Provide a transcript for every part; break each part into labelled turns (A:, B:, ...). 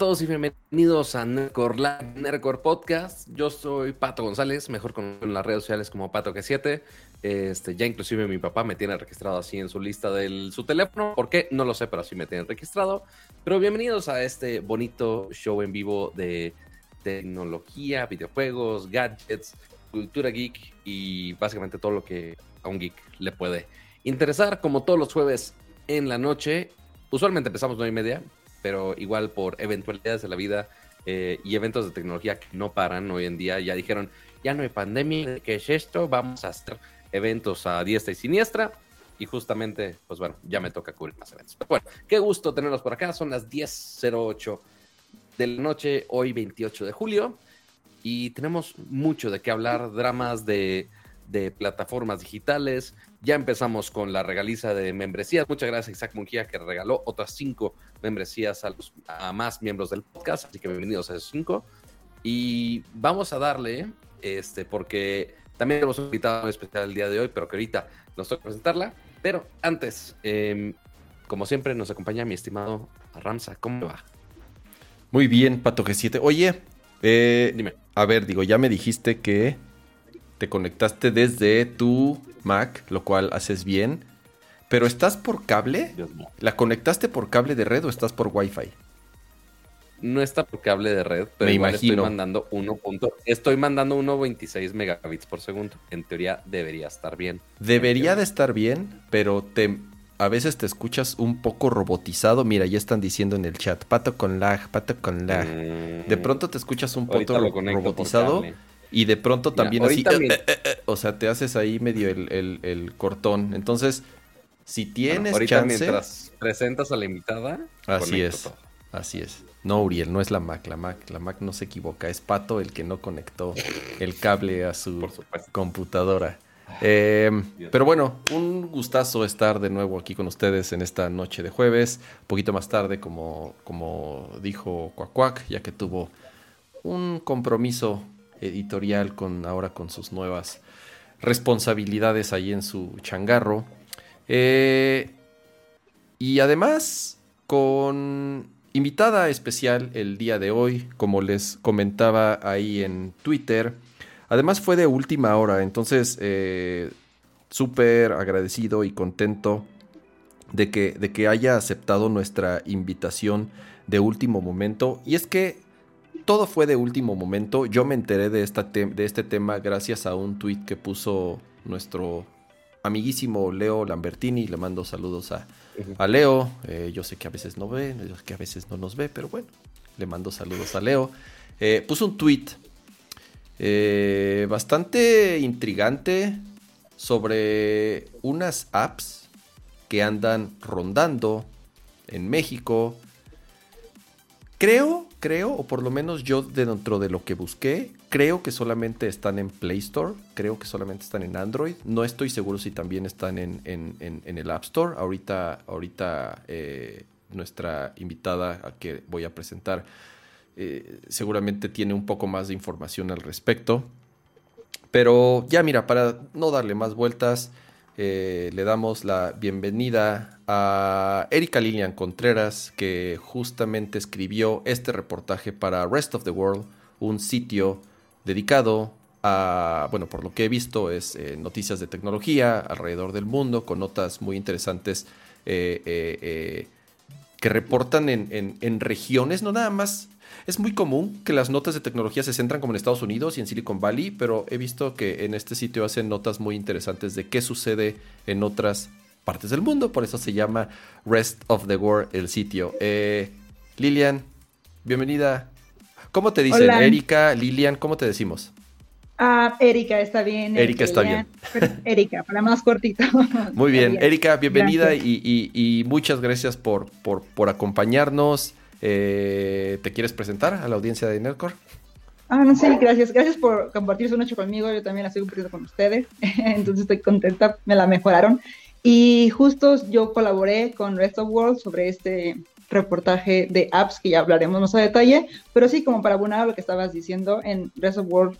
A: Todos y bienvenidos a Nerdcore, Podcast. Yo soy Pato González, mejor conocido en las redes sociales como Pato G7. Este, ya inclusive mi papá me tiene registrado así en su lista de su teléfono. ¿Por qué? No lo sé, pero así me tienen registrado. Pero bienvenidos a este bonito show en vivo de tecnología, videojuegos, gadgets, cultura geek y básicamente todo lo que a un geek le puede interesar. Como todos los jueves en la noche, usualmente empezamos nueve y media, pero igual por eventualidades de la vida eh, y eventos de tecnología que no paran hoy en día, ya dijeron, ya no hay pandemia, ¿qué es esto? Vamos a hacer eventos a diestra y siniestra. Y justamente, pues bueno, ya me toca cubrir más eventos. Pero bueno, qué gusto tenerlos por acá. Son las 10.08 de la noche, hoy 28 de julio. Y tenemos mucho de qué hablar, dramas de, de plataformas digitales, ya empezamos con la regaliza de membresías. Muchas gracias Isaac Munguía que regaló otras cinco membresías a, los, a más miembros del podcast. Así que bienvenidos a esos cinco. Y vamos a darle, este, porque también hemos invitado a un especial el día de hoy, pero que ahorita nos toca presentarla. Pero antes, em, como siempre, nos acompaña mi estimado Ramsa. ¿Cómo va?
B: Muy bien, Pato G7. Oye, eh, dime. A ver, digo, ya me dijiste que te conectaste desde tu Mac, lo cual haces bien. Pero ¿estás por cable? ¿La conectaste por cable de red o estás por Wi-Fi?
A: No está por cable de red, pero Me imagino. estoy mandando 1. Estoy mandando 1.26 megabits por segundo. En teoría debería estar bien.
B: Debería de estar bien, pero te a veces te escuchas un poco robotizado. Mira, ya están diciendo en el chat, pato con lag, pato con lag. De mm. pronto te escuchas un poco robotizado y de pronto también así, eh, eh, eh, o sea, te haces ahí medio el, cortón. Entonces, si tienes ahorita
A: mientras presentas a la invitada,
B: así es, así es. No, Uriel, no es la Mac, la Mac, la Mac no se equivoca, es Pato el que no conectó el cable a su computadora. Em, pero bueno, un gustazo estar de nuevo aquí con ustedes en esta noche de jueves, un poquito más tarde, como, como dijo Cuacuac, ya que tuvo un compromiso editorial con ahora con sus nuevas responsabilidades ahí en su changarro. Eh, y además con invitada especial el día de hoy, como les comentaba ahí en Twitter. Además fue de última hora, entonces eh, súper agradecido y contento de que, de que haya aceptado nuestra invitación de último momento. Y es que todo fue de último momento. Yo me enteré de, esta de este tema gracias a un tweet que puso nuestro amiguísimo Leo Lambertini. Le mando saludos a, Leo. Eh, yo sé que a veces no ve, que a veces no nos ve, pero bueno, le mando saludos a Leo. Eh, puso un tweet eh, bastante intrigante sobre unas apps que andan rondando en México. Creo Creo, o por lo menos yo dentro de lo que busqué, creo que solamente están en Play Store, creo que solamente están en Android. No estoy seguro si también están en, el App Store. Ahorita, ahorita eh, nuestra invitada a que voy a presentar eh, seguramente tiene un poco más de información al respecto. Pero ya mira, para no darle más vueltas, eh, le damos la bienvenida a Erika Lilian Contreras, que justamente escribió este reportaje para Rest of the World, un sitio dedicado a, bueno, por lo que he visto, es eh, noticias de tecnología alrededor del mundo, con notas muy interesantes eh, que reportan en regiones, no nada más es muy común que las notas de tecnología se centran como en Estados Unidos y en Silicon Valley, pero he visto que en este sitio hacen notas muy interesantes de qué sucede en otras partes del mundo, por eso se llama Rest of the World el sitio. Eh, Lilian, bienvenida. ¿Cómo te dicen? Erika, Lilian, ¿cómo te decimos?
C: Ah, Erika está bien.
B: Erika está bien.
C: Erika, para más cortito.
B: Muy bien, Erika, bienvenida y, muchas gracias por, por, por acompañarnos. Eh, ¿Te quieres presentar a la audiencia de Nerdcore?
C: Ah, no sé, gracias. Gracias por compartir su noche conmigo. Yo también la estoy compartiendo con ustedes. Entonces estoy contenta, me la mejoraron. Y justo yo colaboré con Rest of World sobre este reportaje de apps que ya hablaremos más a detalle. Pero sí, como para abonar a lo que estabas diciendo, en Rest of World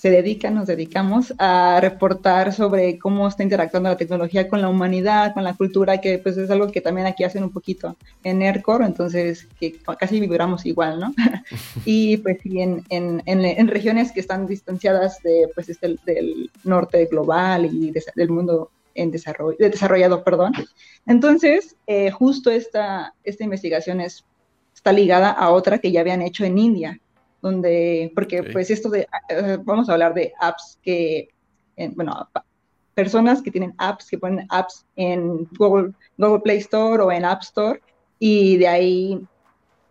C: se dedican, nos dedicamos a reportar sobre cómo está interactuando la tecnología con la humanidad, con la cultura, que pues es algo que también aquí hacen un poquito en ERCOR, entonces que casi vibramos igual, ¿no? y pues sí, en, en, en, regiones que están distanciadas de, pues, este, del norte global y del mundo en desarrollo, desarrollado, perdón. Entonces, eh, justo esta, esta investigación es, está ligada a otra que ya habían hecho en India, donde, porque pues esto de, eh, vamos a hablar de apps que, bueno, personas que tienen apps, que ponen apps en Google, Google Play Store o en App Store, y de ahí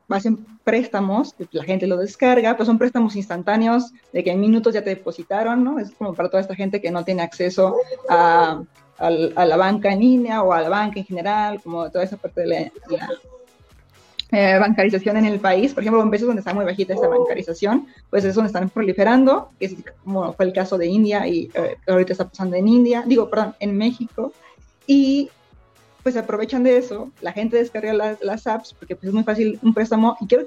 C: hacen préstamos, la gente lo descarga, pues son préstamos instantáneos, de que en minutos ya te depositaron, ¿no? Es como para toda esta gente que no tiene acceso a, a, la banca en línea o a la banca en general, como toda esa parte de la, eh, bancarización en el país. Por ejemplo, en países donde está muy bajita esta bancarización, pues es donde están proliferando, que es como fue el caso de India y eh, ahorita está pasando en India, digo, perdón, en México. Y pues aprovechan de eso, la gente descarga las apps porque pues, es muy fácil un préstamo y quiero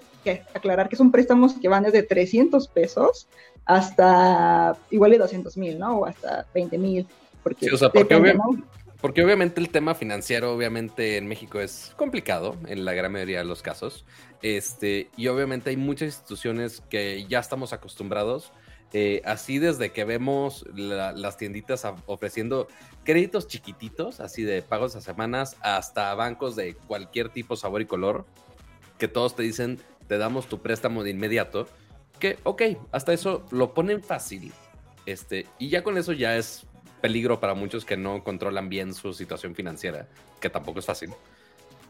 C: aclarar que son préstamos que van desde 300 pesos hasta igual de 200 mil, ¿no? O hasta 20 mil. Porque,
A: porque, obviamente el tema financiero, obviamente en México es complicado en la gran mayoría de los casos. Este, y obviamente hay muchas instituciones que ya estamos acostumbrados. Eh, así desde que vemos las tienditas ofreciendo créditos chiquititos, así de pagos a semanas, hasta bancos de cualquier tipo, sabor y color, que todos te dicen, te damos tu préstamo de inmediato, que, ok, hasta eso lo ponen fácil, este, y ya con eso ya es peligro para muchos que no controlan bien su situación financiera, que tampoco es fácil.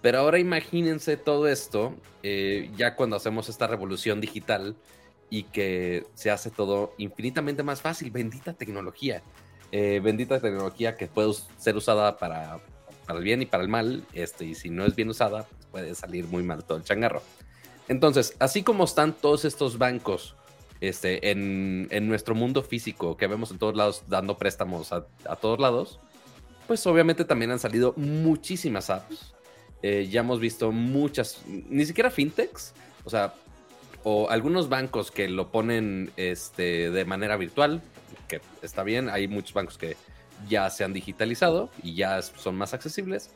A: Pero ahora imagínense todo esto, eh, ya cuando hacemos esta revolución digital y que se hace todo infinitamente más fácil. Bendita tecnología. Eh, bendita tecnología que puede ser usada para, para, el bien y para el mal. Este, y si no es bien usada, pues puede salir muy mal todo el changarro. Entonces, así como están todos estos bancos este, en, nuestro mundo físico que vemos en todos lados dando préstamos a, todos lados, pues obviamente también han salido muchísimas apps. Eh, ya hemos visto muchas, ni siquiera fintechs, o sea, o algunos bancos que lo ponen este, de manera virtual, que está bien, hay muchos bancos que ya se han digitalizado y ya son más accesibles,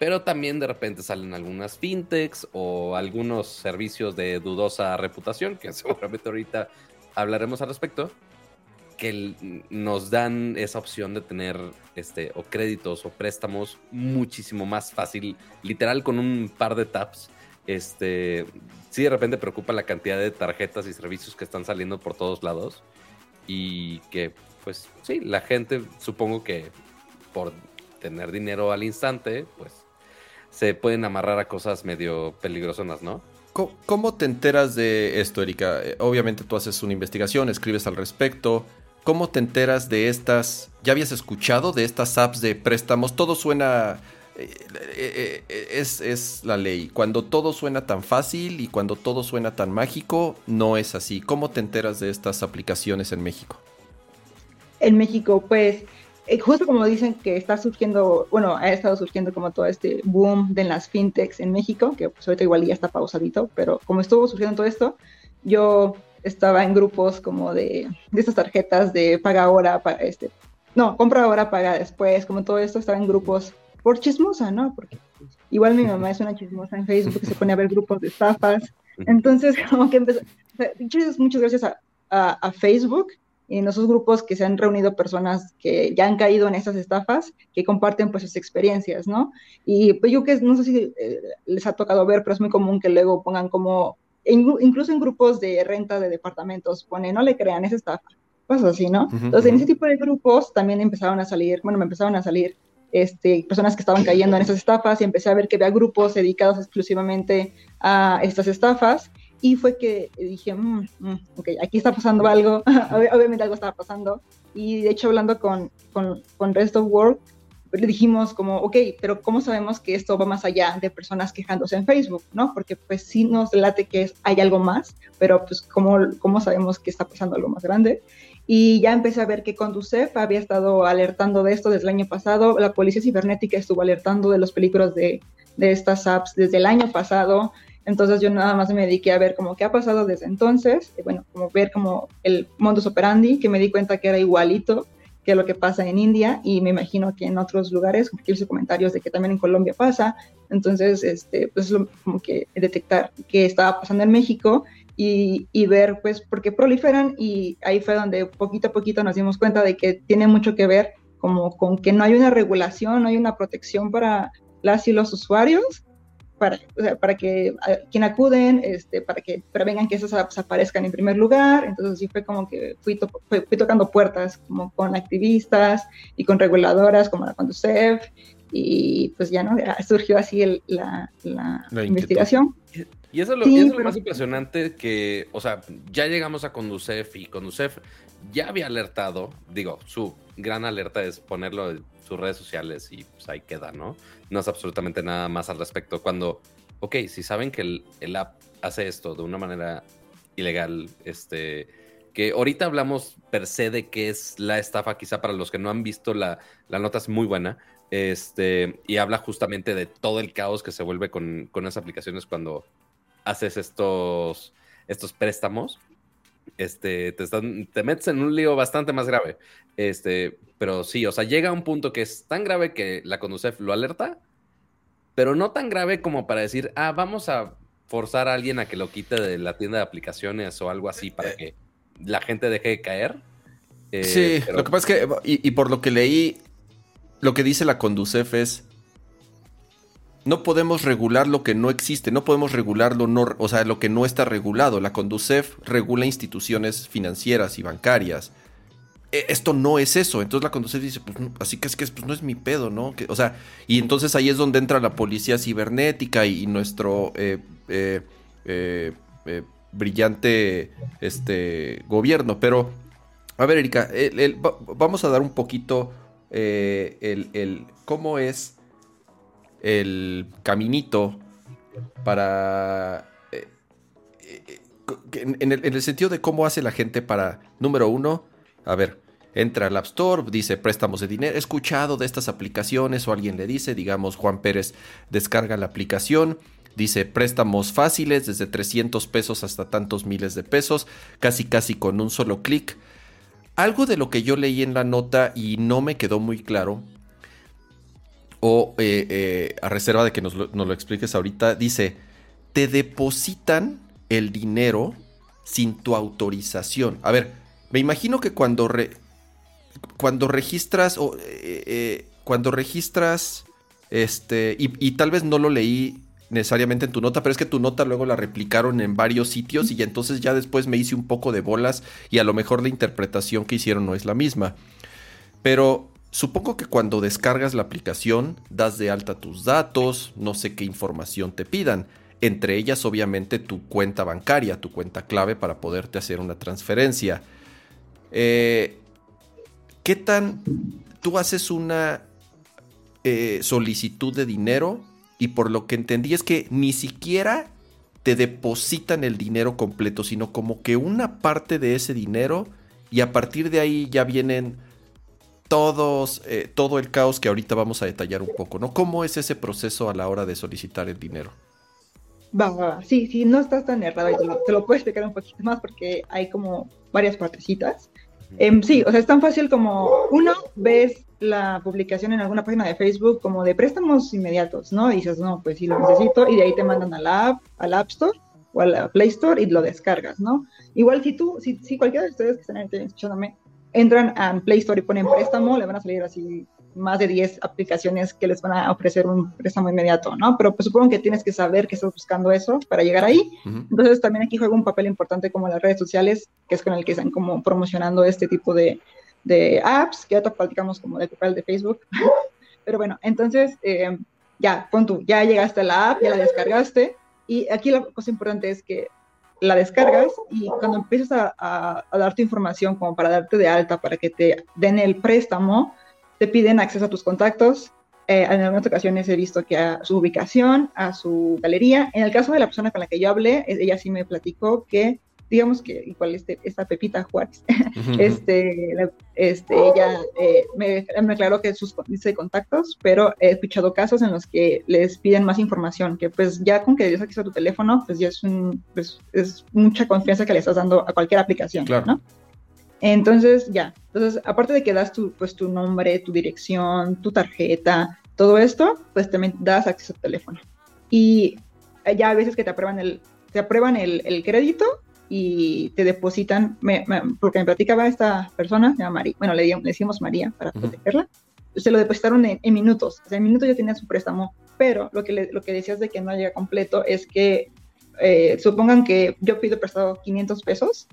A: pero también de repente salen algunas fintechs o algunos servicios de dudosa reputación, que seguramente ahorita hablaremos al respecto, que nos dan esa opción de tener este, o créditos o préstamos muchísimo más fácil, literal con un par de taps. Este, sí de repente preocupa la cantidad de tarjetas y servicios que están saliendo por todos lados y que pues sí, la gente supongo que por tener dinero al instante, pues se pueden amarrar a cosas medio peligrosas, ¿no?
B: ¿Cómo te enteras de esto, Erika? Eh, obviamente tú haces una investigación, escribes al respecto. ¿Cómo te enteras de estas? ¿Ya habías escuchado de estas apps de préstamos? Todo suena... Eh, eh, es, es, la ley. Cuando todo suena tan fácil y cuando todo suena tan mágico, no es así. ¿Cómo te enteras de estas aplicaciones en México?
C: En México, pues justo como dicen que está surgiendo, bueno, ha estado surgiendo como todo este boom de las fintechs en México, que pues ahorita igual ya está pausadito, pero como estuvo surgiendo todo esto, yo estaba en grupos como de, de estas tarjetas de paga ahora, para este, no, compra ahora, paga después, como todo esto estaba en grupos por chismosa, ¿no? Porque igual mi mamá es una chismosa en Facebook que se pone a ver grupos de estafas. Entonces, como que empezó, muchas gracias a, a, a Facebook en esos grupos que se han reunido personas que ya han caído en esas estafas, que comparten pues sus experiencias, ¿no? Y pues yo que no sé si eh, les ha tocado ver, pero es muy común que luego pongan como, incluso en grupos de renta de departamentos, pone, no le crean, es estafa, cosas así, ¿no? Entonces en ese tipo de grupos también empezaron a salir, bueno, me empezaron a salir este, personas que estaban cayendo en esas estafas y empecé a ver que había grupos dedicados exclusivamente a estas estafas y fue que dije, mm, mm, ok, aquí está pasando algo, obviamente algo estaba pasando. Y de hecho hablando con, con, con Rest of World, le dijimos como, ok, pero ¿cómo sabemos que esto va más allá de personas quejándose en Facebook, no? Porque pues sí nos late que hay algo más, pero pues ¿cómo, ¿cómo sabemos que está pasando algo más grande? Y ya empecé a ver que Conducef había estado alertando de esto desde el año pasado, la Policía Cibernética estuvo alertando de los peligros de, de estas apps desde el año pasado, Entonces yo nada más me dediqué a ver como qué ha pasado desde entonces, y bueno, como ver como el modus operandi, que me di cuenta que era igualito que lo que pasa en India y me imagino que en otros lugares, como que hice comentarios de que también en Colombia pasa, entonces este, pues como que detectar qué estaba pasando en México y, y, ver pues por qué proliferan y ahí fue donde poquito a poquito nos dimos cuenta de que tiene mucho que ver como con que no hay una regulación, no hay una protección para las y los usuarios para, para que quien acuden, este, para que prevengan que esas apps aparezcan en primer lugar. Entonces sí fue como que fui, fui, tocando puertas como con activistas y con reguladoras como la Conducef y pues ya no, surgió así la, la, investigación.
A: Y eso es lo, es lo más impresionante que, o sea, ya llegamos a Conducef y Conducef ya había alertado, digo, su gran alerta es ponerlo sus redes sociales y pues ahí queda, ¿no? No es absolutamente nada más al respecto. Cuando, ok, si saben que el, el app hace esto de una manera ilegal, este, que ahorita hablamos per se de qué es la estafa, quizá para los que no han visto la, la nota es muy buena, este, y habla justamente de todo el caos que se vuelve con, con las aplicaciones cuando haces estos, estos préstamos este, te, están, te metes en un lío bastante más grave. Este, pero sí, o sea, llega a un punto que es tan grave que la Conducef lo alerta, pero no tan grave como para decir, ah, vamos a forzar a alguien a que lo quite de la tienda de aplicaciones o algo así para que la gente deje de caer.
B: Eh, sí, lo que pasa es que, y, y por lo que leí, lo que dice la Conducef es, no podemos regular lo que no existe, no podemos regular lo no, o sea, lo que no está regulado. La Conducef regula instituciones financieras y bancarias. E, esto no es eso. Entonces la Conducef dice, pues, así que es que pues, no es mi pedo, ¿no? o sea, y entonces ahí es donde entra la policía cibernética y, nuestro eh, eh, eh, brillante este, gobierno. Pero, a ver, Erika, vamos a dar un poquito el, el cómo es el caminito para... Eh, eh, en, el, sentido de cómo hace la gente para, número uno, a ver, entra al App Store, dice préstamos de dinero, he escuchado de estas aplicaciones o alguien le dice, digamos Juan Pérez descarga la aplicación, dice préstamos fáciles desde 300 pesos hasta tantos miles de pesos, casi casi con un solo clic. Algo de lo que yo leí en la nota y no me quedó muy claro o eh, eh, a reserva de que nos lo, expliques ahorita, dice, te depositan el dinero sin tu autorización. A ver, me imagino que cuando, cuando registras, o, eh, cuando registras, este, y, y, tal vez no lo leí necesariamente en tu nota, pero es que tu nota luego la replicaron en varios sitios y entonces ya después me hice un poco de bolas y a lo mejor la interpretación que hicieron no es la misma. Pero Supongo que cuando descargas la aplicación das de alta tus datos, no sé qué información te pidan, entre ellas obviamente tu cuenta bancaria, tu cuenta clave para poderte hacer una transferencia. Eh, ¿Qué tan... Tú haces una eh, solicitud de dinero y por lo que entendí es que ni siquiera te depositan el dinero completo, sino como que una parte de ese dinero y a partir de ahí ya vienen todos, eh, todo el caos que ahorita vamos a detallar un poco, ¿no? ¿Cómo es ese proceso a la hora de solicitar el dinero?
C: Va, va, sí, sí, no estás tan errado y te lo, puedo explicar un poquito más porque hay como varias partecitas. Em, sí, o sea, es tan fácil como uno, ves la publicación en alguna página de Facebook como de préstamos inmediatos, ¿no? Y dices, no, pues sí lo necesito y de ahí te mandan a la app, al App Store o a la Play Store y lo descargas, ¿no? Igual si tú, si, si cualquiera de ustedes que están escuchándome entran a Play Store y ponen préstamo, le van a salir así más de 10 aplicaciones que les van a ofrecer un préstamo inmediato, ¿no? Pero pues supongo que tienes que saber que estás buscando eso para llegar ahí. Entonces también aquí juega un papel importante como las redes sociales, que es con el que están como promocionando este tipo de, de apps, que ya te platicamos como del papel de Facebook. Pero bueno, entonces eh, ya, pon tú, ya llegaste a la app, ya la descargaste. Y aquí la cosa importante es que la descargas y cuando empiezas a, dar tu información como para darte de alta, para que te den el préstamo, te piden acceso a tus contactos. Eh, en algunas ocasiones he visto que a su ubicación, a su galería. En el caso de la persona con la que yo hablé, ella sí me platicó que digamos que igual este, esta Pepita Juárez, este, este, ella eh, me, me, aclaró que sus dice contactos, pero he escuchado casos en los que les piden más información, que pues ya con que des acceso a tu teléfono, pues ya es, un, pues, es mucha confianza que le estás dando a cualquier aplicación, claro. ¿no? Entonces, ya, entonces, aparte de que das tu, pues, tu nombre, tu dirección, tu tarjeta, todo esto, pues también das acceso a tu teléfono. Y ya a veces que te aprueban el, te aprueban el, el crédito y te depositan, me, porque me platicaba esta persona, se llama María, bueno, le, le decimos María para protegerla, se lo depositaron en, minutos, o sea, en minutos ya tenía su préstamo, pero lo que, lo que decías de que no llega completo es que eh, supongan que yo pido prestado 500 pesos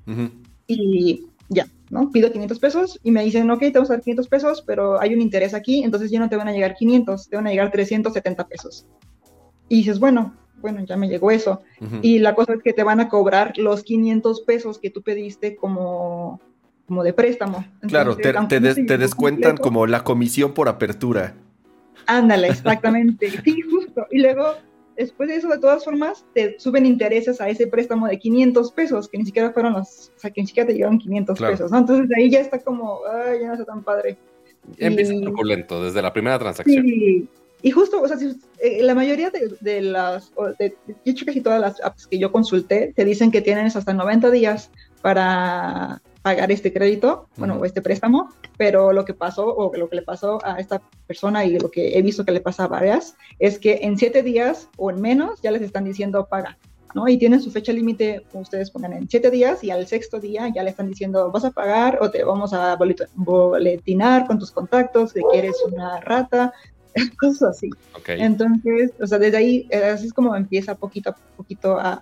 C: y ya, ¿no? Pido 500 pesos y me dicen, ok, te vamos a dar 500 pesos, pero hay un interés aquí, entonces ya no te van a llegar 500, te van a llegar 370 pesos. Y dices, bueno, bueno, ya me llegó eso. Y la cosa es que te van a cobrar los 500 pesos que tú pediste como, como de préstamo.
B: claro, te, te, descuentan como la comisión por apertura.
C: Ándale, exactamente. sí, justo. Y luego, después de eso, de todas formas, te suben intereses a ese préstamo de 500 pesos, que ni siquiera fueron los, o sea, que ni siquiera te llegaron 500 pesos, ¿no? Entonces ahí ya está como, ay, ya no está tan padre.
A: Empieza y... truculento desde la primera transacción.
C: Sí, y justo, o sea, eh, la mayoría de, las, de, hecho casi todas las apps que yo consulté, te dicen que tienes hasta 90 días para pagar este crédito, bueno, este préstamo, pero lo que pasó, o lo que le pasó a esta persona y lo que he visto que le pasa a varias, es que en 7 días o en menos ya les están diciendo paga. ¿no? Y tienen su fecha límite, ustedes pongan en 7 días y al sexto día ya le están diciendo vas a pagar o te vamos a boletinar con tus contactos, que quieres una rata, cosas así. Entonces, o sea, desde ahí, eh, así es como empieza poquito a poquito a,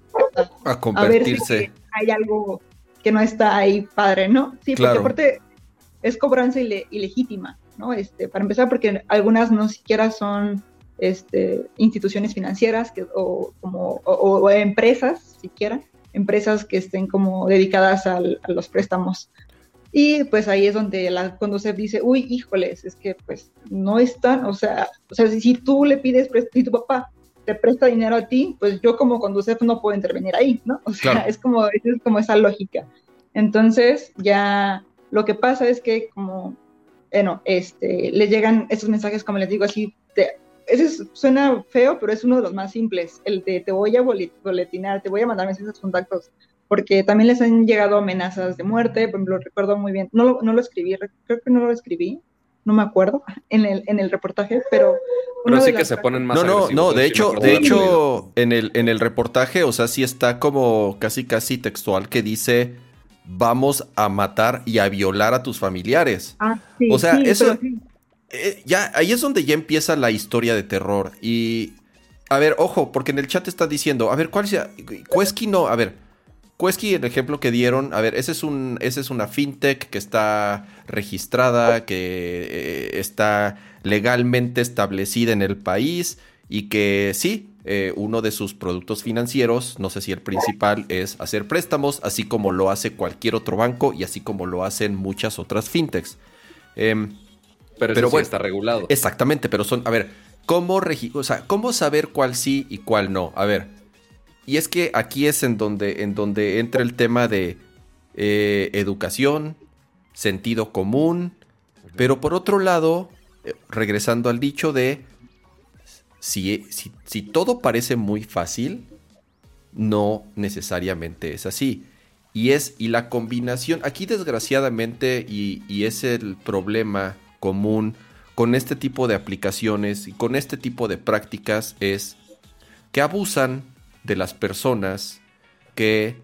B: a, convertirse.
C: hay algo que no está ahí padre, ¿no? Sí, porque aparte es cobranza ilegítima, ¿no? Este, para empezar, porque algunas no siquiera son este, instituciones financieras que, o, como, o, empresas, siquiera, empresas que estén como dedicadas a los préstamos y pues ahí es donde la se dice, uy, híjoles, es que pues no están, o sea, o sea, si, tú le pides, si tu papá te presta dinero a ti, pues yo como Conducef no puedo intervenir ahí, ¿no? O sea, es, como, es como esa lógica. Entonces, ya lo que pasa es que como, bueno, este, le llegan esos mensajes, como les digo, así, ese suena feo, pero es uno de los más simples, el de te voy a boletinar, te voy a mandar mensajes contactos porque también les han llegado amenazas de muerte, por ejemplo, recuerdo muy bien, no lo, no lo escribí, creo que no lo escribí, no me acuerdo en el, en el reportaje, pero...
A: Pero sí que se ponen más
B: No, no, no, de hecho, de hecho, en el, en el reportaje, o sea, sí está como casi, casi textual que dice, vamos a matar y a violar a tus familiares.
C: Ah, sí,
B: o sea, eso... Eh, ya, ahí es donde ya empieza la historia de terror. Y, a ver, ojo, porque en el chat está diciendo, a ver, ¿cuál sea? Cuesqui no, a ver, Quesky, el ejemplo que dieron, a ver, ese es, un, ese es una fintech que está registrada, que eh, está legalmente establecida en el país y que sí, eh, uno de sus productos financieros, no sé si el principal, es hacer préstamos, así como lo hace cualquier otro banco y así como lo hacen muchas otras fintechs.
A: Em, pero, bueno, está regulado.
B: Exactamente, pero son, a ver, ¿cómo, o sea, ¿cómo saber cuál sí y cuál no? A ver, y es que aquí es en donde, en donde entra el tema de eh, educación, sentido común, pero por otro lado, eh, regresando al dicho de, si, si, todo parece muy fácil, no necesariamente es así. Y es, y la combinación, aquí desgraciadamente, y, y es el problema común con este tipo de aplicaciones y con este tipo de prácticas, es que abusan de las personas que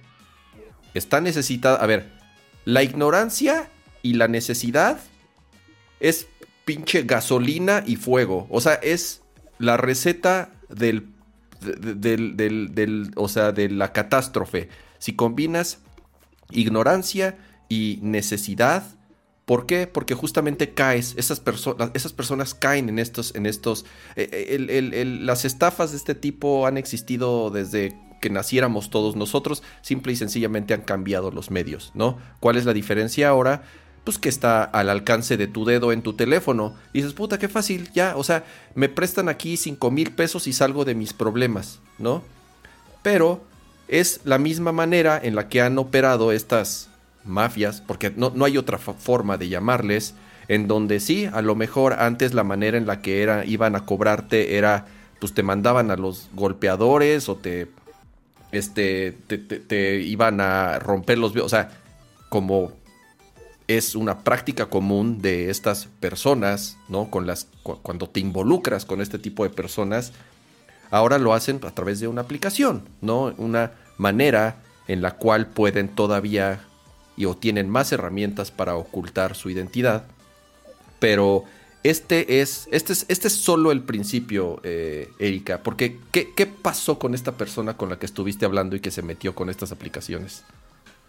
B: están necesitadas. A ver, la ignorancia y la necesidad es pinche gasolina y fuego. O sea, es la receta del, del, del, o sea, de la catástrofe. Si combinas ignorancia y necesidad, ¿Por qué? Porque justamente caes, esas, personas caen en estos, en estos, eh, eh, las estafas de este tipo han existido desde que naciéramos todos nosotros, simple y sencillamente han cambiado los medios, ¿no? ¿Cuál es la diferencia ahora? Pues que está al alcance de tu dedo en tu teléfono. Y dices, puta, qué fácil, ya, o sea, me prestan aquí 5 mil pesos y salgo de mis problemas, ¿no? Pero es la misma manera en la que han operado estas mafias, porque no, no hay otra forma de llamarles, en donde sí, a lo mejor antes la manera en la que era, iban a cobrarte era, pues te mandaban a los golpeadores o te, este, te, iban a romper los, o sea, como es una práctica común de estas personas, ¿no? Con las, cuando te involucras con este tipo de personas, ahora lo hacen a través de una aplicación, ¿no? Una manera en la cual pueden todavía y o tienen más herramientas para ocultar su identidad. Pero este es, este es, este es solo el principio, eh, Erika, porque ¿qué, ¿qué pasó con esta persona con la que estuviste hablando y que se metió con estas aplicaciones?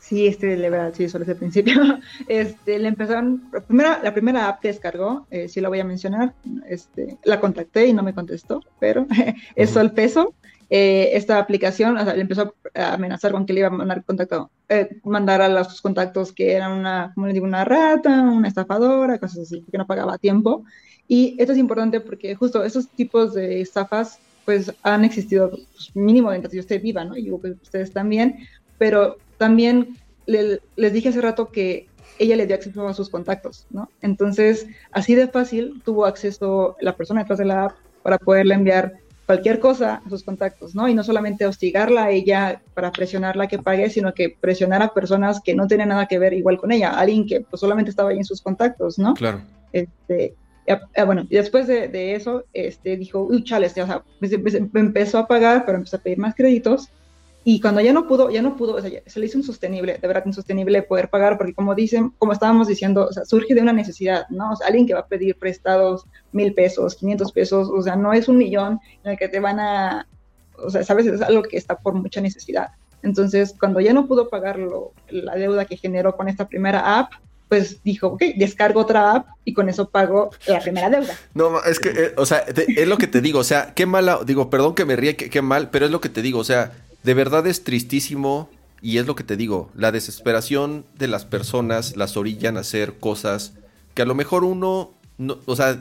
C: Sí, este, verdad, sí, solo es el principio. Este, le empezaron, la primera, la primera app que descargó, eh, sí la voy a mencionar, este, la contacté y no me contestó, pero es el peso. Eh, esta aplicación, o sea, le empezó a amenazar con que le iba a mandar contacto, eh, mandar a los contactos que eran una, como le digo, una rata, una estafadora, cosas así, que no pagaba a tiempo. Y esto es importante porque justo esos tipos de estafas, pues han existido pues, mínimo mientras yo esté viva, ¿no? Y yo, pues, ustedes también, pero también les dije hace rato que ella le dio acceso a sus contactos, ¿no? Entonces, así de fácil tuvo acceso la persona detrás de la app para poderle enviar cualquier cosa a sus contactos, ¿no? Y no solamente hostigarla a ella para presionarla que pague, sino que presionar a personas que no tienen nada que ver igual con ella, alguien que pues solamente estaba ahí en sus contactos, ¿no?
B: Claro.
C: Este, bueno, y después de, eso, este, dijo, uy, chales, o sea, me, empezó a pagar, pero empezó a pedir más créditos, y cuando ya no pudo, ya no pudo, o sea, se le hizo insostenible, de verdad insostenible poder pagar, porque como dicen, como estábamos diciendo, o sea, surge de una necesidad, ¿no? O sea, alguien que va a pedir prestados mil pesos, quinientos pesos, o sea, no es un millón en el que te van a, o sea, sabes, es algo que está por mucha necesidad. Entonces, cuando ya no pudo pagar la deuda que generó con esta primera app, pues dijo, ok, descargo otra app y con eso pago la primera deuda.
B: No, es que, eh, o sea, es lo que te digo, o sea, qué mala, digo, perdón que me ríe, qué mal, pero es lo que te digo, o sea, de verdad es tristísimo y es lo que te digo, la desesperación de las personas las orillan a hacer cosas que a lo mejor uno, no, o sea,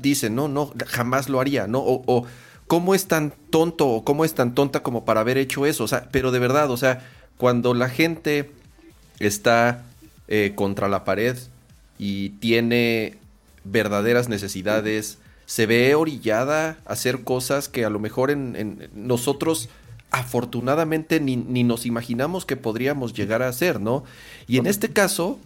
B: dice, no, no, jamás lo haría, ¿no? O, cómo es tan tonto o cómo es tan tonta como para haber hecho eso, o sea, pero de verdad, o sea, cuando la gente está eh, contra la pared y tiene verdaderas necesidades, se ve orillada a hacer cosas que a lo mejor en nosotros afortunadamente ni, nos imaginamos que podríamos llegar a hacer, ¿no? Y en este caso,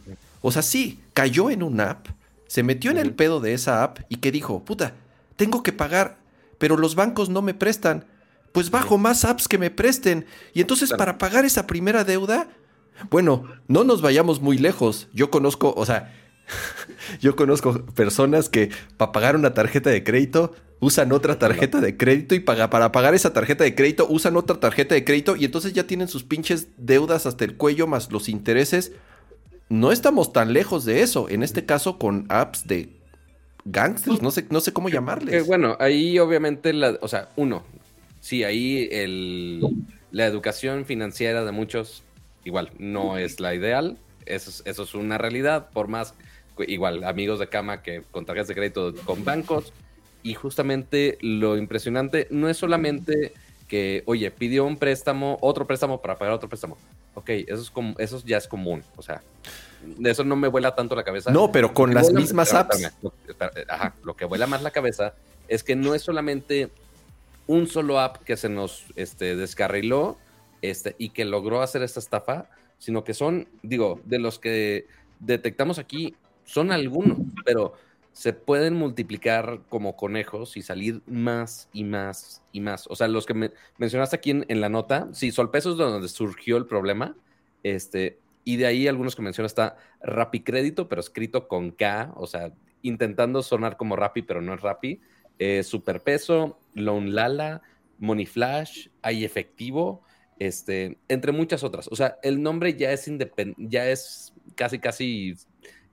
B: o sea, sí, cayó en una app, se metió en el pedo de esa app y que dijo, puta, tengo que pagar, pero los bancos no me prestan, pues bajo más apps que me presten. Y entonces para pagar esa primera deuda, bueno, no nos vayamos muy lejos. Yo conozco, o sea, yo conozco personas que para pagar una tarjeta de crédito usan otra tarjeta de crédito y para pagar esa tarjeta de crédito usan otra tarjeta de crédito y entonces ya tienen sus pinches deudas hasta el cuello más los intereses. No estamos tan lejos de eso, en este caso con apps de gangsters, no sé, no sé cómo llamarles.
A: bueno, ahí obviamente, la, o sea, uno, sí, ahí el, la educación financiera de muchos igual no es la ideal, eso eso es una realidad, por más, igual, amigos de cama que con tarjetas de crédito con bancos, y justamente lo impresionante no es solamente que, oye, pidió un préstamo, otro préstamo para pagar otro préstamo. Ok, eso, es como, eso ya es común. O sea, de eso no me vuela tanto la cabeza.
B: No, pero con las mismas apps.
A: ajá, lo que vuela más la cabeza es que no es solamente un solo app que se nos este, descarriló este, y que logró hacer esta estafa, sino que son, digo, de los que detectamos aquí, son algunos, pero se pueden multiplicar como conejos y salir más y más y más. O sea, los que mencionaste aquí en, la nota, sí, Solpeso es donde surgió el problema. Este, y de ahí algunos que menciona está Rappi Crédito, pero escrito con K, o sea, intentando sonar como Rappi, pero no es Rappi. Eh, Superpeso, Lala, Money Flash, hay efectivo, este, entre muchas otras. O sea, el nombre ya es ya es casi, casi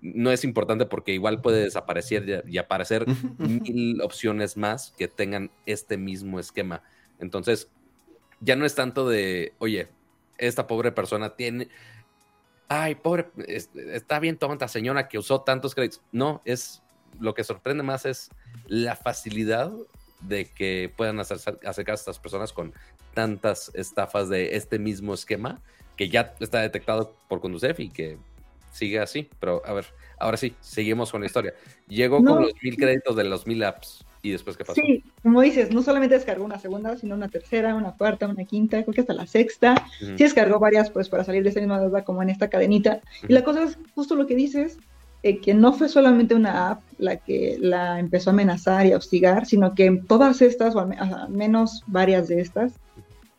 A: no es importante porque igual puede desaparecer y, aparecer mil opciones más que tengan este mismo esquema. Entonces, ya no es tanto de, oye, esta pobre persona tiene, ay, pobre, está bien tonta señora que usó tantos créditos. No, es lo que sorprende más es la facilidad de que puedan acercarse a estas personas con tantas estafas de este mismo esquema que ya está detectado por Conducef y que sigue así. Pero a ver, ahora sí, seguimos con la historia. Llegó con los mil créditos de los mil apps. ¿Y después qué pasó?
C: Sí, como dices, no solamente descargó una segunda, sino una tercera, una cuarta, una quinta, creo que hasta la sexta. Sí descargó varias, pues, para salir de esa misma deuda, como en esta cadenita. Y la cosa es justo lo que dices, eh, que no fue solamente una app la que la empezó a amenazar y a hostigar, sino que todas estas, o al, menos varias de estas,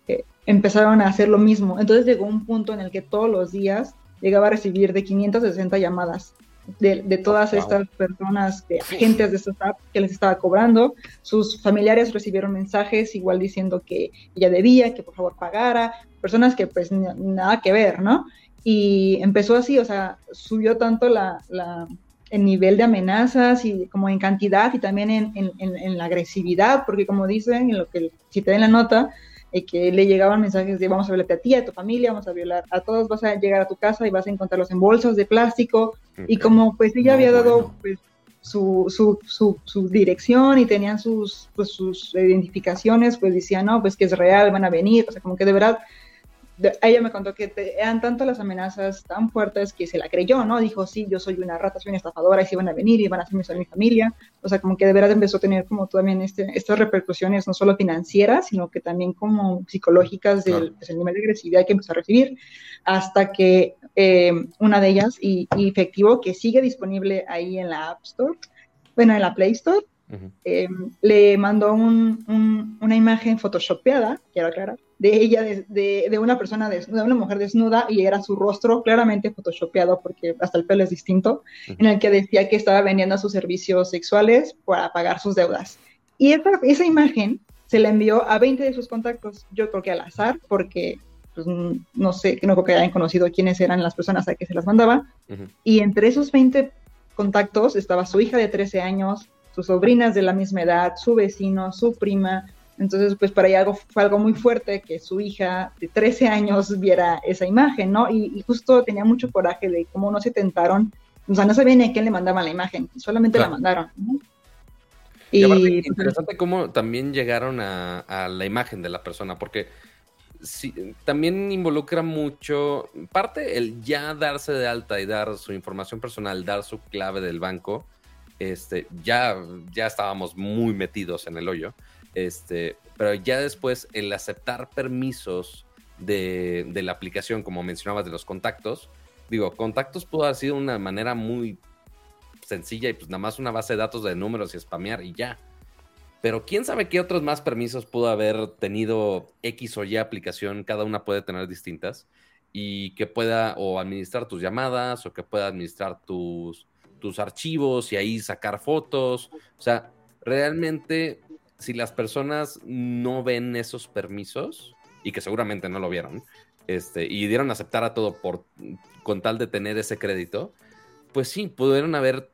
C: eh, empezaron a hacer lo mismo. Entonces llegó un punto en el que todos los días llegaba a recibir de 560 llamadas de, de todas estas personas, de agentes de estas apps que les estaba cobrando. Sus familiares recibieron mensajes igual diciendo que ella debía, que por favor pagara, personas que pues nada que ver, ¿no? Y empezó así, o sea, subió tanto la, la el nivel de amenazas y como en cantidad y también en, en, en, la agresividad, porque como dicen, en lo que si te den la nota, eh, que le llegaban mensajes de vamos a violarte a ti, a tu familia, vamos a violar a todos, vas a llegar a tu casa y vas a encontrarlos en bolsas de plástico. Y como pues ella había dado pues, su, su, su, su, dirección y tenían sus, pues, sus identificaciones, pues decían, no, pues que es real, van a venir, o sea, como que de verdad ella me contó que eran tanto las amenazas tan fuertes que se la creyó, ¿no? Dijo, sí, yo soy una rata, soy una estafadora, y si van a venir y van a hacerme mi familia. O sea, como que de verdad empezó a tener como también este, estas repercusiones, no solo financieras, sino que también como psicológicas del pues, nivel de agresividad que empezó a recibir, hasta que eh, una de ellas, y, efectivo, que sigue disponible ahí en la App Store, bueno, en la Play Store, eh, le mandó un, una imagen photoshopeada, quiero aclarar, de ella, de, de, una persona, de, una mujer desnuda, y era su rostro claramente photoshopeado, porque hasta el pelo es distinto, en el que decía que estaba vendiendo sus servicios sexuales para pagar sus deudas. Y esa, esa imagen se la envió a 20 de sus contactos, yo creo que al azar, porque pues, no sé, no creo que hayan conocido quiénes eran las personas a que se las mandaba. Y entre esos 20 contactos estaba su hija de 13 años, sus sobrinas de la misma edad, su vecino, su prima, entonces, pues para ella algo, fue algo muy fuerte que su hija de 13 años viera esa imagen, ¿no? Y, justo tenía mucho coraje de cómo no se tentaron, o sea, no sabía ni a quién le mandaban la imagen, solamente la mandaron. ¿no?
A: Y, interesante cómo también llegaron a, la imagen de la persona, porque sí, también involucra mucho, parte el ya darse de alta y dar su información personal, dar su clave del banco, este, ya, ya estábamos muy metidos en el hoyo. Este, pero ya después el aceptar permisos de, la aplicación, como mencionabas, de los contactos, digo, contactos pudo haber sido una manera muy sencilla y pues nada más una base de datos de números y spamear y ya. Pero quién sabe qué otros más permisos pudo haber tenido X o Y aplicación, cada una puede tener distintas, y que pueda o administrar tus llamadas o que pueda administrar tus, tus archivos y ahí sacar fotos. O sea, realmente si las personas no ven esos permisos, y que seguramente no lo vieron, este, y dieron a aceptar a todo por, con tal de tener ese crédito, pues sí, pudieron haber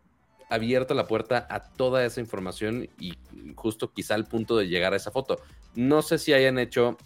A: abierto la puerta a toda esa información y justo quizá al punto de llegar a esa foto. No sé si hayan hecho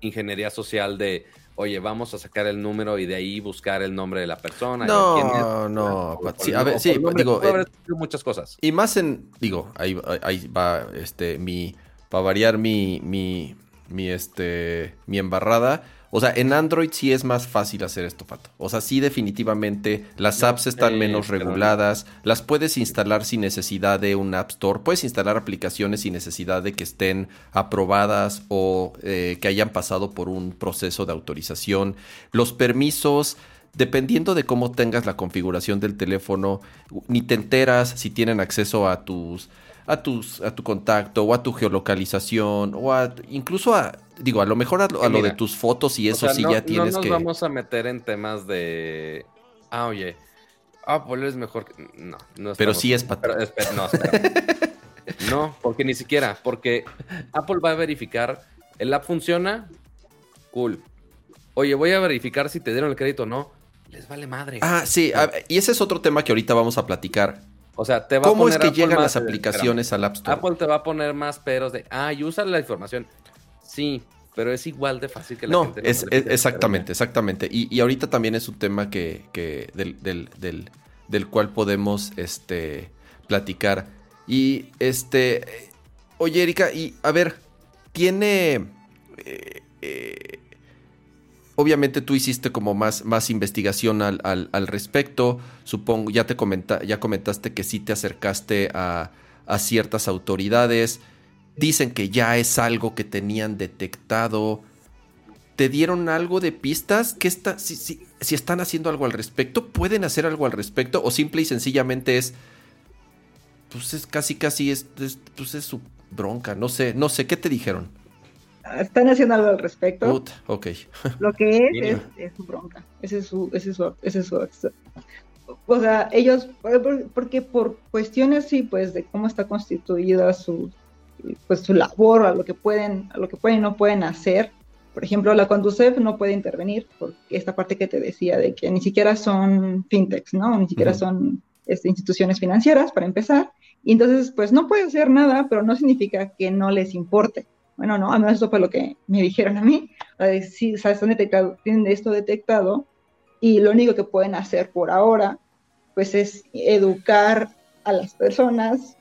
A: ingeniería social de oye, vamos a sacar el número y de ahí buscar el nombre de la persona.
B: No, no, sí, a ver, sí, digo,
A: eh, muchas cosas.
B: Y más en, digo, ahí, ahí va, este, mi, para variar mi, mi, mi, este, mi embarrada o sea, en Android sí es más fácil hacer esto, Pato. O sea, sí definitivamente las apps están menos reguladas, las puedes instalar sin necesidad de un App Store, puedes instalar aplicaciones sin necesidad de que estén aprobadas o eh, que hayan pasado por un proceso de autorización. Los permisos dependiendo de cómo tengas la configuración del teléfono, ni te enteras si tienen acceso a tus a tus a tu contacto o a tu geolocalización o a incluso a digo, a lo mejor a, lo de tus fotos y eso sí ya tienes que.
A: No nos vamos a meter en temas de. Ah, oye. Apple es mejor. No, no
B: Pero sí es para.
A: No, no, porque ni siquiera. Porque Apple va a verificar. El app funciona. Cool. Oye, voy a verificar si te dieron el crédito o no. Les vale madre.
B: Ah, sí. y ese es otro tema que ahorita vamos a platicar.
A: O sea, te va
B: ¿Cómo
A: a
B: poner es que llegan las aplicaciones al App Store?
A: Apple te va a poner más peros de, ah, y usa la información. Sí, pero es igual de fácil que la
B: no, gente. No, es, exactamente, exactamente. Y, ahorita también es un tema que, que del, del, del, del, cual podemos este, platicar. Y este, Oye, Erika, y a ver, tiene... Eh, eh, obviamente tú hiciste como más, más investigación al, al, respecto. Supongo, ya te comenta, ya comentaste que sí te acercaste a, a, ciertas autoridades. Dicen que ya es algo que tenían detectado. ¿Te dieron algo de pistas? ¿Qué está, si, si, si están haciendo algo al respecto? ¿Pueden hacer algo al respecto? ¿O simple y sencillamente es pues es casi, casi, es, pues es su bronca, no sé, no sé, ¿qué te dijeron?
C: Están haciendo algo al respecto.
B: ok.
C: Lo que es, es, su bronca, ese es su, ese es su, ese es su, o sea, ellos, porque por cuestiones, sí, pues, de cómo está constituida su, pues, su labor, a lo que pueden, a lo que pueden y no pueden hacer, por ejemplo, la Conducef no puede intervenir por esta parte que te decía de que ni siquiera son fintechs, ¿no? Ni siquiera son este, instituciones financieras, para empezar. Y entonces, pues no puede hacer nada, pero no significa que no les importe. Bueno, no, a menos eso fue lo que me dijeron a mí. Si están detectado, tienen esto detectado y lo único que pueden hacer por ahora, pues es educar a las personas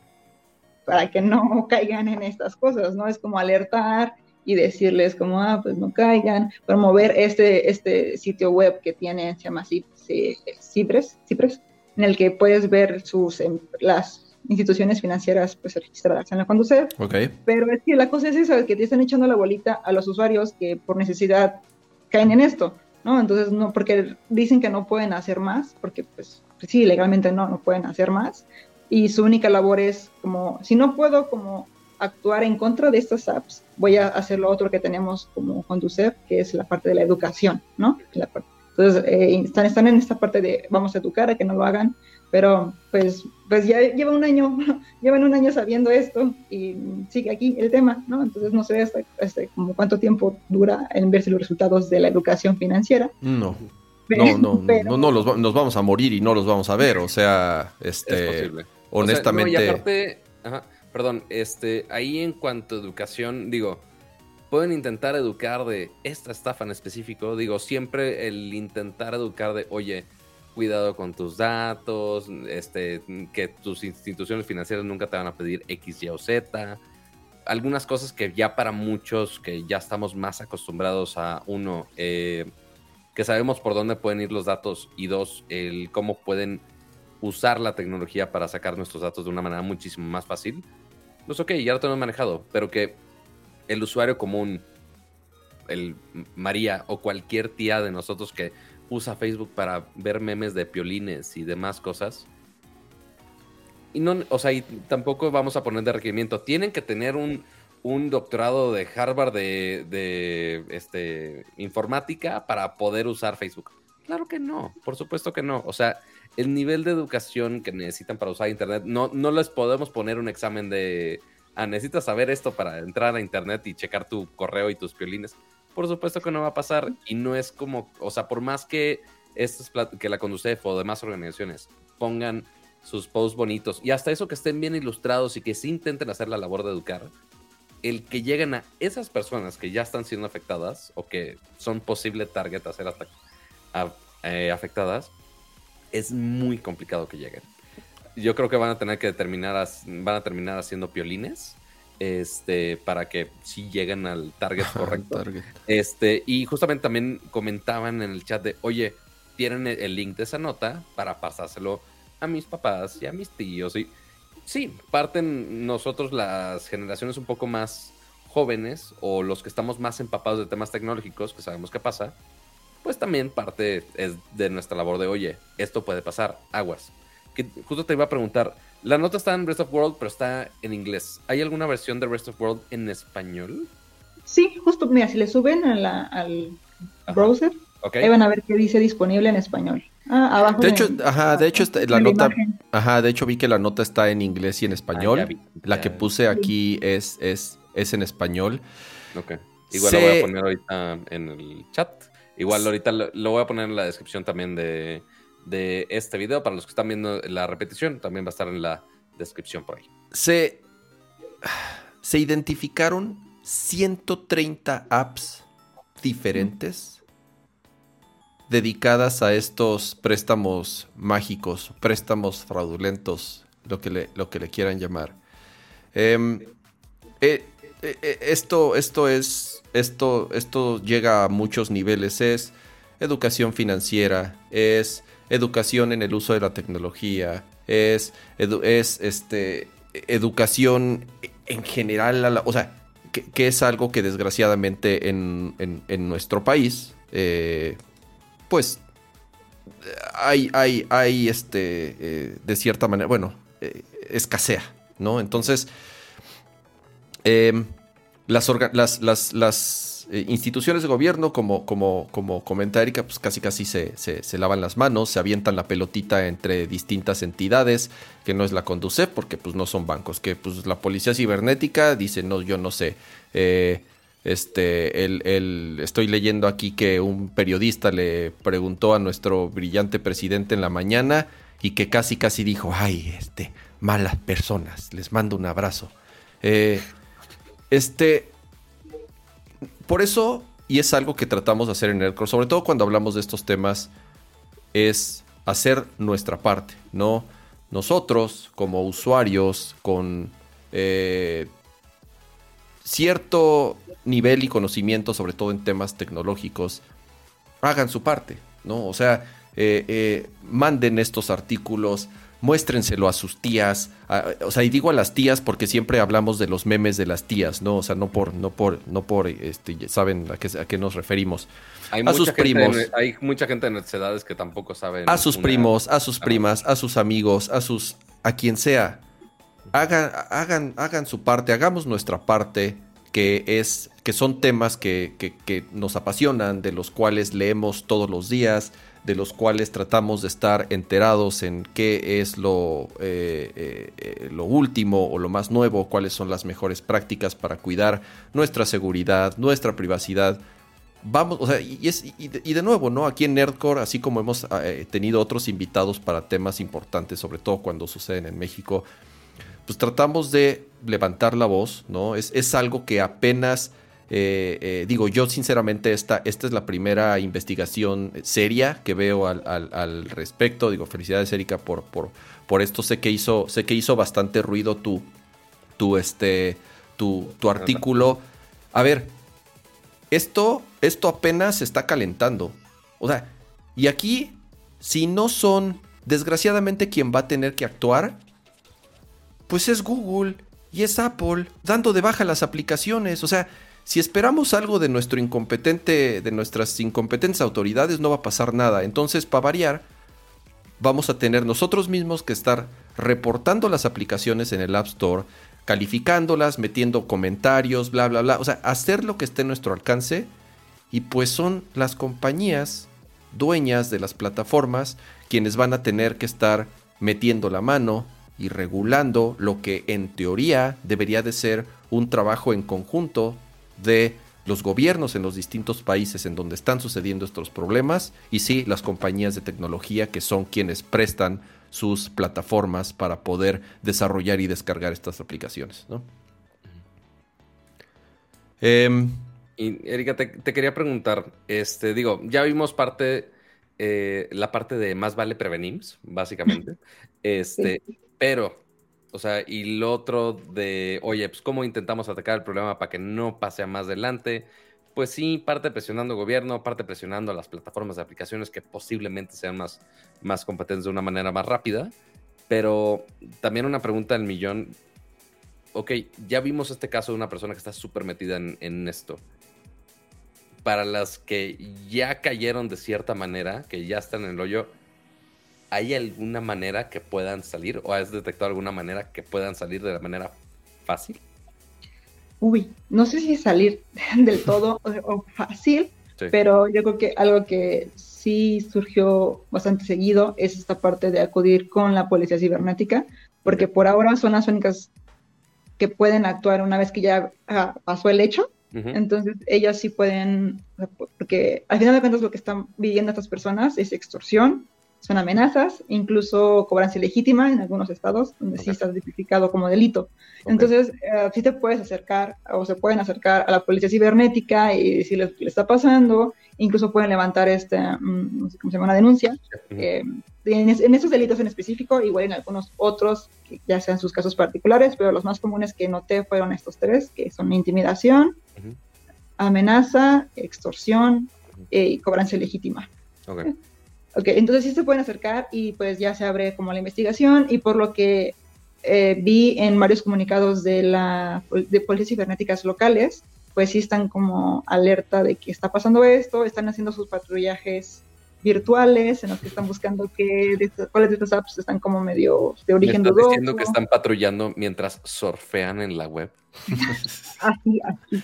C: para que no caigan en estas cosas, ¿no? Es como alertar y decirles como, ah, pues no caigan, promover este, este sitio web que tiene, se llama Cipres, Cipres, en el que puedes ver sus, em, las instituciones financieras pues registradas en la Conducef.
B: Okay.
C: Pero es que la cosa es esa, que te están echando la bolita a los usuarios que por necesidad caen en esto, ¿no? Entonces, no, porque dicen que no pueden hacer más, porque pues, pues, sí, legalmente no, no pueden hacer más. Y su única labor es como, si no puedo como actuar en contra de estas apps, voy a hacer lo otro que tenemos como Conducef, que es la parte de la educación, ¿no? entonces, eh, están, están en esta parte de vamos a educar a que no lo hagan, pero pues, pues ya lleva un año, llevan un año sabiendo esto y sigue aquí el tema, ¿no? Entonces no sé hasta, como cuánto tiempo dura en verse los resultados de la educación financiera.
B: No. no, no, no, no, los, nos vamos a morir y no los vamos a ver, o sea, este, honestamente. y
A: aparte, perdón, este, ahí en cuanto a educación, digo, pueden intentar educar de esta estafa en específico, digo, siempre el intentar educar de, oye, cuidado con tus datos, este, que tus instituciones financieras nunca te van a pedir X, Y o Z. Algunas cosas que ya para muchos que ya estamos más acostumbrados a uno, eh, que sabemos por dónde pueden ir los datos y dos, el cómo pueden usar la tecnología para sacar nuestros datos de una manera muchísimo más fácil. Pues ok, ya lo tenemos manejado, pero que el usuario común, el María o cualquier tía de nosotros que usa Facebook para ver memes de piolines y demás cosas. Y no, o sea, y tampoco vamos a poner de requerimiento. Tienen que tener un, un doctorado de Harvard de, de este, informática para poder usar Facebook. Claro que no, por supuesto que no. O sea, el nivel de educación que necesitan para usar Internet, no, no les podemos poner un examen de, ah, necesitas saber esto para entrar a Internet y checar tu correo y tus piolines por supuesto que no va a pasar y no es como, o sea, por más que estas que la Conducef o demás organizaciones pongan sus posts bonitos y hasta eso que estén bien ilustrados y que sí intenten hacer la labor de educar, el que lleguen a esas personas que ya están siendo afectadas o que son posible target a ser eh, afectadas, es muy complicado que lleguen. Yo creo que van a tener que determinar, van a terminar haciendo piolines este, para que sí lleguen al target correcto. Este, y justamente también comentaban en el chat de, oye, tienen el link de esa nota para pasárselo a mis papás y a mis tíos. Y sí, parten nosotros las generaciones un poco más jóvenes o los que estamos más empapados de temas tecnológicos, que sabemos qué pasa, pues también parte es de nuestra labor de, oye, esto puede pasar, aguas. Que justo te iba a preguntar, la nota está en Rest of World, pero está en inglés. ¿Hay alguna versión de Rest of World en español?
C: Sí, justo, mira, si le suben al browser, ahí van a ver que dice disponible en español. Ah, abajo.
B: De hecho, ajá, de hecho la nota, ajá, de hecho vi que la nota está en inglés y en español. Ah, la que puse aquí es, es, es en español.
A: Ok. Igual lo voy a poner ahorita en el chat. Igual ahorita lo voy a poner en la descripción también de, de este video. Para los que están viendo la repetición, también va a estar en la descripción por ahí.
B: Se, se identificaron 130 apps diferentes dedicadas a estos préstamos mágicos, préstamos fraudulentos, lo que le, lo que le quieran llamar. Em, eh, eh, esto, esto es, esto, esto llega a muchos niveles. Es educación financiera, es educación en el uso de la tecnología, es, es este, educación en general, o sea, que, es algo que desgraciadamente en, nuestro país, eh, pues hay, hay, hay este, eh, de cierta manera, bueno, eh, escasea, ¿no? Entonces, em, las, las, las eh, instituciones de gobierno, como, como, como comenta Erika, pues casi casi se, se, lavan las manos, se avientan la pelotita entre distintas entidades, que no es la Conducef, porque pues no son bancos, que pues la policía cibernética dice, no, yo no sé. Eh, este, el, el, estoy leyendo aquí que un periodista le preguntó a nuestro brillante presidente en la mañana y que casi casi dijo, ay, este, malas personas, les mando un abrazo. Eh, este, por eso, y es algo que tratamos de hacer en Nerdcore, sobre todo cuando hablamos de estos temas, es hacer nuestra parte, ¿no? Nosotros, como usuarios, con eh, cierto nivel y conocimiento, sobre todo en temas tecnológicos, hagan su parte, ¿no? O sea, eh, eh, manden estos artículos, muéstrenselo a sus tías, o sea, y digo a las tías porque siempre hablamos de los memes de las tías, ¿no? O sea, no por, no por, no por, este, saben a qué, a qué nos referimos.
A: Hay a sus primos. hay mucha gente en edades que tampoco saben.
B: A sus primos, a sus primas, a sus amigos, a sus, a quien sea. Hagan, hagan, hagan su parte, hagamos nuestra parte, que es, que son temas que, que, que nos apasionan, de los cuales leemos todos los días, de los cuales tratamos de estar enterados en qué es lo, eh, eh, eh, lo último o lo más nuevo, cuáles son las mejores prácticas para cuidar nuestra seguridad, nuestra privacidad. Vamos, o sea, y, es, y, de, nuevo, ¿no? Aquí en Nerdcore, así como hemos tenido otros invitados para temas importantes, sobre todo cuando suceden en México, pues tratamos de levantar la voz, ¿no? Es, es algo que apenas eh, eh, digo, yo sinceramente esta, esta es la primera investigación seria que veo al, respecto. Digo, felicidades Erika por, por, por, esto. Sé que hizo, sé que hizo bastante ruido tu, tu, este, tu, tu artículo. A ver, esto, esto apenas se está calentando. O sea, y aquí, si no son, desgraciadamente, quien va a tener que actuar, pues es Google y es Apple dando de baja las aplicaciones. O sea, si esperamos algo de nuestro incompetente, de nuestras incompetentes autoridades, no va a pasar nada. Entonces, para variar, vamos a tener nosotros mismos que estar reportando las aplicaciones en el App Store, calificándolas, metiendo comentarios, bla, bla, bla. O sea, hacer lo que esté en nuestro alcance. Y pues son las compañías dueñas de las plataformas quienes van a tener que estar metiendo la mano y regulando lo que en teoría debería de ser un trabajo en conjunto de los gobiernos en los distintos países en donde están sucediendo estos problemas y sí las compañías de tecnología que son quienes prestan sus plataformas para poder desarrollar y descargar estas aplicaciones. ¿no?
A: Em, y Erika, te, quería preguntar, este, digo, ya vimos parte, eh, la parte de más vale prevenir, básicamente, este, pero o sea, y lo otro de, oye, pues cómo intentamos atacar el problema para que no pase a más adelante. Pues sí, parte presionando gobierno, parte presionando a las plataformas de aplicaciones que posiblemente sean más, más competentes de una manera más rápida. Pero también una pregunta del millón. Ok, ya vimos este caso de una persona que está súper metida en, en esto. Para las que ya cayeron de cierta manera, que ya están en el hoyo, ¿hay alguna manera que puedan salir o has detectado alguna manera que puedan salir de la manera fácil?
C: Uy, no sé si salir del todo o, fácil, pero yo creo que algo que sí surgió bastante seguido es esta parte de acudir con la policía cibernética, porque por ahora son las únicas que pueden actuar una vez que ya ah, pasó el hecho. Entonces, ellas sí pueden, porque al final de cuentas lo que están viviendo estas personas es extorsión, son amenazas, incluso cobranza ilegítima en algunos estados, donde sí está tipificado como delito. Entonces, eh, sí te puedes acercar o se pueden acercar a la policía cibernética y decirles que le está pasando, incluso pueden levantar este, mm, no sé cómo se llama, una denuncia, eh, en, esos delitos en específico, igual en algunos otros, que ya sean sus casos particulares, pero los más comunes que noté fueron estos tres, que son intimidación, amenaza, extorsión eh, y cobranza ilegítima.
A: Okay.
C: ok, entonces sí se pueden acercar y pues ya se abre como la investigación y por lo que eh, vi en varios comunicados de la de policías cibernéticas locales, pues sí están como alerta de que está pasando esto, están haciendo sus patrullajes virtuales en los que están buscando qué, cuáles de estas apps están como medio de origen
A: ¿Me estás diciendo que están patrullando mientras surfean en la web.
C: así, así.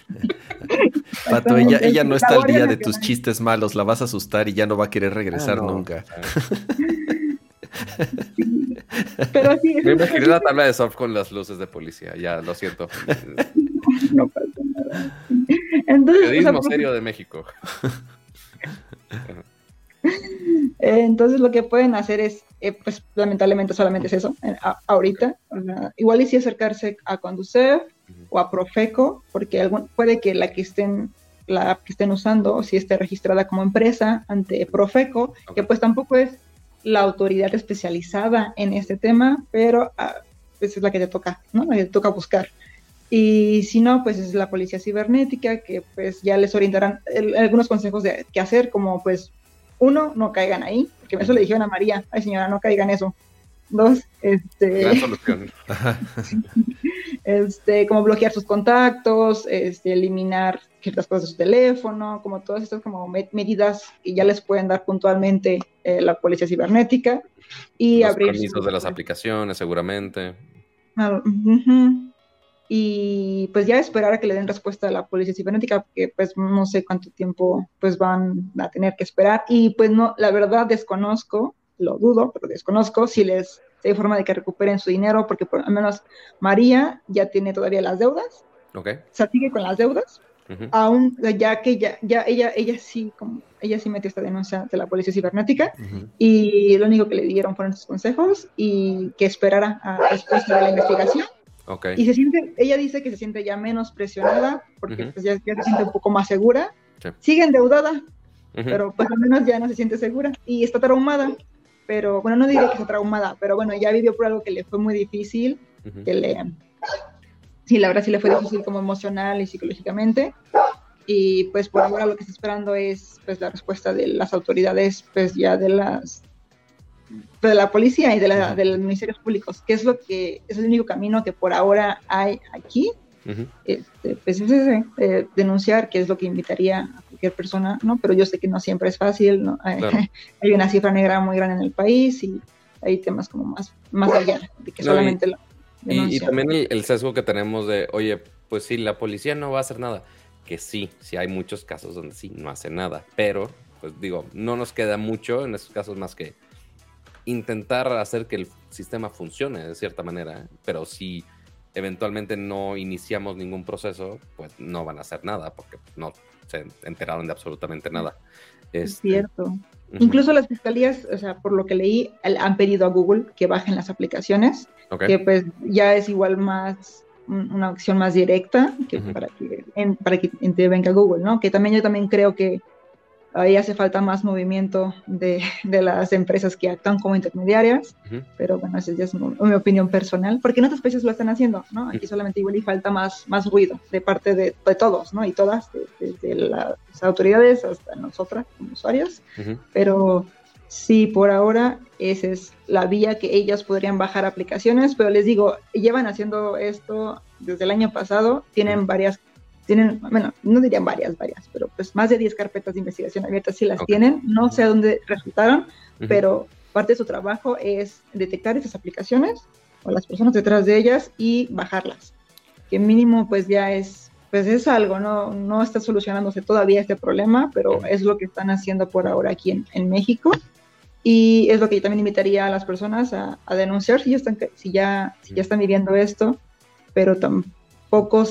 B: Pato, ella, ella no está al día de tus chistes malos, la vas a asustar y ya no va a querer regresar ah, nunca.
C: Pero sí,
A: Me imaginé la tabla de surf con las luces de policía, ya lo siento.
C: no pasa nada. Entonces,
A: Periodismo serio de México.
C: Entonces lo que pueden hacer es, eh, pues lamentablemente solamente es eso, eh, ahorita. igual y si acercarse a Conducef o a Profeco, porque algún, puede que la que estén la app que estén usando, si esté registrada como empresa ante Profeco, que pues tampoco es la autoridad especializada en este tema, pero pues es la que te toca, ¿no? La que te toca buscar. Y si no, pues es la policía cibernética que pues ya les orientarán algunos consejos de qué hacer, como pues uno, no caigan ahí, porque eso le dijeron a María, ay señora, no caigan eso. Dos, este, este, como bloquear sus contactos, este, eliminar ciertas cosas de su teléfono, como todas estas como medidas que ya les pueden dar puntualmente eh, la policía cibernética y
A: Los
C: abrir
A: permisos de las aplicaciones, seguramente.
C: Ah, y pues ya esperar a que le den respuesta a la policía cibernética, porque pues no sé cuánto tiempo pues van a tener que esperar. Y pues no, la verdad desconozco, lo dudo, pero desconozco si les hay forma de que recuperen su dinero, porque por lo menos María ya tiene todavía las deudas,
A: okay.
C: o sea, sigue con las deudas, aún ya que ya, ya ella, ella sí, como ella sí metió esta denuncia de la policía cibernética y lo único que le dieron fueron sus consejos y que esperara a respuesta de la investigación y se siente, ella dice que se siente ya menos presionada porque pues, ya, se siente un poco más segura. Sigue endeudada, pero pues al menos ya no se siente segura y está traumada. Pero bueno, no diré que está traumada, pero bueno, ya vivió por algo que le fue muy difícil, que le... Sí, la verdad sí le fue difícil como emocional y psicológicamente. Y pues por ahora lo que está esperando es pues la respuesta de las autoridades pues ya de las de la policía y de, la, de los ministerios públicos, que es lo que es el único camino que por ahora hay aquí. este, pues es ese, eh, denunciar, que es lo que invitaría a cualquier persona, ¿no? Pero yo sé que no siempre es fácil, ¿no? hay una cifra negra muy grande en el país y hay temas como más, más allá de que solamente
A: y, y, también el, el, sesgo que tenemos de, oye, pues sí, la policía no va a hacer nada. Que sí, sí hay muchos casos donde sí, no hace nada. Pero, pues digo, no nos queda mucho en esos casos más que intentar hacer que el sistema funcione de cierta manera, pero si eventualmente no iniciamos ningún proceso, pues no van a hacer nada porque no se enteraron de absolutamente nada.
C: Es este, cierto. Incluso las fiscalías, o sea, por lo que leí, han pedido a Google que bajen las aplicaciones, que pues ya es igual más una acción más directa que para que para que intervenga Google, ¿no? Que también yo también creo que ahí hace falta más movimiento de, de, las empresas que actúan como intermediarias, pero bueno, esa ya es mi, opinión personal, porque en otros países lo están haciendo, ¿no? Aquí solamente igual y falta más, más ruido de parte de, de todos, ¿no? Y todas, desde las autoridades hasta nosotras como usuarios, pero sí, por ahora esa es la vía que ellas podrían bajar aplicaciones, pero les digo, llevan haciendo esto desde el año pasado, tienen varias tienen, bueno, no dirían varias, varias, pero pues más de 10 carpetas de investigación abiertas sí las tienen, no sé a dónde resultaron, pero parte de su trabajo es detectar esas aplicaciones o las personas detrás de ellas y bajarlas, que mínimo pues ya es, pues es algo, no, no está solucionándose todavía este problema, pero es lo que están haciendo por ahora aquí en, en México. Y es lo que yo también invitaría a las personas a, a denunciar si ya, están, si, ya, si ya están viviendo esto, pero tampoco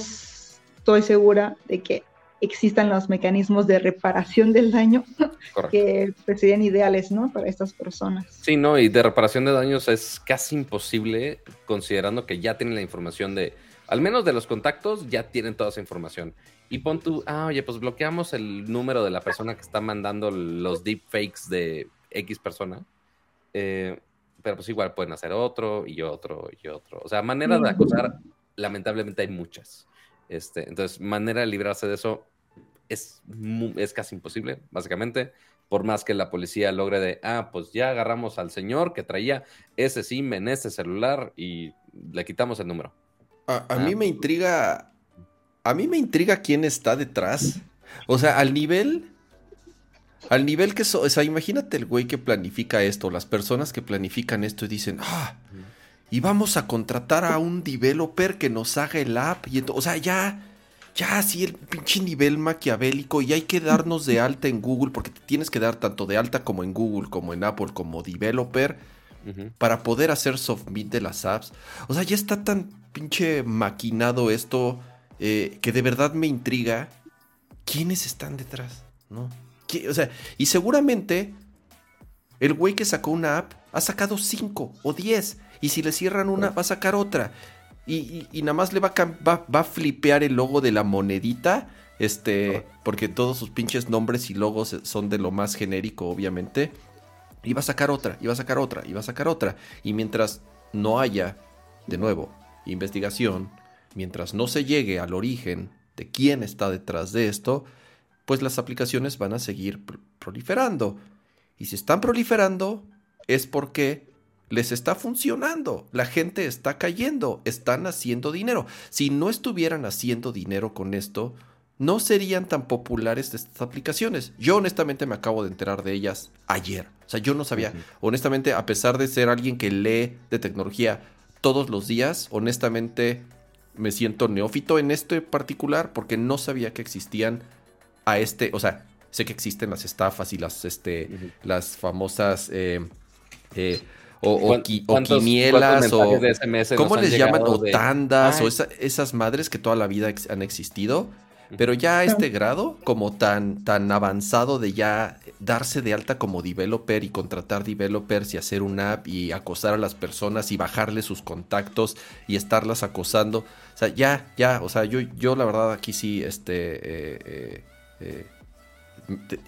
C: estoy segura de que existan los mecanismos de reparación del daño que pues, serían ideales, ¿no? Para estas personas.
A: Sí, no, y de reparación de daños es casi imposible considerando que ya tienen la información de, al menos de los contactos, ya tienen toda esa información. Y pon tú, ah, oye, pues bloqueamos el número de la persona que está mandando los deepfakes de X persona. eh, pero pues igual pueden hacer otro y otro y otro. O sea, maneras de acosar, lamentablemente hay muchas. Este, entonces, manera de librarse de eso es, es casi imposible, básicamente. Por más que la policía logre de, ah, pues ya agarramos al señor que traía ese SIM en ese celular y le quitamos el número.
B: A, a mí ah. me intriga, a mí me intriga quién está detrás. O sea, al nivel al nivel que, o sea, imagínate el güey que planifica esto, las personas que planifican esto y dicen, ah, y vamos a contratar a un developer que nos haga el app. Y o sea, ya, ya así el pinche nivel maquiavélico y hay que darnos de alta en Google porque te tienes que dar tanto de alta como en Google, como en Apple, como developer para poder hacer submit de las apps. O sea, ya está tan pinche maquinado esto eh, que de verdad me intriga quiénes están detrás, ¿no? O sea, y seguramente el güey que sacó una app ha sacado 5 o 10. Y si le cierran una, va a sacar otra. Y, nada más le va a, va, a, flipear el logo de la monedita. Este, porque todos sus pinches nombres y logos son de lo más genérico, obviamente. Y va a sacar otra, y va a sacar otra, y va a sacar otra. Y mientras no haya, de nuevo, investigación, mientras no se llegue al origen de quién está detrás de esto, pues las aplicaciones van a seguir proliferando. Y si están proliferando es porque les está funcionando, la gente está cayendo, están haciendo dinero. Si no estuvieran haciendo dinero con esto, no serían tan populares estas aplicaciones. Yo honestamente me acabo de enterar de ellas ayer. O sea, yo no sabía. Honestamente, a pesar de ser alguien que lee de tecnología todos los días, honestamente me siento neófito en este particular porque no sabía que existían a este, o sea, sé que existen las estafas y las, este, las famosas eh, eh, o, quinielas o ¿cómo les llaman? O tandas o esas madres que toda la vida han existido. Pero ya a este grado, como tan, tan avanzado de ya darse de alta como developer y contratar developers y hacer una app y acosar a las personas y bajarle sus contactos y estarlas acosando. O sea, ya, ya, o sea, yo, yo la verdad aquí sí, este, eh, eh,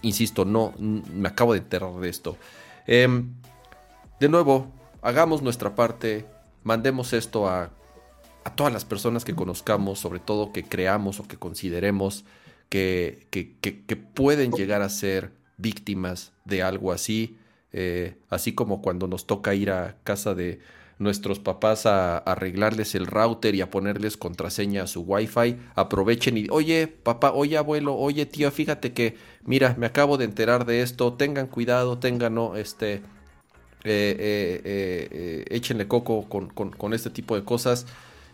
B: insisto, no, me acabo de enterar de esto. De nuevo, hagamos nuestra parte, mandemos esto a, a, todas las personas que conozcamos, sobre todo que creamos o que consideremos que, que, pueden llegar a ser víctimas de algo así, eh, así como cuando nos toca ir a casa de nuestros papás a, arreglarles el router y a ponerles contraseña a su wifi, aprovechen y, oye papá, oye abuelo, oye tío, fíjate que, mira, me acabo de enterar de esto, tengan cuidado, tengan, no, este, eh, eh, eh, échenle coco con, este tipo de cosas,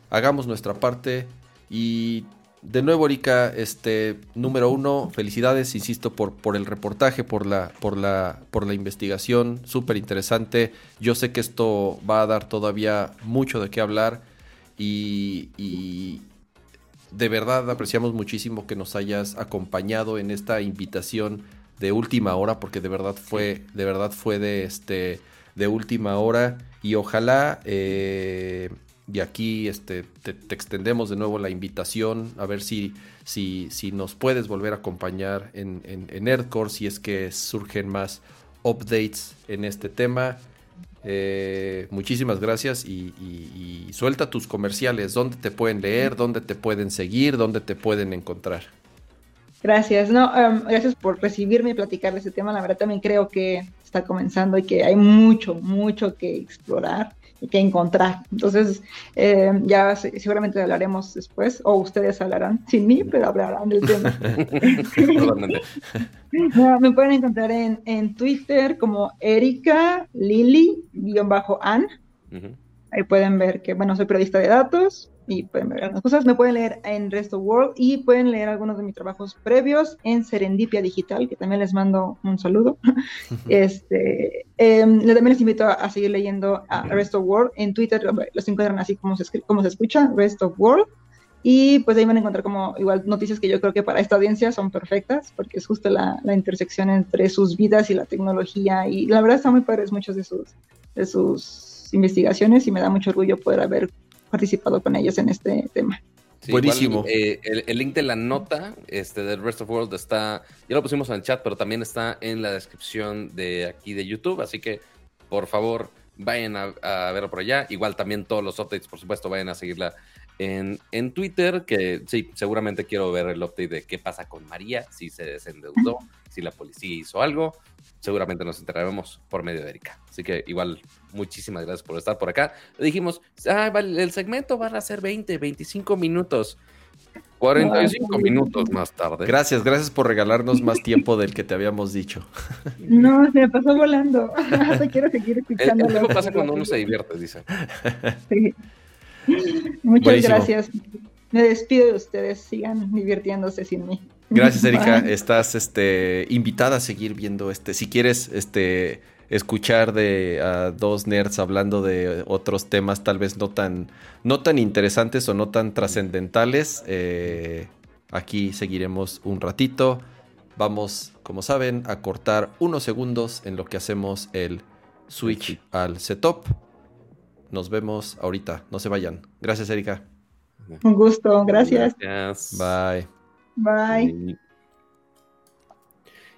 B: hagamos nuestra parte y de nuevo, Erika, este, número uno, felicidades, insisto, por, por el reportaje, por la, por la, por la investigación, súper interesante. Yo sé que esto va a dar todavía mucho de qué hablar y, y, de verdad apreciamos muchísimo que nos hayas acompañado en esta invitación de última hora, porque de verdad fue, de verdad fue de este, de última hora y ojalá eh, y aquí este, te, extendemos de nuevo la invitación a ver si, si, si nos puedes volver a acompañar en, en, Nerdcore, si es que surgen más updates en este tema. Eh, muchísimas gracias y, suelta tus comerciales, dónde te pueden leer, dónde te pueden seguir, dónde te pueden encontrar.
C: Gracias, no, um, gracias por recibirme y platicar de este tema. La verdad también creo que está comenzando y que hay mucho, mucho que explorar que encontrar. Entonces, eh, ya seguramente hablaremos después, o ustedes hablarán sin mí, pero hablarán del tema. me pueden encontrar en, en Twitter como Erika Lili-An. Ahí pueden ver que, bueno, soy periodista de datos, y pueden ver algunas cosas. Me pueden leer en Resto World y pueden leer algunos de mis trabajos previos en Serendipia Digital, que también les mando un saludo. este, em, también les invito a, seguir leyendo a Resto World. En Twitter los encuentran así como se, como se escucha, Rest of World. Y pues ahí van a encontrar como igual noticias que yo creo que para esta audiencia son perfectas, porque es justo la, la intersección entre sus vidas y la tecnología. Y la verdad están muy padres muchos de sus, de sus investigaciones y me da mucho orgullo poder haber participado con ellos en este tema.
A: Buenísimo. Eh, el, link de la nota este, del Rest of World está, ya lo pusimos en el chat, pero también está en la descripción de aquí de YouTube, así que por favor, vayan a, a verlo por allá. Igual también todos los updates, por supuesto, vayan a seguirla en, en, Twitter, que sí, seguramente quiero ver el update de qué pasa con María, si se desendeudó, si la policía hizo algo. Seguramente nos enteraremos por medio de Erika. Así que igual, muchísimas gracias por estar por acá. Dijimos, ah, el segmento va a ser 20, 25 minutos. 45 minutos más tarde.
B: Gracias, gracias por regalarnos más tiempo del que te habíamos dicho.
C: No, se me pasó volando. quiero seguir escuchando.
A: El, pasa cuando uno se divierte, dice.
C: Sí. Muchas gracias. Me despido de ustedes. Sigan divirtiéndose sin mí.
B: Gracias, Erika. Estás este, invitada a seguir viendo este. Si quieres este, escuchar de a dos nerds hablando de otros temas, tal vez no tan, no tan interesantes o no tan trascendentales, eh, aquí seguiremos un ratito. Vamos, como saben, a cortar unos segundos en lo que hacemos el switch al setup. Nos vemos ahorita. No se vayan. Gracias, Erika.
C: Un gusto. Gracias.
B: Bye.
C: Bye.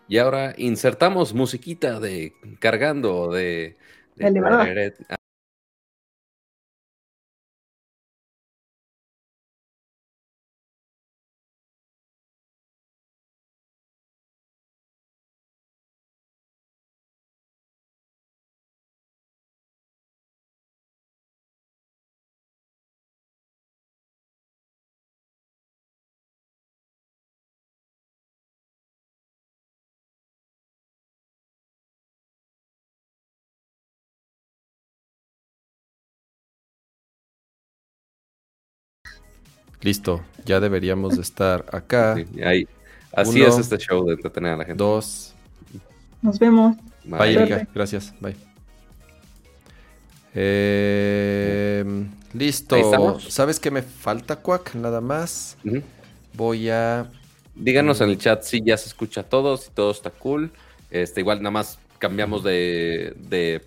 A: Y ahora insertamos musiquita de cargando de,
B: Listo, ya deberíamos de estar acá.
A: Así es este show de entretener a la gente.
B: Dos.
C: Nos vemos.
B: Bye, Erika. Gracias. Bye. Em, listo. ¿Sabes qué me falta, Quack? Nada más. Voy a.
A: Díganos en el chat si ya se escucha a todos, si todo está cool. Este, igual nada más cambiamos de, de,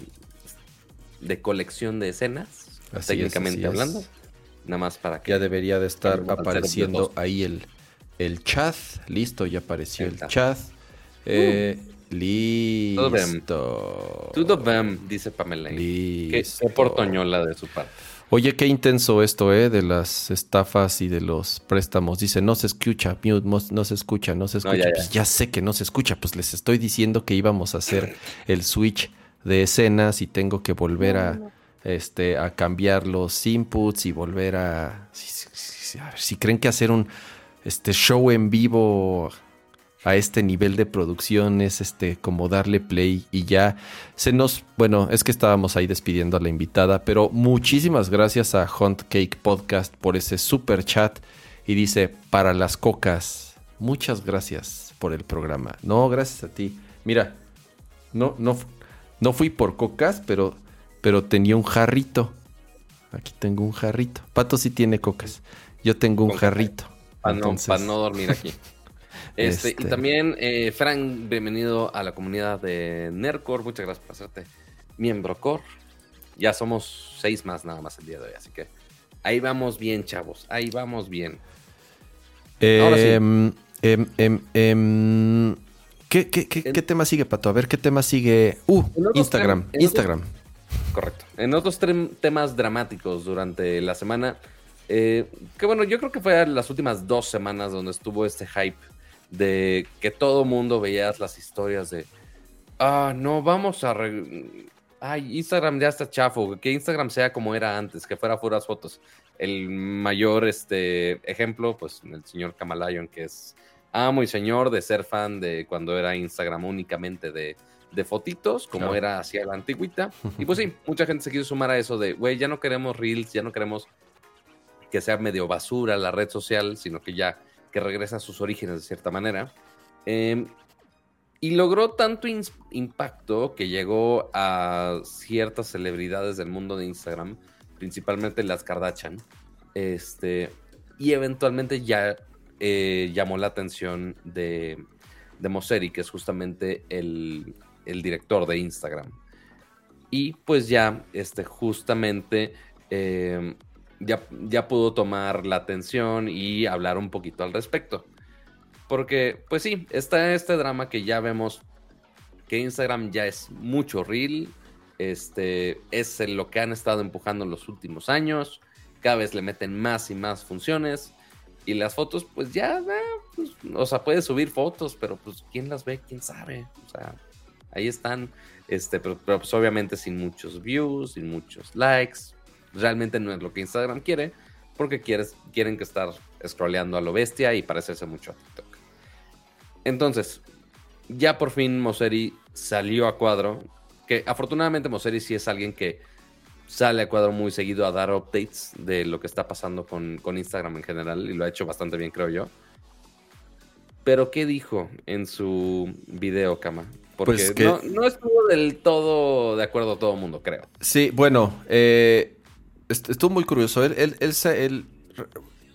A: de colección de escenas, técnicamente hablando. Nada más para que.
B: Ya debería de estar apareciendo ahí el, el chat. Listo, ya apareció el chat. Eh, listo.
A: Todo bam, dice Pamela.
B: Listo.
A: Qué portoñola de su parte.
B: Oye, qué intenso esto, ¿eh? De las estafas y de los préstamos. Dice, no se escucha, no se escucha, no se escucha. ya, Pues ya sé que no se escucha, pues les estoy diciendo que íbamos a hacer el switch de escenas y tengo que volver a este, a cambiar los inputs y volver a, si, creen que hacer un este, show en vivo a este nivel de producción es este, como darle play y ya se nos, bueno, es que estábamos ahí despidiendo a la invitada, pero muchísimas gracias a Hunt Cake Podcast por ese super chat y dice, para las cocas, muchas gracias por el programa. No, gracias a ti. Mira, no, no, no fui por cocas, pero pero tenía un jarrito. Aquí tengo un jarrito. Pato sí tiene cocas. Yo tengo un jarrito.
A: Para no, dormir aquí. Este, Y este. también, eh, Frank, bienvenido a la comunidad de Nerdcore. Muchas gracias por hacerte miembro core. Ya somos seis más nada más el día de hoy, así que ahí vamos bien, chavos. Ahí vamos bien.
B: Ahora sí. Em, em, ¿Qué, qué, qué, tema sigue, Pato? A ver, ¿qué tema sigue? Uh, Instagram. Instagram.
A: Correcto. En otros temas dramáticos durante la semana, eh, que bueno, yo creo que fue las últimas dos semanas donde estuvo este hype de que todo mundo veías las historias de, ah, no, vamos a... Ay, Instagram ya está chafo, que Instagram sea como era antes, que fuera puras fotos. El mayor este, ejemplo, pues el señor Kamalayon, que es amo y señor de ser fan de cuando era Instagram únicamente de de fotitos, como era hacia la antigüita. Y pues sí, mucha gente se quiso sumar a eso de, güey, ya no queremos reels, ya no queremos que sea medio basura la red social, sino que ya que regresa a sus orígenes de cierta manera. Em, y logró tanto impacto que llegó a ciertas celebridades del mundo de Instagram, principalmente las Kardashian, este, y eventualmente ya eh, llamó la atención de, de Moseri, que es justamente el, el director de Instagram. Y pues ya, este, justamente, em, ya, ya pudo tomar la atención y hablar un poquito al respecto. Porque, pues sí, está este drama que ya vemos que Instagram ya es mucho reel, Este es lo que han estado empujando en los últimos años. Cada vez le meten más y más funciones. Y las fotos, pues ya, pues, o sea, puedes subir fotos, pero pues quién las ve, quién sabe. O sea, ahí están, este, pero, pues obviamente sin muchos views, sin muchos likes. Realmente no es lo que Instagram quiere, porque quieren que estar scrolleando a lo bestia y parecerse mucho a TikTok. Entonces, ya por fin Moseri salió a cuadro, que afortunadamente Moseri sí es alguien que sale a cuadro muy seguido a dar updates de lo que está pasando con, Instagram en general y lo ha hecho bastante bien, creo yo. Pero, ¿qué dijo en su video, Kama? Porque pues no, no, estuvo del todo de acuerdo a todo el mundo, creo.
B: Sí, bueno, eh, estuvo muy curioso. Él, él, él,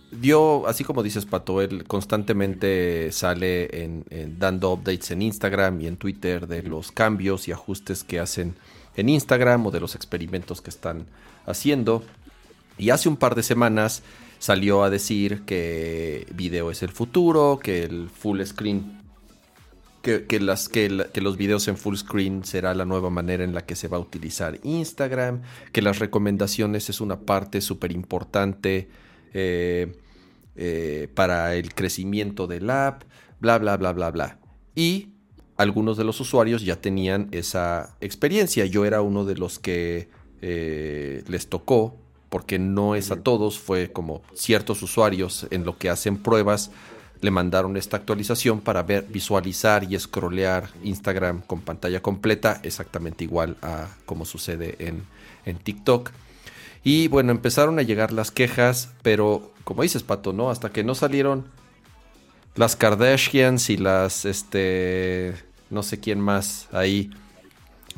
B: dio, así como dices, Pato, él constantemente sale en, dando updates en Instagram y en Twitter de los cambios y ajustes que hacen en Instagram o de los experimentos que están haciendo. Y hace un par de semanas salió a decir que video es el futuro, que el full screen, que, las, que, los videos en full screen será la nueva manera en la que se va a utilizar Instagram, que las recomendaciones es una parte súper importante eh, eh, para el crecimiento del app, bla, bla, bla, bla, bla. Y algunos de los usuarios ya tenían esa experiencia. Yo era uno de los que eh, les tocó, porque no es a todos, fue como ciertos usuarios en lo que hacen pruebas le mandaron esta actualización para ver, visualizar y scrollear Instagram con pantalla completa, exactamente igual a como sucede en, en TikTok. Y bueno, empezaron a llegar las quejas, pero como dices, Pato, ¿no? Hasta que no salieron las Kardashians y las, este, no sé quién más ahí,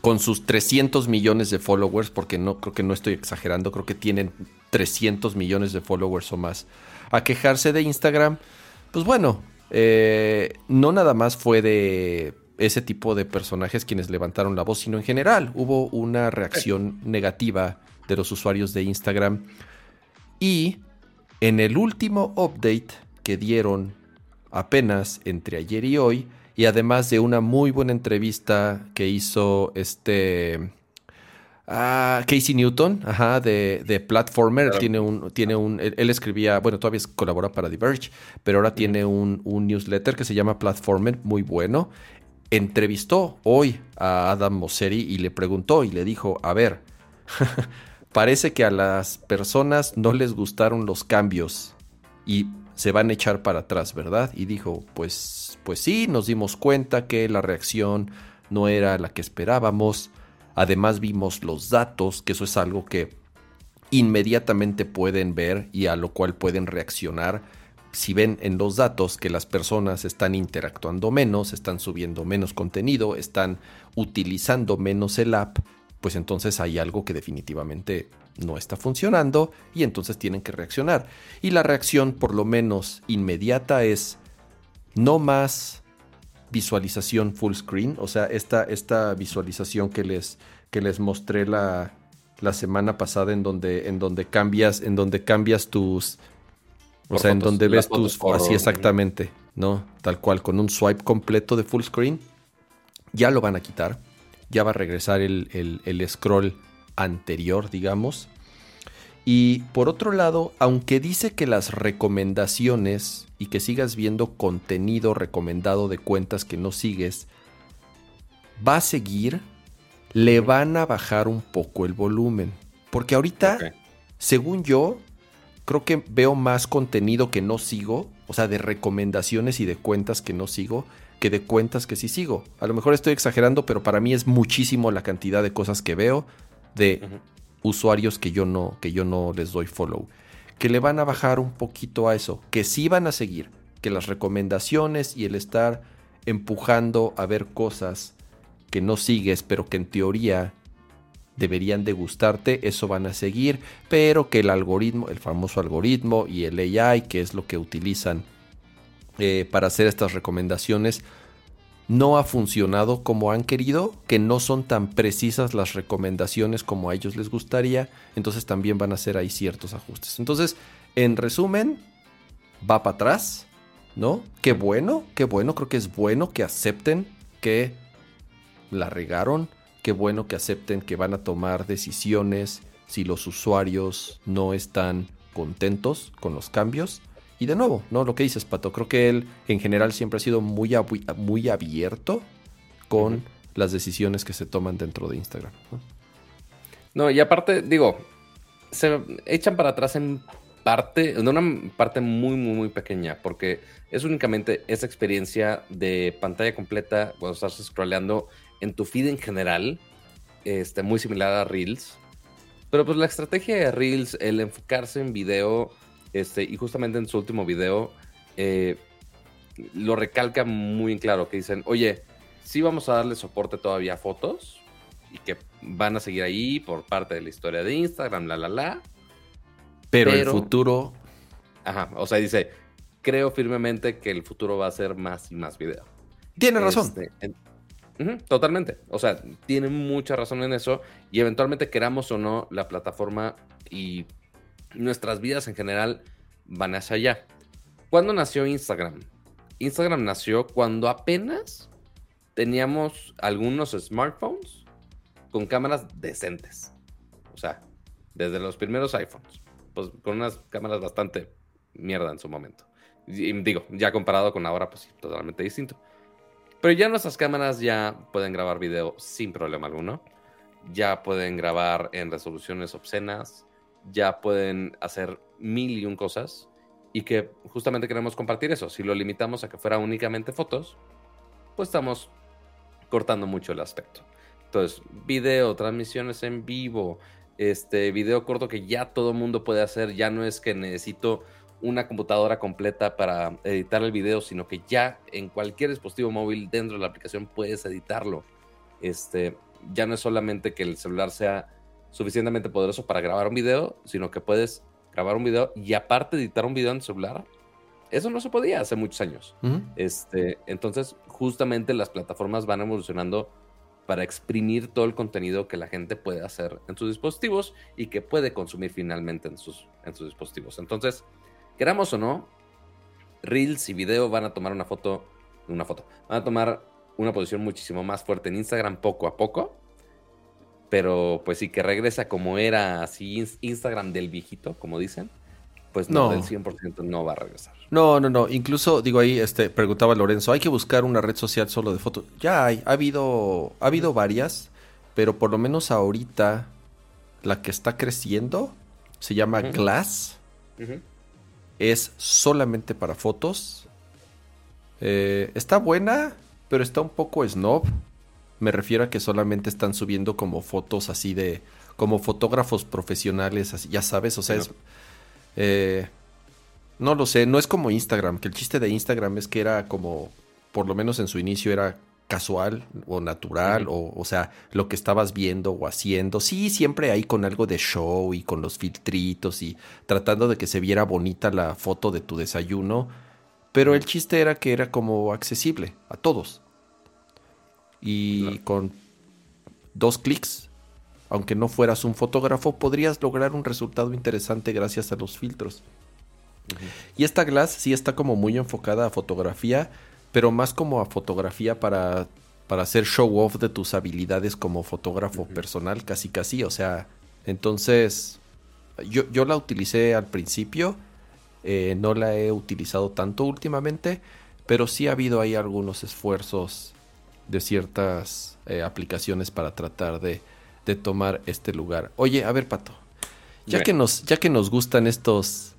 B: con sus 300 millones de followers, porque no creo que no estoy exagerando, creo que tienen 300 millones de followers o más, a quejarse de Instagram, pues bueno, eh, no nada más fue de ese tipo de personajes quienes levantaron la voz, sino en general hubo una reacción negativa de los usuarios de Instagram. Y en el último update que dieron apenas entre ayer y hoy, y además de una muy buena entrevista que hizo este ah, Casey Newton, ajá, de, Platformer. Tiene un, tiene un, él, escribía, bueno, todavía colabora para Diverge, pero ahora tiene un, un, newsletter que se llama Platformer, muy bueno. Entrevistó hoy a Adam Mosseri y le preguntó y le dijo, a ver, parece que a las personas no les gustaron los cambios y se van a echar para atrás, ¿verdad? Y dijo, pues, pues sí, nos dimos cuenta que la reacción no era la que esperábamos. Además vimos los datos, que eso es algo que inmediatamente pueden ver y a lo cual pueden reaccionar. Si ven en los datos que las personas están interactuando menos, están subiendo menos contenido, están utilizando menos el app, pues entonces hay algo que definitivamente no está funcionando y entonces tienen que reaccionar. Y la reacción, por lo menos inmediata, es no más visualización full screen, o sea, esta, esta visualización que les, que les mostré la, la semana pasada en donde, en donde cambias, en donde cambias tus, o sea, en donde ves tus, así exactamente, ¿no? Tal cual, con un swipe completo de full screen, ya lo van a quitar, ya va a regresar el, el, el scroll anterior, digamos. Y por otro lado, aunque dice que las recomendaciones y que sigas viendo contenido recomendado de cuentas que no sigues, va a seguir, le van a bajar un poco el volumen. Porque ahorita, según yo, creo que veo más contenido que no sigo, o sea, de recomendaciones y de cuentas que no sigo, que de cuentas que sí sigo. A lo mejor estoy exagerando, pero para mí es muchísimo la cantidad de cosas que veo de usuarios que yo no que yo no les doy follow, que le van a bajar un poquito a eso, que sí van a seguir, que las recomendaciones y el estar empujando a ver cosas que no sigues, pero que en teoría deberían de gustarte, eso van a seguir, pero que el algoritmo, el famoso algoritmo y el AI, que es lo que utilizan eh, para hacer estas recomendaciones, no ha funcionado como han querido, que no son tan precisas las recomendaciones como a ellos les gustaría, entonces también van a hacer ahí ciertos ajustes. Entonces, en resumen, va para atrás, ¿no? Qué bueno, qué bueno, creo que es bueno que acepten que la regaron, qué bueno que acepten que van a tomar decisiones si los usuarios no están contentos con los cambios. Y de nuevo, ¿no? Lo que dices, Pato, creo que él en general siempre ha sido muy, muy abierto con las decisiones que se toman dentro de Instagram.
A: ¿no? y aparte, digo, se echan para atrás en parte, en una parte muy, muy, muy pequeña, porque es únicamente esa experiencia de pantalla completa cuando estás scrolleando en tu feed en general, este, muy similar a Reels. Pero pues la estrategia de Reels, el enfocarse en video, este, y justamente en su último video, eh, lo recalca muy en claro, que dicen, oye, sí vamos a darle soporte todavía a fotos, y que van a seguir ahí por parte de la historia de Instagram, la, la, la.
B: Pero, el futuro...
A: Ajá, o sea, dice, creo firmemente que el futuro va a ser más y más video.
B: Tiene razón.
A: Este, totalmente. O sea, tiene mucha razón en eso. Y eventualmente, queramos o no, la plataforma y nuestras vidas en general van hacia allá. ¿Cuándo nació Instagram? Instagram nació cuando apenas teníamos algunos smartphones con cámaras decentes. O sea, desde los primeros iPhones. Pues con unas cámaras bastante mierda en su momento. Y, digo, ya comparado con ahora, pues totalmente distinto. Pero ya nuestras cámaras ya pueden grabar video sin problema alguno. Ya pueden grabar en resoluciones obscenas. Ya pueden hacer mil y un cosas. Y que justamente queremos compartir eso. Si lo limitamos a que fuera únicamente fotos, pues estamos cortando mucho el aspecto. Entonces, video, transmisiones en vivo, este video corto que ya todo mundo puede hacer. Ya no es que necesito una computadora completa para editar el video, sino que ya en cualquier dispositivo móvil dentro de la aplicación puedes editarlo. Este, ya no es solamente que el celular sea suficientemente poderoso para grabar un video, sino que puedes grabar un video y aparte editar un video en celular. Eso no se podía hace muchos años. este, entonces, justamente las plataformas van evolucionando para exprimir todo el contenido que la gente puede hacer en sus dispositivos y que puede consumir finalmente en sus, en sus dispositivos. Entonces, Queramos o no, Reels y video van a tomar una foto, una foto, van a tomar una posición muchísimo más fuerte en Instagram poco a poco. Pero pues sí, que regresa como era así Instagram del viejito, como dicen. Pues no, del 100% no va a regresar.
B: No, no, no. Incluso, digo ahí, este, preguntaba Lorenzo, ¿hay que buscar una red social solo de fotos? Ya hay, ha habido, ha habido varias, pero por lo menos ahorita la que está creciendo se llama Glass es solamente para fotos. Eh, está buena, pero está un poco snob. Me refiero a que solamente están subiendo como fotos así de. como fotógrafos profesionales, así, ya sabes, o sea, es. Eh, no lo sé, no es como Instagram, que el chiste de Instagram es que era como, por lo menos en su inicio era casual o natural, o, o sea, lo que estabas viendo o haciendo. Sí, siempre ahí con algo de show y con los filtritos y tratando de que se viera bonita la foto de tu desayuno. Pero el chiste era que era como accesible a todos. Y con dos clics, aunque no fueras un fotógrafo, podrías lograr un resultado interesante gracias a los filtros. Y esta Glass sí está como muy enfocada a fotografía pero más como a fotografía para, para hacer show off de tus habilidades como fotógrafo personal, casi casi. O sea, entonces yo, yo la utilicé al principio, eh, no la he utilizado tanto últimamente, pero sí ha habido ahí algunos esfuerzos de ciertas eh, aplicaciones para tratar de, de, tomar este lugar. Oye, a ver, Pato, ya que, nos, ya que nos gustan estos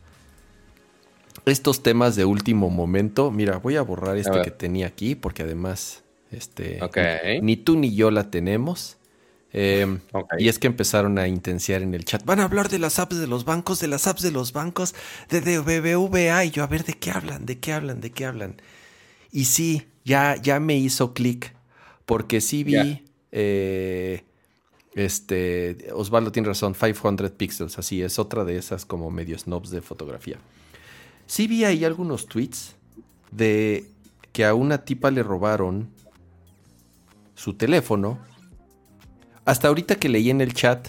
B: estos temas de último momento, mira, voy a borrar este que tenía aquí porque además este, ni, tú ni yo la tenemos. Em, y es que empezaron a intenciar en el chat. Van a hablar de las apps de los bancos, de las apps de los bancos, de, de BBVA. Y yo, a ver, ¿de qué hablan? ¿De qué hablan? ¿De qué hablan? Y sí, ya, ya me hizo clic. Porque sí vi. Eh, este. Osvaldo tiene razón, 500 pixels. Así es, otra de esas como medio snobs de fotografía. Sí vi ahí algunos tweets de que a una tipa le robaron su teléfono. Hasta ahorita que leí en el chat,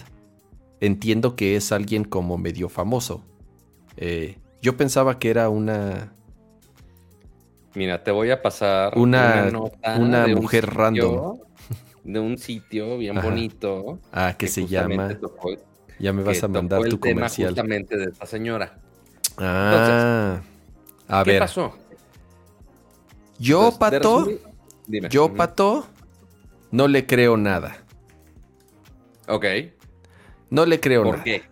B: entiendo que es alguien como medio famoso. Eh, yo pensaba que era una...
A: Mira, te voy a pasar
B: una, una, mujer random.
A: de un sitio bien bonito.
B: Ah, que, se llama. ya me vas a mandar tu comercial.
A: justamente de esta señora.
B: Ah. a
A: ¿qué
B: ver.
A: pasó?
B: Yo, Pato, yo, Pato, no le creo nada.
A: Ok.
B: No le creo nada.
A: ¿Por qué?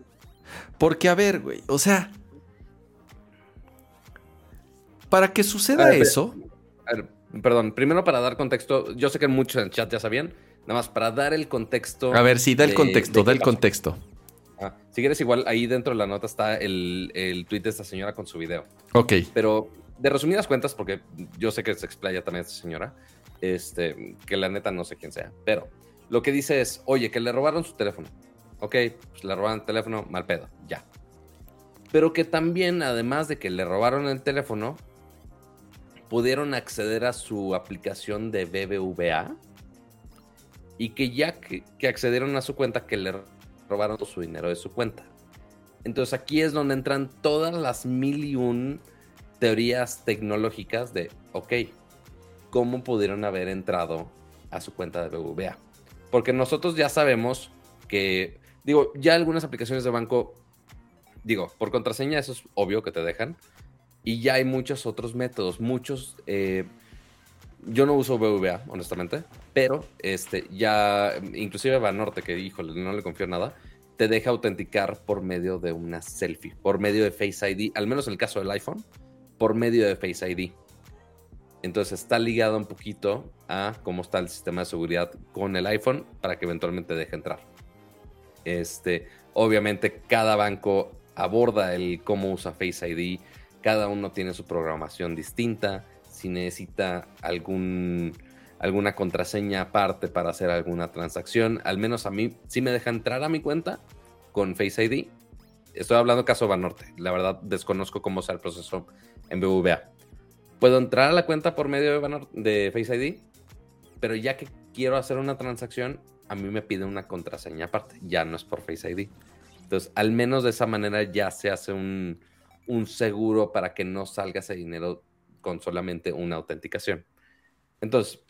B: Porque, a ver, güey, o sea, para que suceda eso.
A: perdón, primero para dar contexto, yo sé que muchos en el chat ya sabían, nada más para dar el contexto.
B: A ver, sí, da el contexto, da el contexto.
A: Ah, si quieres, igual ahí dentro de la nota está el, el tweet de esta señora con su video.
B: Ok.
A: Pero de resumidas cuentas, porque yo sé que se explaya también esta señora, este, que la neta no sé quién sea, pero lo que dice es, oye, que le robaron su teléfono. Ok, pues le robaron el teléfono, mal pedo, ya. Pero que también, además de que le robaron el teléfono, pudieron acceder a su aplicación de BBVA y que ya que, accedieron a su cuenta, que le robaron su dinero de su cuenta. Entonces aquí es donde entran todas las mil y un teorías tecnológicas de, ok, ¿cómo pudieron haber entrado a su cuenta de BBVA? Porque nosotros ya sabemos que, digo, ya algunas aplicaciones de banco, digo, por contraseña eso es obvio que te dejan, y ya hay muchos otros métodos, muchos... Eh, yo no uso BBVA, honestamente, pero este, ya, inclusive Banorte, que híjole, no le confío nada, te deja autenticar por medio de una selfie, por medio de Face ID, al menos en el caso del iPhone, por medio de Face ID. Entonces está ligado un poquito a cómo está el sistema de seguridad con el iPhone para que eventualmente deje entrar. Este, obviamente cada banco aborda el cómo usa Face ID, cada uno tiene su programación distinta, si necesita algún, alguna contraseña aparte para hacer alguna transacción, al menos a mí sí me deja entrar a mi cuenta con Face ID. Estoy hablando caso Banorte, la verdad desconozco cómo sea el proceso en BBVA. Puedo entrar a la cuenta por medio de, de Face ID, pero ya que quiero hacer una transacción, a mí me pide una contraseña aparte, ya no es por Face ID. Entonces, al menos de esa manera ya se hace un, un seguro para que no salga ese dinero con solamente una autenticación. Entonces,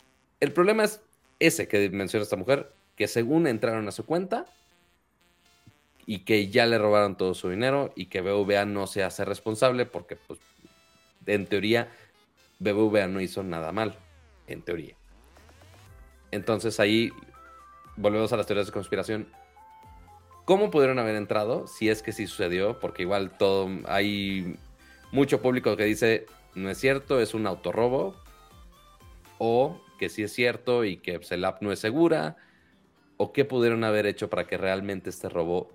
A: el problema es ese que menciona esta mujer, que según entraron a su cuenta y que ya le robaron todo su dinero y que BBVA no se hace responsable porque, pues, en teoría, BBVA no hizo nada mal, en teoría. Entonces ahí volvemos a las teorías de conspiración. ¿Cómo pudieron haber entrado? Si es que sí sucedió, porque igual todo hay mucho público que dice no es cierto, es un autorrobo, o que sí es cierto y que pues, el app no es segura, o qué pudieron haber hecho para que realmente este robo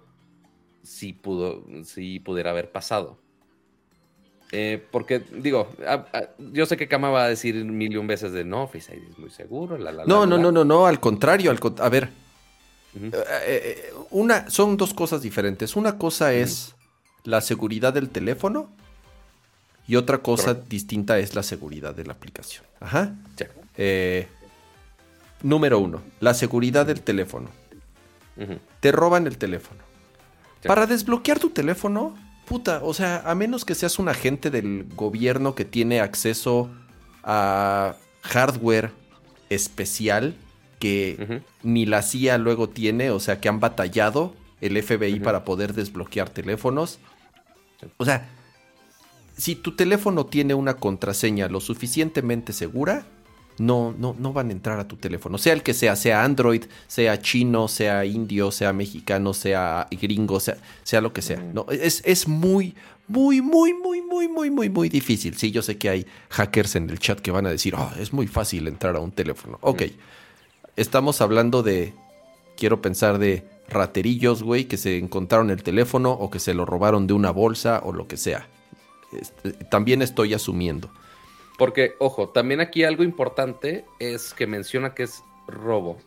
A: sí pudo, sí pudiera haber pasado. Eh, porque, digo, yo sé que Kama va a decir mil y un veces de no, Face ID es muy seguro. La, la,
B: no, no, no, no, no, al contrario. Al, a ver, eh, eh, una, son dos cosas diferentes. Una cosa es la seguridad del teléfono y otra cosa distinta es la seguridad de la aplicación. Ajá. número uno, la seguridad del teléfono. Te roban el teléfono. Para desbloquear tu teléfono, puta, o sea, a menos que seas un agente del gobierno que tiene acceso a hardware especial que ni la CIA luego tiene, o sea, que han batallado el FBI para poder desbloquear teléfonos. O sea, si tu teléfono tiene una contraseña lo suficientemente segura, no, no, no van a entrar a tu teléfono. Sea el que sea, sea Android, sea chino, sea indio, sea mexicano, sea gringo, sea, sea lo que sea. No, es, es muy, muy, muy, muy, muy, muy, muy, muy difícil. Sí, yo sé que hay hackers en el chat que van a decir, oh, es muy fácil entrar a un teléfono. Ok, estamos hablando de, quiero pensar de raterillos, güey, que se encontraron el teléfono o que se lo robaron de una bolsa o lo que sea. Este, también estoy asumiendo.
A: Porque, ojo, también aquí algo importante es que menciona que es robo.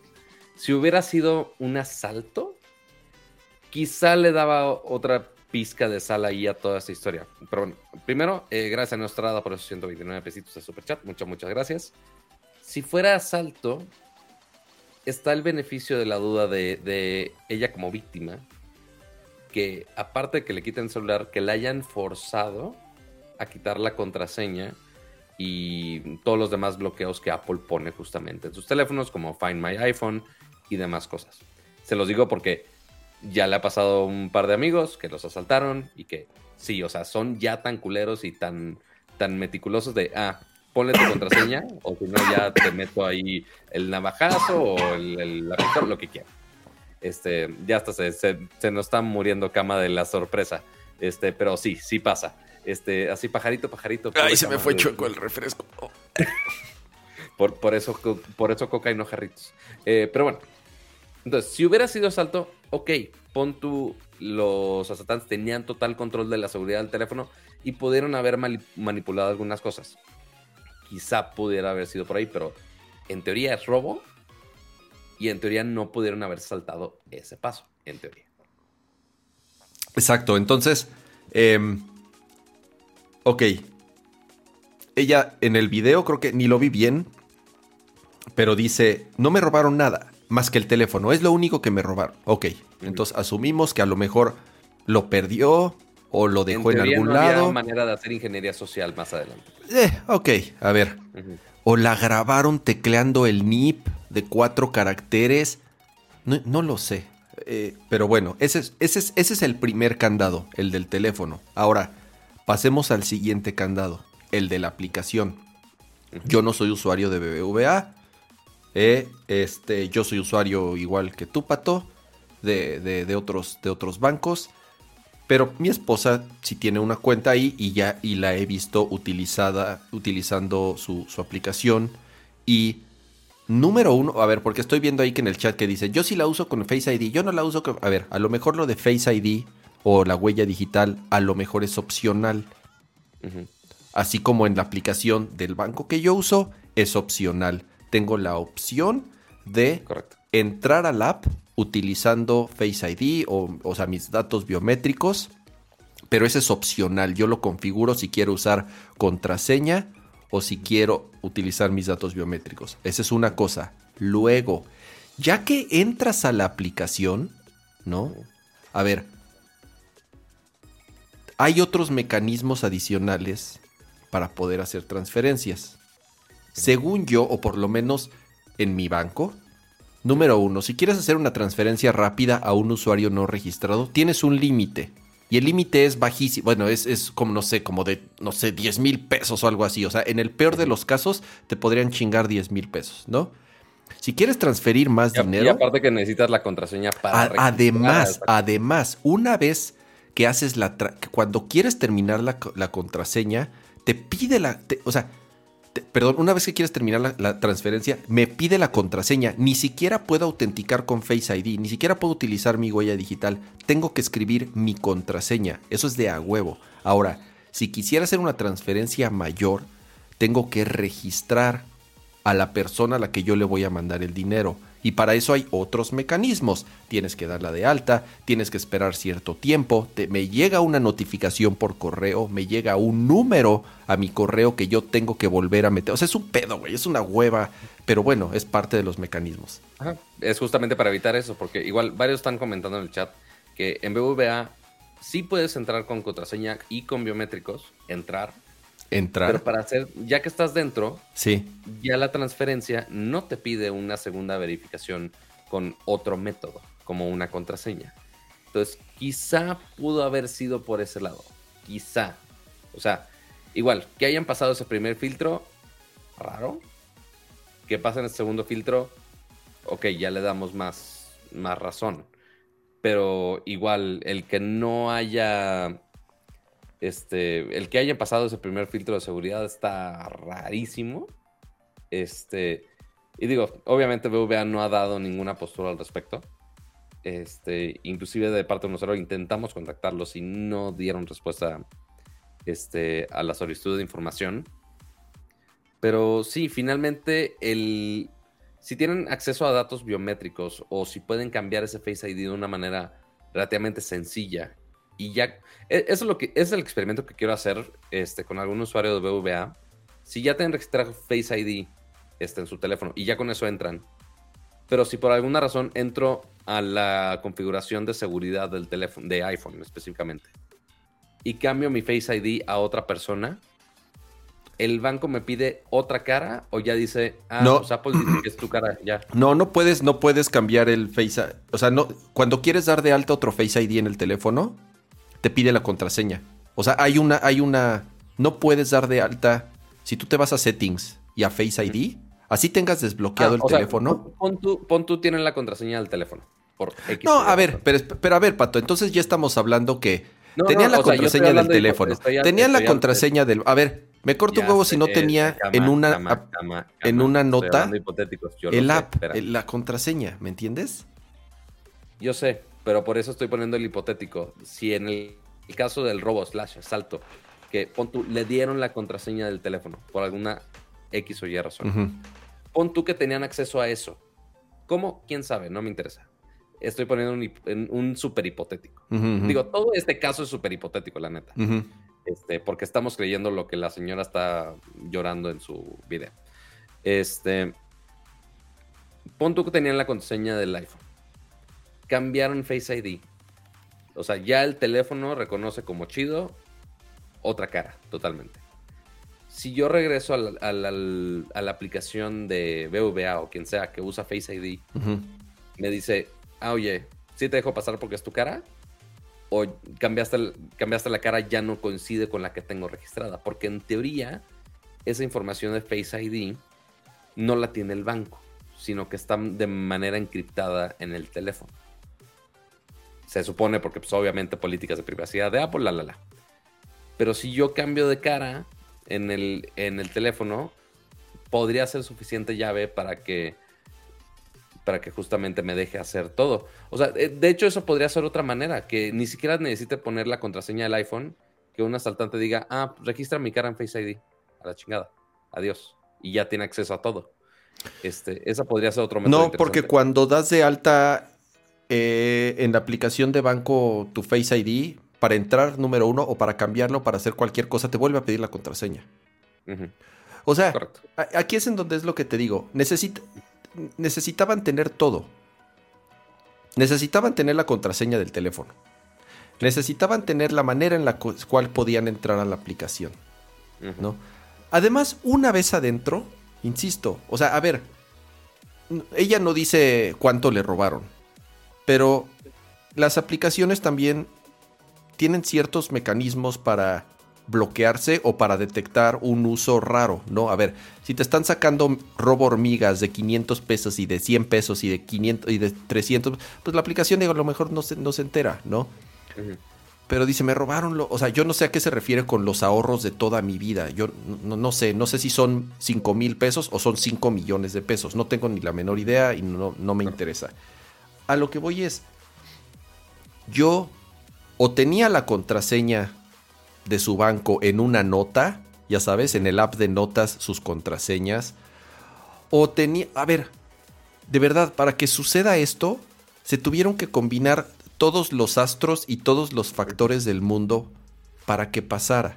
A: Si hubiera sido un asalto, quizá le daba otra pizca de sal ahí a toda esta historia. Pero bueno, primero, eh, gracias a Nostrada por esos 129 pesitos de Superchat. Muchas, muchas gracias. Si fuera asalto, está el beneficio de la duda de, ella como víctima, que aparte de que le quiten el celular, que la hayan forzado a quitar la contraseña y todos los demás bloqueos que Apple pone justamente en sus teléfonos, como Find My iPhone y demás cosas. Se los digo porque ya le ha pasado un par de amigos que los asaltaron y que sí, o sea, son ya tan culeros y tan, tan meticulosos de, ah, ponle tu contraseña o si no ya te meto ahí el navajazo o el, la lo que quieras. Este, ya hasta se, se, nos está muriendo cama de la sorpresa. Este, pero sí, sí pasa. Este, así pajarito, pajarito.
B: Ay, se me fue chueco el refresco.
A: por, por, eso, por eso coca y no jarritos. Eh, pero bueno, entonces, si hubiera sido asalto, ok, pon tú, los asaltantes tenían total control de la seguridad del teléfono y pudieron haber manipulado algunas cosas. Quizá pudiera haber sido por ahí, pero en teoría es robo y en teoría no pudieron haber saltado ese paso, en teoría.
B: Exacto, entonces, em, ok, ella en el video creo que ni lo vi bien, pero dice, no me robaron nada más que el teléfono. Es lo único que me robaron. Ok, entonces asumimos que a lo mejor lo perdió o lo dejó en, algún no lado.
A: manera de hacer ingeniería social más adelante.
B: Eh, ok, a ver. O la grabaron tecleando el NIP de cuatro caracteres. No, lo sé. Eh, pero bueno, ese es, ese, es, ese es el primer candado, el del teléfono. Ahora, pasemos al siguiente candado, el de la aplicación. Yo no soy usuario de BBVA, eh, este, yo soy usuario igual que tú, Pato, de, otros, de otros bancos. Pero mi esposa sí tiene una cuenta ahí y ya y la he visto utilizada, utilizando su, aplicación. Y número uno, a ver, porque estoy viendo ahí que en el chat que dice, yo sí la uso con Face ID, yo no la uso con... A ver, a lo mejor lo de Face ID o la huella digital, a lo mejor es opcional. Así como en la aplicación del banco que yo uso, es opcional tengo la opción de entrar al app utilizando Face ID o, o sea, mis datos biométricos, pero ese es opcional. Yo lo configuro si quiero usar contraseña o si quiero utilizar mis datos biométricos. Esa es una cosa. Luego, ya que entras a la aplicación, ¿no? A ver, hay otros mecanismos adicionales para poder hacer transferencias. Según yo, o por lo menos en mi banco, número uno, si quieres hacer una transferencia rápida a un usuario no registrado, tienes un límite. Y el límite es bajísimo. Bueno, es, como, no sé, como de, no sé, 10 mil pesos o algo así. O sea, en el peor de los casos, te podrían chingar 10 mil pesos, ¿no? Si quieres transferir más dinero. Y
A: aparte que necesitas la contraseña para.
B: además, además, una vez que haces la. cuando quieres terminar la, contraseña, te pide la. o sea, perdón, una vez que quieres terminar la, transferencia, me pide la contraseña. Ni siquiera puedo autenticar con Face ID, ni siquiera puedo utilizar mi huella digital. Tengo que escribir mi contraseña. Eso es de a huevo. Ahora, si quisiera hacer una transferencia mayor, tengo que registrar a la persona a la que yo le voy a mandar el dinero. Y para eso hay otros mecanismos. Tienes que darla de alta, tienes que esperar cierto tiempo, me llega una notificación por correo, me llega un número a mi correo que yo tengo que volver a meter. O sea, es un pedo, güey, es una hueva, pero bueno, es parte de los mecanismos.
A: Es justamente para evitar eso, porque igual varios están comentando en el chat que en BBVA sí puedes entrar con contraseña y con biométricos, entrar,
B: entrar.
A: Pero para hacer, ya que estás dentro,
B: sí.
A: ya la transferencia no te pide una segunda verificación con otro método, como una contraseña. Entonces, quizá pudo haber sido por ese lado. Quizá. O sea, igual, que hayan pasado ese primer filtro, raro. Que pasen el segundo filtro, ok, ya le damos más, más razón. Pero igual, el que no haya este, el que haya pasado ese primer filtro de seguridad está rarísimo. Este, y digo, obviamente BVA no ha dado ninguna postura al respecto. Este, inclusive de parte de nosotros intentamos contactarlos y no dieron respuesta este, a la solicitud de información. Pero sí, finalmente, el, si tienen acceso a datos biométricos o si pueden cambiar ese Face ID de una manera relativamente sencilla y ya, e, eso es lo que es el experimento que quiero hacer este, con algún usuario de BVA. Si ya tienen registrado Face ID este, en su teléfono y ya con eso entran, pero si por alguna razón entro a la configuración de seguridad del teléfono, de iPhone específicamente, y cambio mi Face ID a otra persona, ¿el banco me pide otra cara o ya dice, ah, no. pues Apple dice que es tu cara ya?
B: No, no puedes, no puedes cambiar el Face O sea, no, cuando quieres dar de alta otro Face ID en el teléfono, te pide la contraseña. O sea, hay una, hay una. No puedes dar de alta. Si tú te vas a settings y a Face ID, así tengas desbloqueado ah, el teléfono.
A: pon, tú, pon tú tienes la contraseña del teléfono. Por
B: no, a ver, pero, pero a ver, Pato, entonces ya estamos hablando que tenían la contraseña del teléfono. tenían la contraseña del. A ver, me corto un huevo si no tenía en una en una nota el app, la contraseña, ¿me entiendes?
A: Yo sé, pero por eso estoy poniendo el hipotético. Si en el, caso del robo slash asalto, que pon tú, le dieron la contraseña del teléfono por alguna X o Y razón. Pon tú que tenían acceso a eso. ¿Cómo? ¿Quién sabe? No me interesa estoy poniendo un, un súper hipotético. Digo, todo este caso es súper hipotético, la neta. este, porque estamos creyendo lo que la señora está llorando en su video. Este, pon tú que tenían la contraseña del iPhone. Cambiaron Face ID. O sea, ya el teléfono reconoce como chido otra cara, totalmente. Si yo regreso a la, aplicación de BVA o quien sea que usa Face ID, me dice, ah, oye, ¿sí te dejo pasar porque es tu cara? O cambiaste, cambiaste la cara ya no coincide con la que tengo registrada. Porque en teoría, esa información de Face ID no la tiene el banco, sino que está de manera encriptada en el teléfono. Se supone porque pues obviamente políticas de privacidad de Apple, la, la, la. Pero si yo cambio de cara en el, en el teléfono, podría ser suficiente llave para que para que justamente me deje hacer todo. O sea, eh, de hecho eso podría ser otra manera, que ni siquiera necesite poner la contraseña del iPhone, que un asaltante diga, ah, registra mi cara en Face ID, a la chingada, adiós, y ya tiene acceso a todo. Este, esa podría ser otro
B: método. No, porque cuando das de alta eh, en la aplicación de banco tu Face ID, para entrar número uno o para cambiarlo, para hacer cualquier cosa, te vuelve a pedir la contraseña. O sea, aquí es en donde es lo que te digo. Necesita, necesitaban tener todo. Necesitaban tener la contraseña del teléfono. Necesitaban tener la manera en la cual podían entrar a la aplicación. ¿no? Además, una vez adentro, insisto, o sea, a ver, ella no dice cuánto le robaron, pero las aplicaciones también tienen ciertos mecanismos para bloquearse o para detectar un uso raro, ¿no? A ver, si te están sacando robo hormigas de 500 pesos y de 100 pesos y de 500 y de 300, pues la aplicación digo, a lo mejor no se, no se entera, ¿no? Pero dice, me robaron, lo, o sea, yo no sé a qué se refiere con los ahorros de toda mi vida. Yo no, no sé, no sé si son 5 mil pesos o son 5 millones de pesos. No tengo ni la menor idea y no, no me interesa. A lo que voy es, yo o tenía la contraseña de su banco en una nota, ya sabes, en el app de notas sus contraseñas. O tenía, a ver, de verdad, para que suceda esto, se tuvieron que combinar todos los astros y todos los factores del mundo para que pasara.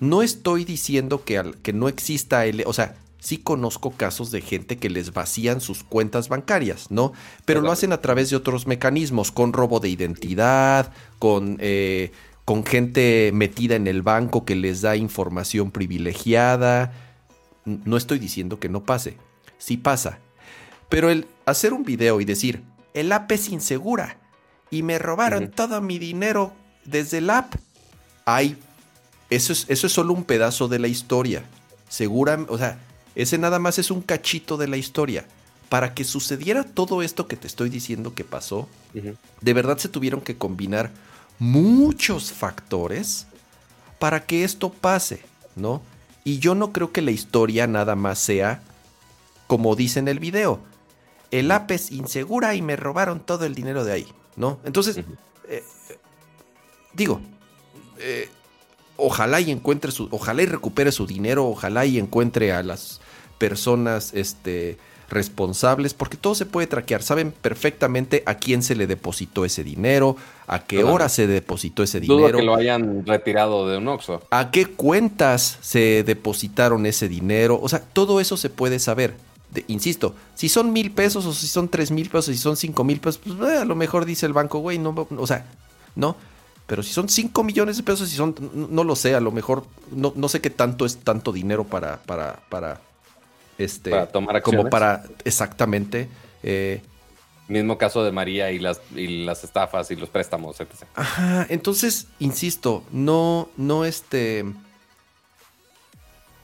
B: No estoy diciendo que, que no exista el, o sea, sí conozco casos de gente que les vacían sus cuentas bancarias, ¿no? Pero lo hacen a través de otros mecanismos, con robo de identidad, con eh, con gente metida en el banco que les da información privilegiada. No estoy diciendo que no pase, sí pasa. Pero el hacer un video y decir, el app es insegura y me robaron todo mi dinero desde el app, ay, eso es, eso es solo un pedazo de la historia. Segura, o sea, ese nada más es un cachito de la historia. Para que sucediera todo esto que te estoy diciendo que pasó, de verdad se tuvieron que combinar muchos factores para que esto pase, ¿no? Y yo no creo que la historia nada más sea como dice en el video. El app es insegura y me robaron todo el dinero de ahí, ¿no? Entonces, eh, digo, eh, ojalá y encuentre su, ojalá y recupere su dinero, ojalá y encuentre a las personas, este, responsables, porque todo se puede traquear. Saben perfectamente a quién se le depositó ese dinero, a qué hora se depositó ese dinero.
A: que lo hayan retirado de un Oxxo.
B: A qué cuentas se depositaron ese dinero. O sea, todo eso se puede saber. insisto, si son mil pesos o si son tres mil pesos, si son cinco mil pesos, pues eh, a lo mejor dice el banco, güey, no, o sea, ¿no? Pero si son 5 millones de pesos, si son, no, lo sé, a lo mejor, no, no, sé qué tanto es tanto dinero para, para, para, este,
A: para tomar acciones.
B: Como para, exactamente. Eh,
A: Mismo caso de María y las, y las estafas y los préstamos, etc.
B: Ajá, entonces, insisto, no, no este...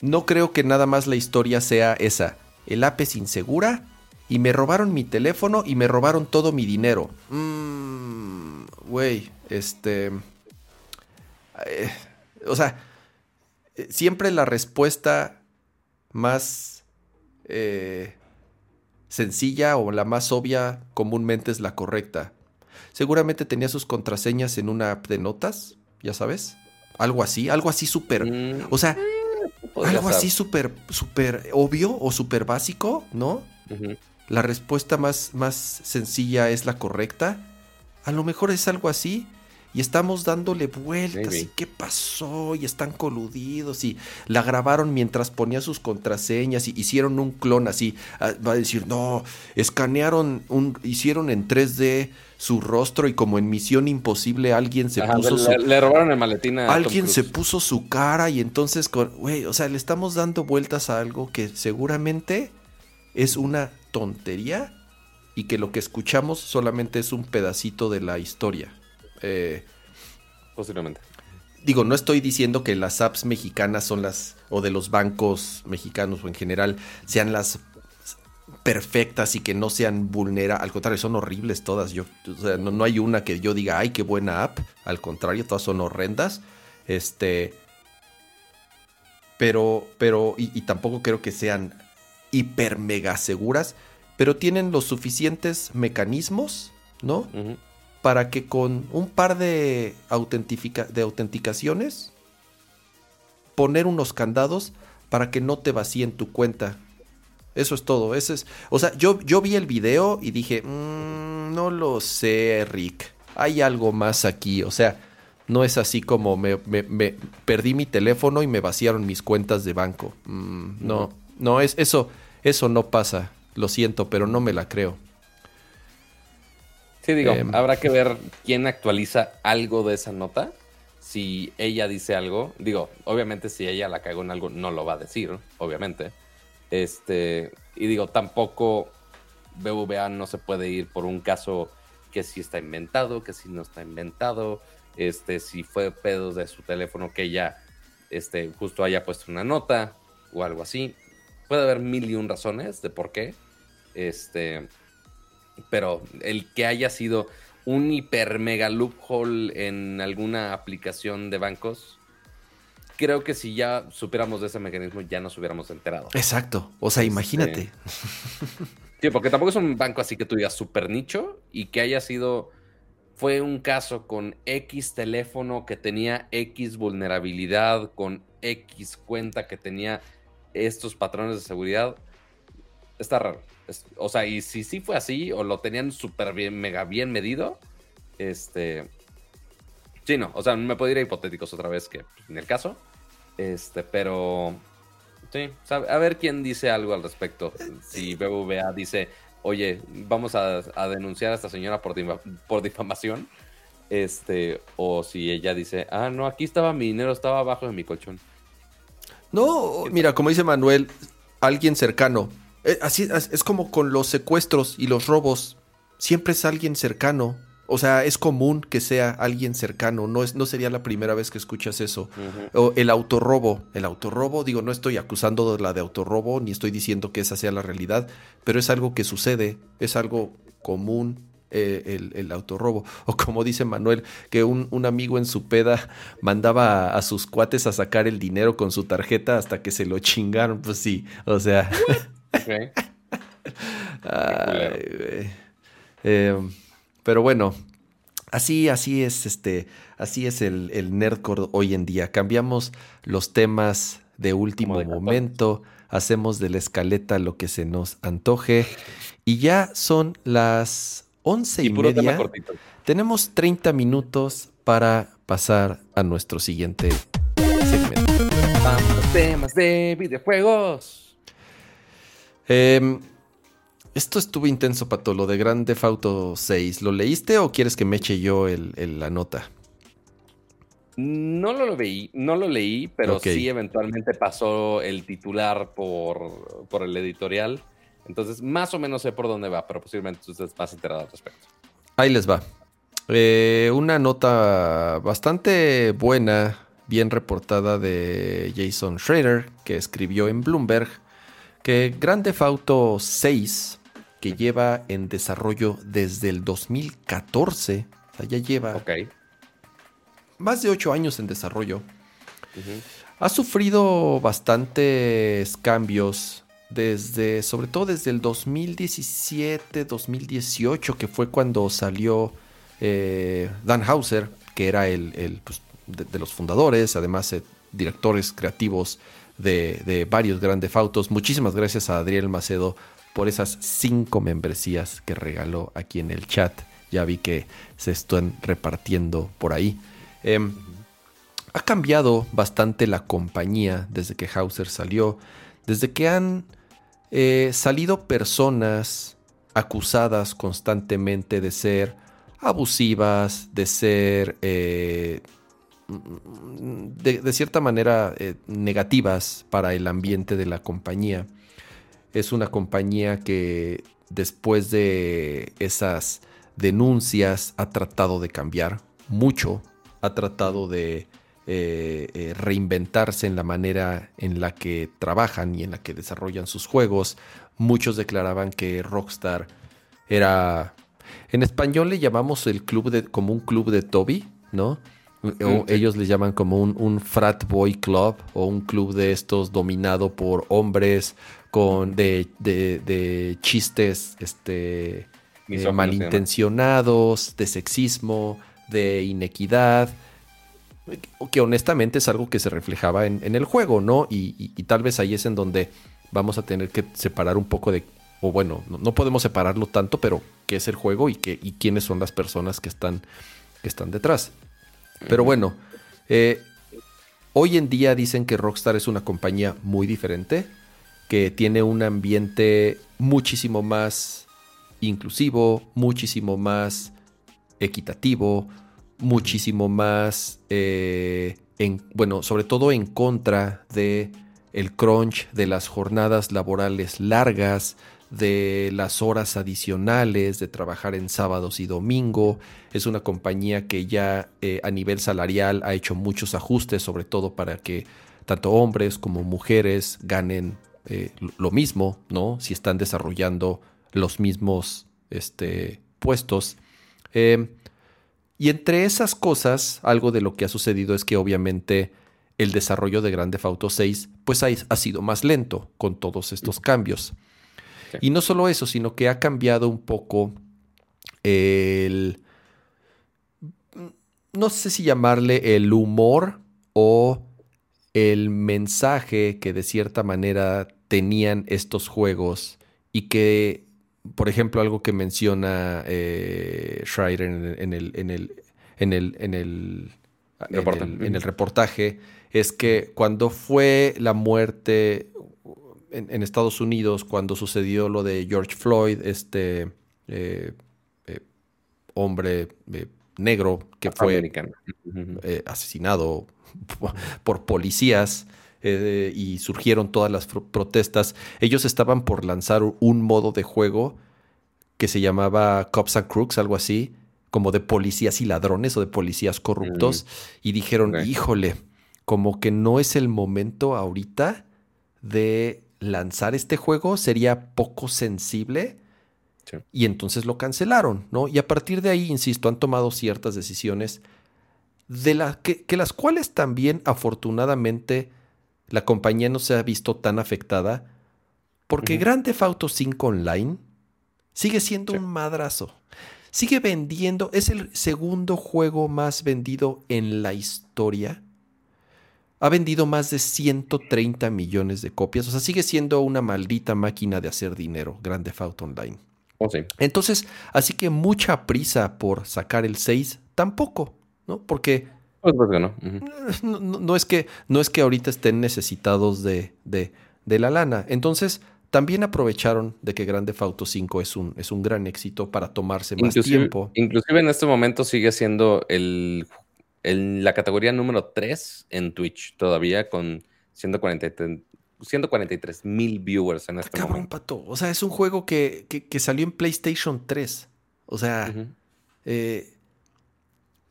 B: No creo que nada más la historia sea esa. El app es insegura y me robaron mi teléfono y me robaron todo mi dinero. Mmm, güey, este... Eh, o sea, siempre la respuesta más eh, sencilla o la más obvia comúnmente es la correcta. Seguramente tenía sus contraseñas en una app de notas, ya sabes. Algo así, algo así súper... Mm. O sea, algo así súper, súper obvio o súper básico, ¿no? La respuesta más, más sencilla es la correcta. A lo mejor es algo así y estamos dándole vueltas y qué pasó y están coludidos y la grabaron mientras ponía sus contraseñas y hicieron un clon así. Ah, va a decir, no, escanearon, un, hicieron en 3D su rostro y como en Misión Imposible alguien se puso
A: le, su... Le robaron el maletín
B: Alguien se puso su cara y entonces, güey, o sea, le estamos dando vueltas a algo que seguramente es una tontería y que lo que escuchamos solamente es un pedacito de la historia. Eh,
A: Posiblemente.
B: Digo, no estoy diciendo que las apps mexicanas son las, o de los bancos mexicanos o en general, sean las perfectas y que no sean vulnerables. Al contrario, son horribles todas. Yo, no, hay una que yo diga, ay, qué buena app. Al contrario, todas son horrendas. Este. Pero, pero, y, tampoco creo que sean hiper mega seguras. Pero tienen los suficientes mecanismos, ¿no? para que con un par de, de autenticaciones poner unos candados para que no te vacíen tu cuenta. Eso es todo. Ese es, o sea, yo, yo vi el video y dije, mm, no lo sé, Rick. Hay algo más aquí. O sea, no es así como me, perdí mi teléfono y me vaciaron mis cuentas de banco. Mm, no, no, es, eso, eso no pasa. Lo siento, pero no me la creo.
A: Sí, digo, em, habrá que ver quién actualiza algo de esa nota. Si ella dice algo, digo, obviamente si ella la cagó en algo, no lo va a decir, obviamente. Este, y digo, tampoco BVA no se puede ir por un caso que sí está inventado, que sí no está inventado, este, si fue pedo de su teléfono que ella, este, justo haya puesto una nota o algo así. Puede haber mil y un razones de por qué. Este, pero el que haya sido un hiper mega loophole en alguna aplicación de bancos, creo que si ya supiéramos de ese mecanismo ya nos hubiéramos enterado.
B: Exacto, o sea, este, imagínate.
A: Sí, porque tampoco es un banco así que tú digas súper nicho y que haya sido, fue un caso con X teléfono que tenía X vulnerabilidad, con X cuenta que tenía estos patrones de seguridad. Está raro o sea, y si sí fue así, o lo tenían súper bien, mega bien medido, este. Sí, no, o sea, me puedo ir a hipotéticos otra vez, que pues, en el caso. Este, pero. Sí, a ver quién dice algo al respecto. Si BBVA dice, oye, vamos a, denunciar a esta señora por, por difamación. Este, o si ella dice, ah, no, aquí estaba mi dinero, estaba abajo de mi colchón.
B: No, mira, como dice Manuel, alguien cercano, así es como con los secuestros y los robos. Siempre es alguien cercano. O sea, es común que sea alguien cercano. No, es, no sería la primera vez que escuchas eso. O el autorrobo. El autorrobo, digo, no estoy acusando de la de autorrobo, ni estoy diciendo que esa sea la realidad, pero es algo que sucede, es algo común eh, el, el, autorrobo. O como dice Manuel, que un, un amigo en su peda mandaba a, sus cuates a sacar el dinero con su tarjeta hasta que se lo chingaron. Pues sí, o sea. Em, pero bueno, así, así es este, así es el, el nerdcore hoy en día. Cambiamos los temas de último momento, hacemos de la escaleta lo que se nos antoje y ya son las once y, media. Tenemos 30 minutos para pasar a nuestro siguiente segmento.
A: Vamos, temas de videojuegos.
B: Em, esto estuvo intenso, Pato, lo de Grand Theft Auto 6. ¿Lo leíste o quieres que me eche yo el, la nota?
A: No lo leí, no lo leí, pero sí eventualmente pasó el titular por, por, el editorial. Entonces, más o menos sé por dónde va, pero posiblemente ustedes más enterados al respecto.
B: Ahí les va. Eh, una nota bastante buena, bien reportada de Jason Schrader, que escribió en Bloomberg que Grand Theft Auto 6, que lleva en desarrollo desde el 2014, o sea, ya lleva más de 8 años en desarrollo, ha sufrido bastantes cambios desde, sobre todo desde el 2017, 2018, que fue cuando salió eh, Dan Hauser, que era el, pues, de, los fundadores, además eh, directores creativos de, varios grandes autos. Muchísimas gracias a Adriel Macedo por esas cinco membresías que regaló aquí en el chat. Ya vi que se están repartiendo por ahí. Em, ha cambiado bastante la compañía desde que Hauser salió, desde que han eh, salido personas acusadas constantemente de ser abusivas, de ser eh, de, cierta manera eh, negativas para el ambiente de la compañía. Es una compañía que después de esas denuncias ha tratado de cambiar mucho, ha tratado de eh, reinventarse en la manera en la que trabajan y en la que desarrollan sus juegos. Muchos declaraban que Rockstar era en español le llamamos el club de, como un club de Toby, ¿no? O ellos le llaman como un, frat boy club o un club de estos dominado por hombres con de, chistes este, eh, malintencionados, de sexismo, de inequidad, que honestamente es algo que se reflejaba en, el juego, ¿no? y, tal vez ahí es en donde vamos a tener que separar un poco de o bueno, no, podemos separarlo tanto, pero qué es el juego y, qué, y quiénes son las personas que están, que están detrás. Pero bueno, eh, hoy en día dicen que Rockstar es una compañía muy diferente, que tiene un ambiente muchísimo más inclusivo, muchísimo más equitativo, muchísimo más, eh, en, bueno, sobre todo en contra de el crunch, de las jornadas laborales largas, de las horas adicionales, de trabajar en sábados y domingo. Es una compañía que ya eh, a nivel salarial ha hecho muchos ajustes, sobre todo para que tanto hombres como mujeres ganen eh, lo mismo, ¿no? Si están desarrollando los mismos este, puestos. Em, y entre esas cosas, algo de lo que ha sucedido es que obviamente el desarrollo de Grande Auto 6 pues ha sido más lento con todos estos cambios. Y no solo eso, sino que ha cambiado un poco el... No sé si llamarle el humor o el mensaje que de cierta manera tenían estos juegos y que, por ejemplo, algo que menciona eh, Schreider en, el, en, el, en, el, en, el, en el reportaje es que cuando fue la muerte en, Estados Unidos cuando sucedió lo de George Floyd, este eh, eh, hombre eh, negro que fue asesinado por policías y surgieron todas las protestas. Ellos estaban por lanzar un modo de juego que se llamaba Cops and Crooks, algo así, como de policías y ladrones o de policías corruptos, mm. y dijeron, híjole, como que no es el momento ahorita de lanzar este juego sería poco sensible. Y entonces lo cancelaron, ¿no? Y a partir de ahí, insisto, han tomado ciertas decisiones de las que, las cuales también afortunadamente la compañía no se ha visto tan afectada porque Grand Theft Auto 5 Online sigue siendo un madrazo. Sigue vendiendo, es el segundo juego más vendido en la historia ha vendido más de 130 millones de copias. O sea, sigue siendo una maldita máquina de hacer dinero, Grande Theft Online.
A: Oh, sí.
B: Entonces, así que mucha prisa por sacar el 6, tampoco, ¿no? Porque
A: pues, pues no.
B: no, es que, no es que ahorita estén necesitados de, de, la lana. Entonces, también aprovecharon de que Grande Auto 5 es un, es un gran éxito para tomarse más tiempo.
A: Inclusive en este momento sigue siendo el en la categoría número 3 en Twitch todavía con 143 mil viewers en este
B: Cabrón, pato. O sea, es un juego que, salió en PlayStation 3. O sea, eh,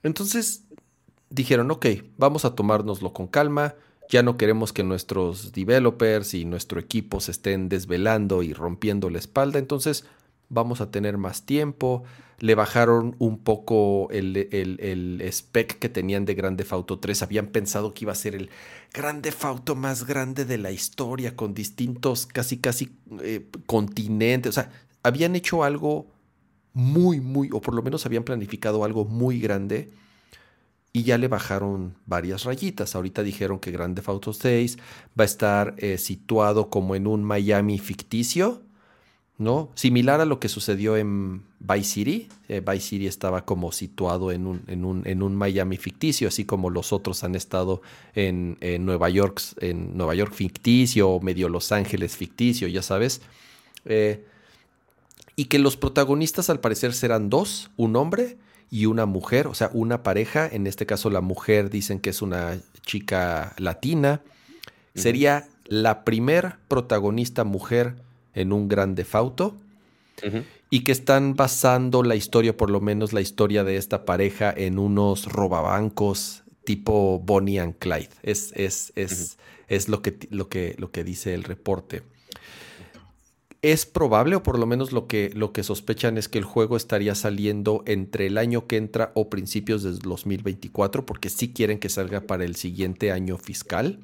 B: entonces dijeron, ok, vamos a tomárnoslo con calma. Ya no queremos que nuestros developers y nuestro equipo se estén desvelando y rompiendo la espalda. Entonces vamos a tener más tiempo. Le bajaron un poco el, el, spec que tenían de Grande Auto 3. Habían pensado que iba a ser el Grande Auto más grande de la historia, con distintos, casi, casi eh, continentes. O sea, habían hecho algo muy, muy, o por lo menos habían planificado algo muy grande y ya le bajaron varias rayitas. Ahorita dijeron que Grande Auto 6 va a estar eh, situado como en un Miami ficticio, ¿no? Similar a lo que sucedió en Vice City. Eh, Vice City estaba como situado en un, en, un, en un, Miami ficticio, así como los otros han estado en, Nueva York, en Nueva York ficticio o medio Los Ángeles ficticio, ya sabes. Eh, y que los protagonistas al parecer serán dos, un hombre y una mujer, o sea, una pareja, en este caso la mujer dicen que es una chica latina, sería la primer protagonista mujer en un gran defauto y que están basando la historia, por lo menos la historia de esta pareja, en unos robabancos tipo Bonnie and Clyde. Es, es, es, es lo, que, lo, que, lo que dice el reporte. Es probable, o por lo menos lo que, lo que sospechan es que el juego estaría saliendo entre el año que entra o principios del 2024, porque sí quieren que salga para el siguiente año fiscal.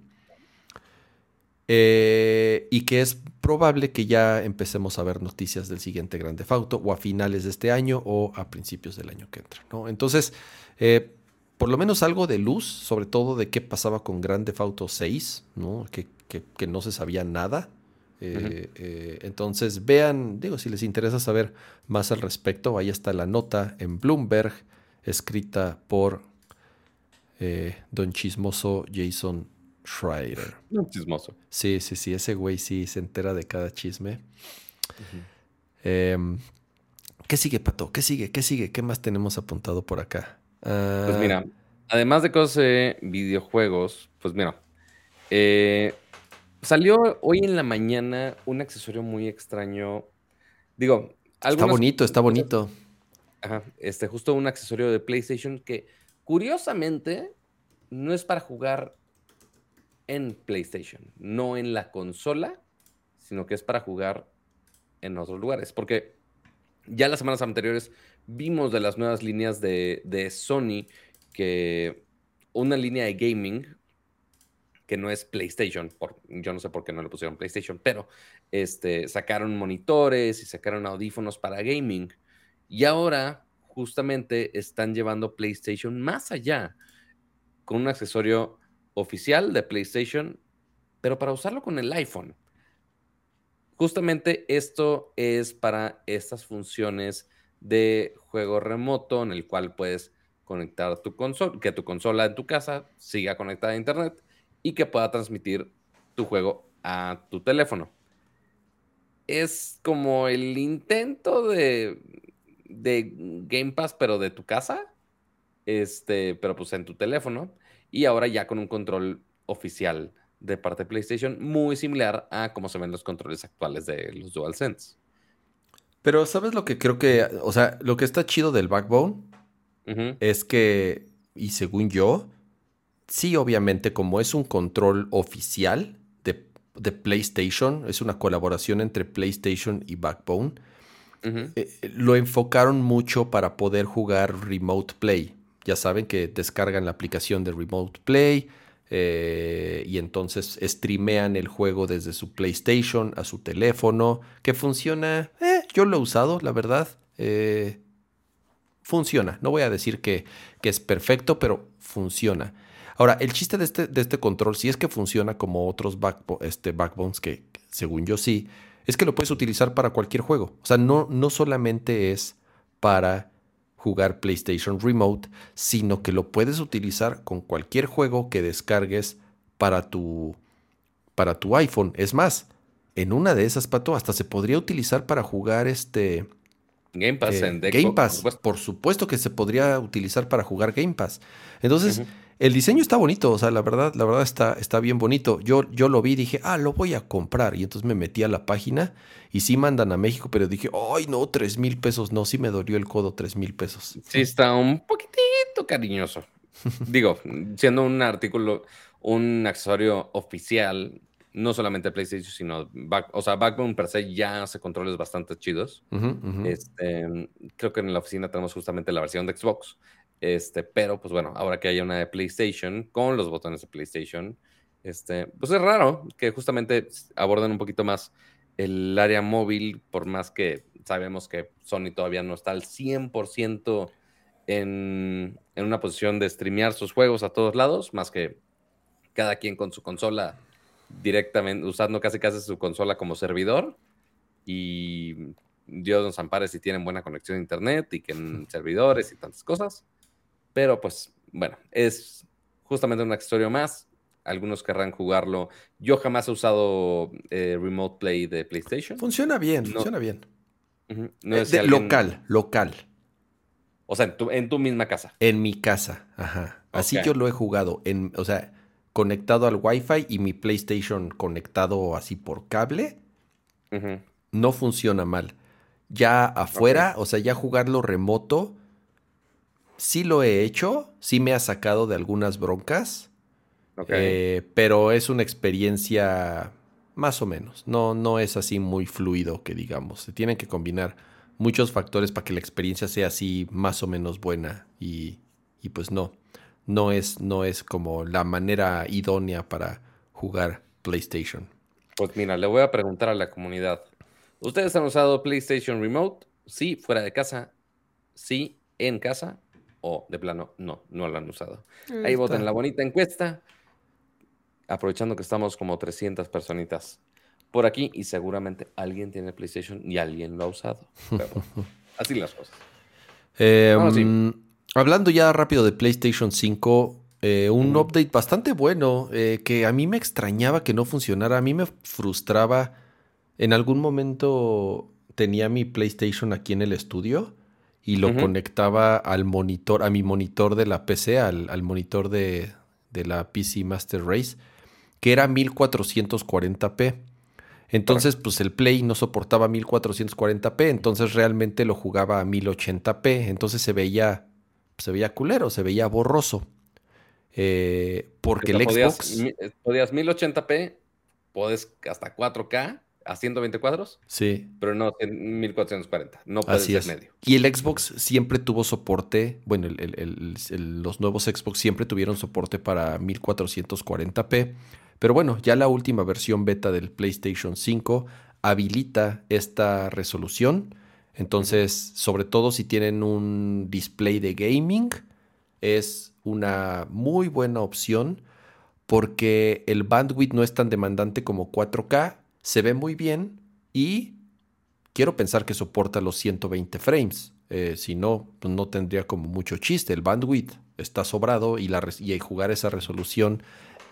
B: Eh, y que es probable que ya empecemos a ver noticias del siguiente Grande Fauto o a finales de este año o a principios del año que entra. ¿no? Entonces, eh, por lo menos algo de luz, sobre todo de qué pasaba con Grande Fauto 6, ¿no? Que, que no se sabía nada. Eh, entonces vean, digo, si les interesa saber más al respecto, ahí está la nota en Bloomberg, escrita por Don Chismoso Jason Schreider.
A: Don Chismoso.
B: Sí, sí, sí, ese güey sí se entera de cada chisme. Em, ¿Qué sigue, Pato? ¿Qué sigue? ¿Qué sigue? ¿Qué más tenemos apuntado por acá?
A: pues mira, ah, además de cosas de videojuegos, pues mira, eh, Salió hoy en la mañana un accesorio muy extraño. Digo,
B: Está bonito, está bonito.
A: Ajá, este, justo un accesorio de PlayStation que curiosamente no es para jugar en PlayStation, no en la consola, sino que es para jugar en otros lugares. Porque ya las semanas anteriores vimos de las nuevas líneas de, de Sony que una línea de gaming que no es PlayStation, por, yo no sé por qué no le pusieron PlayStation, pero este, sacaron monitores y sacaron audífonos para gaming. Y ahora justamente están llevando PlayStation más allá con un accesorio oficial de PlayStation, pero para usarlo con el iPhone. Justamente esto es para estas funciones de juego remoto en el cual puedes conectar tu consola, que tu consola en tu casa siga conectada a internet y que pueda transmitir tu juego a tu teléfono. Es como el intento de, de Game Pass, pero de tu casa, este, pero pues en tu teléfono, y ahora ya con un control oficial de parte de PlayStation, muy similar a cómo se ven los controles actuales de los DualSense.
B: Pero ¿sabes lo que creo que, o sea, lo que está chido del Backbone es que, y según yo, sí, obviamente, como es un control oficial de, PlayStation, es una colaboración entre PlayStation y Backbone, eh, lo enfocaron mucho para poder jugar Remote Play. Ya saben que descargan la aplicación de Remote Play eh, y entonces streamean el juego desde su PlayStation a su teléfono, que funciona, eh, yo lo he usado, la verdad. funciona. No voy a decir que, que es perfecto, pero funciona. Ahora, el chiste de este, de este control, si es que funciona como otros este, backbones, que según yo sí, es que lo puedes utilizar para cualquier juego. O sea, no, no solamente es para jugar PlayStation Remote, sino que lo puedes utilizar con cualquier juego que descargues para tu, para tu iPhone. Es más, en una de esas, Pato, hasta se podría utilizar para jugar este
A: Game Pass en
B: Game Pass, por supuesto. que se podría utilizar para jugar Game Pass. Entonces, el diseño está bonito, o sea, la verdad, la verdad está, está bien bonito. Yo, yo lo vi y dije, ah, lo voy a comprar. Y entonces me metí a la página y sí mandan a México, pero dije, ay, no, tres mil pesos, no, sí me dolió el codo tres mil pesos.
A: Sí, está un poquitito cariñoso. Digo, siendo un artículo, un accesorio oficial, no solamente PlayStation, sino, o sea, Backbone per se ya hace controles bastante chidos. Este, creo que en la oficina tenemos justamente la versión de Xbox. Este, pero pues bueno, ahora que haya una de PlayStation con los botones de PlayStation, este, pues es raro que justamente aborden un poquito más el área móvil, por más que sabemos que Sony todavía no está al 100% en, en una posición de streamear sus juegos a todos lados, más que cada quien con su consola directamente, usando casi casi su consola como servidor. Y Dios nos ampare si tienen buena conexión a internet y que en servidores y tantas cosas. Pero pues, bueno, es justamente un accesorio más. Algunos querrán jugarlo. Yo jamás he usado eh, Remote Play de PlayStation.
B: Funciona bien, funciona bien. Eh, local, local.
A: O sea, en tu, misma casa.
B: En mi casa, ajá. Así yo lo he jugado. En, o sea, conectado al Wi-Fi y mi PlayStation conectado así por cable. No funciona mal. Ya afuera, o sea, ya jugarlo remoto sí lo he hecho, sí me ha sacado de algunas broncas, eh, pero es una experiencia más o menos. No, no es así muy fluido que digamos. Se tienen que combinar muchos factores para que la experiencia sea así más o menos buena y, y pues no, no es, no es como la manera idónea para jugar PlayStation.
A: Pues mira, le voy a preguntar a la comunidad. ¿Ustedes han usado PlayStation Remote? Sí, fuera de casa. Sí, en casa o de plano no, no lo han usado. Ahí voten la bonita encuesta, aprovechando que estamos como 300 personitas por aquí y seguramente alguien tiene PlayStation y alguien lo ha usado. así las cosas.
B: Em, hablando ya rápido de PlayStation 5, eh, un update bastante bueno eh, que a mí me extrañaba que no funcionara, a mí me frustraba. En algún momento tenía mi PlayStation aquí en el estudio y lo conectaba al monitor, a mi monitor de la PC, al, monitor de, la PC Master Race, que era 1440p. Entonces, pues el Play no soportaba 1440p, entonces realmente lo jugaba a 1080p, entonces se veía, se veía culero, se veía borroso. Eh, porque el Xbox...
A: Podías 1080p, puedes hasta 4K, a 120 cuadros.
B: Sí.
A: Pero no en 1440. No puede ser medio.
B: Y el Xbox siempre tuvo soporte. Bueno, los nuevos Xbox siempre tuvieron soporte para 1440p. Pero bueno, ya la última versión beta del PlayStation 5 habilita esta resolución. Entonces, sobre todo si tienen un display de gaming, es una muy buena opción porque el bandwidth no es tan demandante como 4K se ve muy bien y quiero pensar que soporta los 120 frames. Eh, si no, pues no tendría como mucho chiste. El bandwidth está sobrado y, jugar esa resolución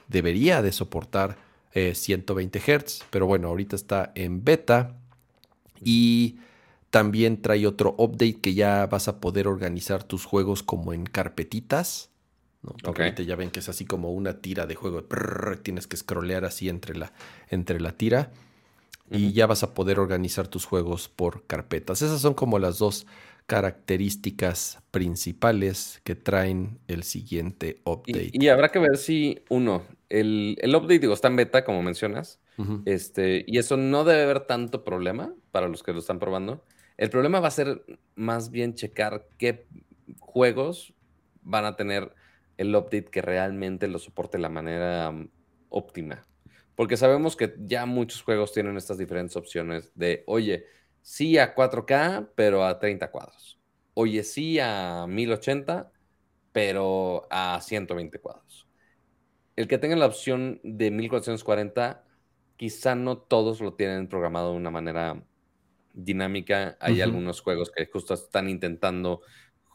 B: debería de soportar 120 eh, Hz. Pero bueno, ahorita está en beta y también trae otro update que ya vas a poder organizar tus juegos como en carpetitas. ¿No? ahorita ya ven que es así como una tira de juego. tienes que scrollear así entre la, entre la tira y ya vas a poder organizar tus juegos por carpetas. Esas son como las dos características principales que traen el siguiente update.
A: Y, habrá que ver si, uno, el, el, update, digo, está en beta, como mencionas, este, y eso no debe haber tanto problema para los que lo están probando. El problema va a ser más bien checar qué juegos van a tener el update que realmente lo soporte de la manera mm, óptima. Porque sabemos que ya muchos juegos tienen estas diferentes opciones de, oye, sí a 4K, pero a 30 cuadros. Oye, sí a 1080, pero a 120 cuadros. El que tenga la opción de 1440, quizá no todos lo tienen programado de una manera dinámica. Hay algunos juegos que justo están intentando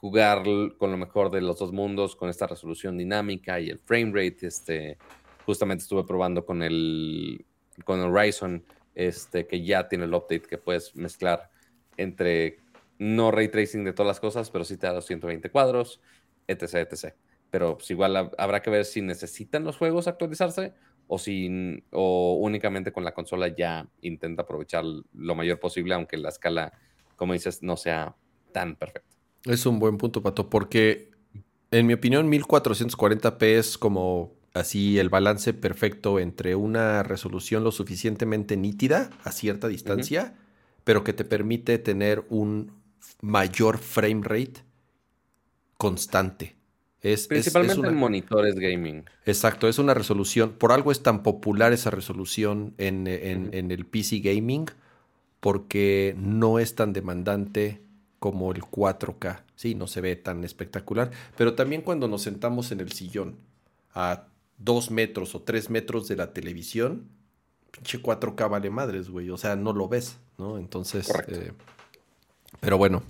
A: jugar con lo mejor de los dos mundos, con esta resolución dinámica y el frame rate este, Justamente estuve probando con el con Horizon, este, que ya tiene el update que puedes mezclar entre no ray tracing de todas las cosas, pero sí te da los 120 cuadros, etc, etc. Pero pues, igual habrá que ver si necesitan los juegos actualizarse o si o únicamente con la consola ya intenta aprovechar lo mayor posible, aunque la escala, como dices, no sea tan perfecta.
B: Es un buen punto, Pato, porque en mi opinión 1440p es como así el balance perfecto entre una resolución lo suficientemente nítida a cierta distancia, pero que te permite tener un mayor frame rate constante.
A: Es, Principalmente en monitores gaming.
B: Exacto, es una resolución. Por algo es tan popular esa resolución en, en el PC gaming, porque no es tan demandante como el 4K. Sí, no se ve tan espectacular. Pero también cuando nos sentamos en el sillón a dos metros o tres metros de la televisión, pinche 4K vale madres, güey. O sea, no lo ves, ¿no? Entonces. Eh, pero bueno,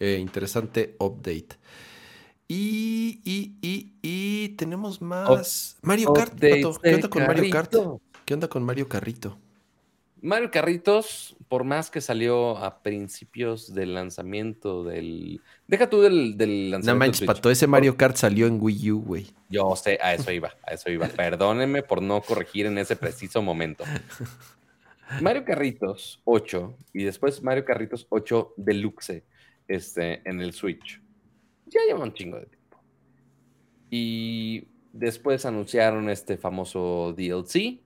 B: eh, interesante update. Y, y, y, y tenemos más. Mario Kart, ¿Qué onda con Mario Kart? ¿Qué onda con Mario Carrito?
A: Mario Carritos, por más que salió a principios del lanzamiento del. Deja tú del, del lanzamiento.
B: No manches, pato, ese Mario Kart salió en Wii U, güey.
A: Yo sé, a eso iba, a eso iba. Perdónenme por no corregir en ese preciso momento. Mario Carritos 8 y después Mario Carritos 8 Deluxe este, en el Switch. Ya lleva un chingo de tiempo. Y después anunciaron este famoso DLC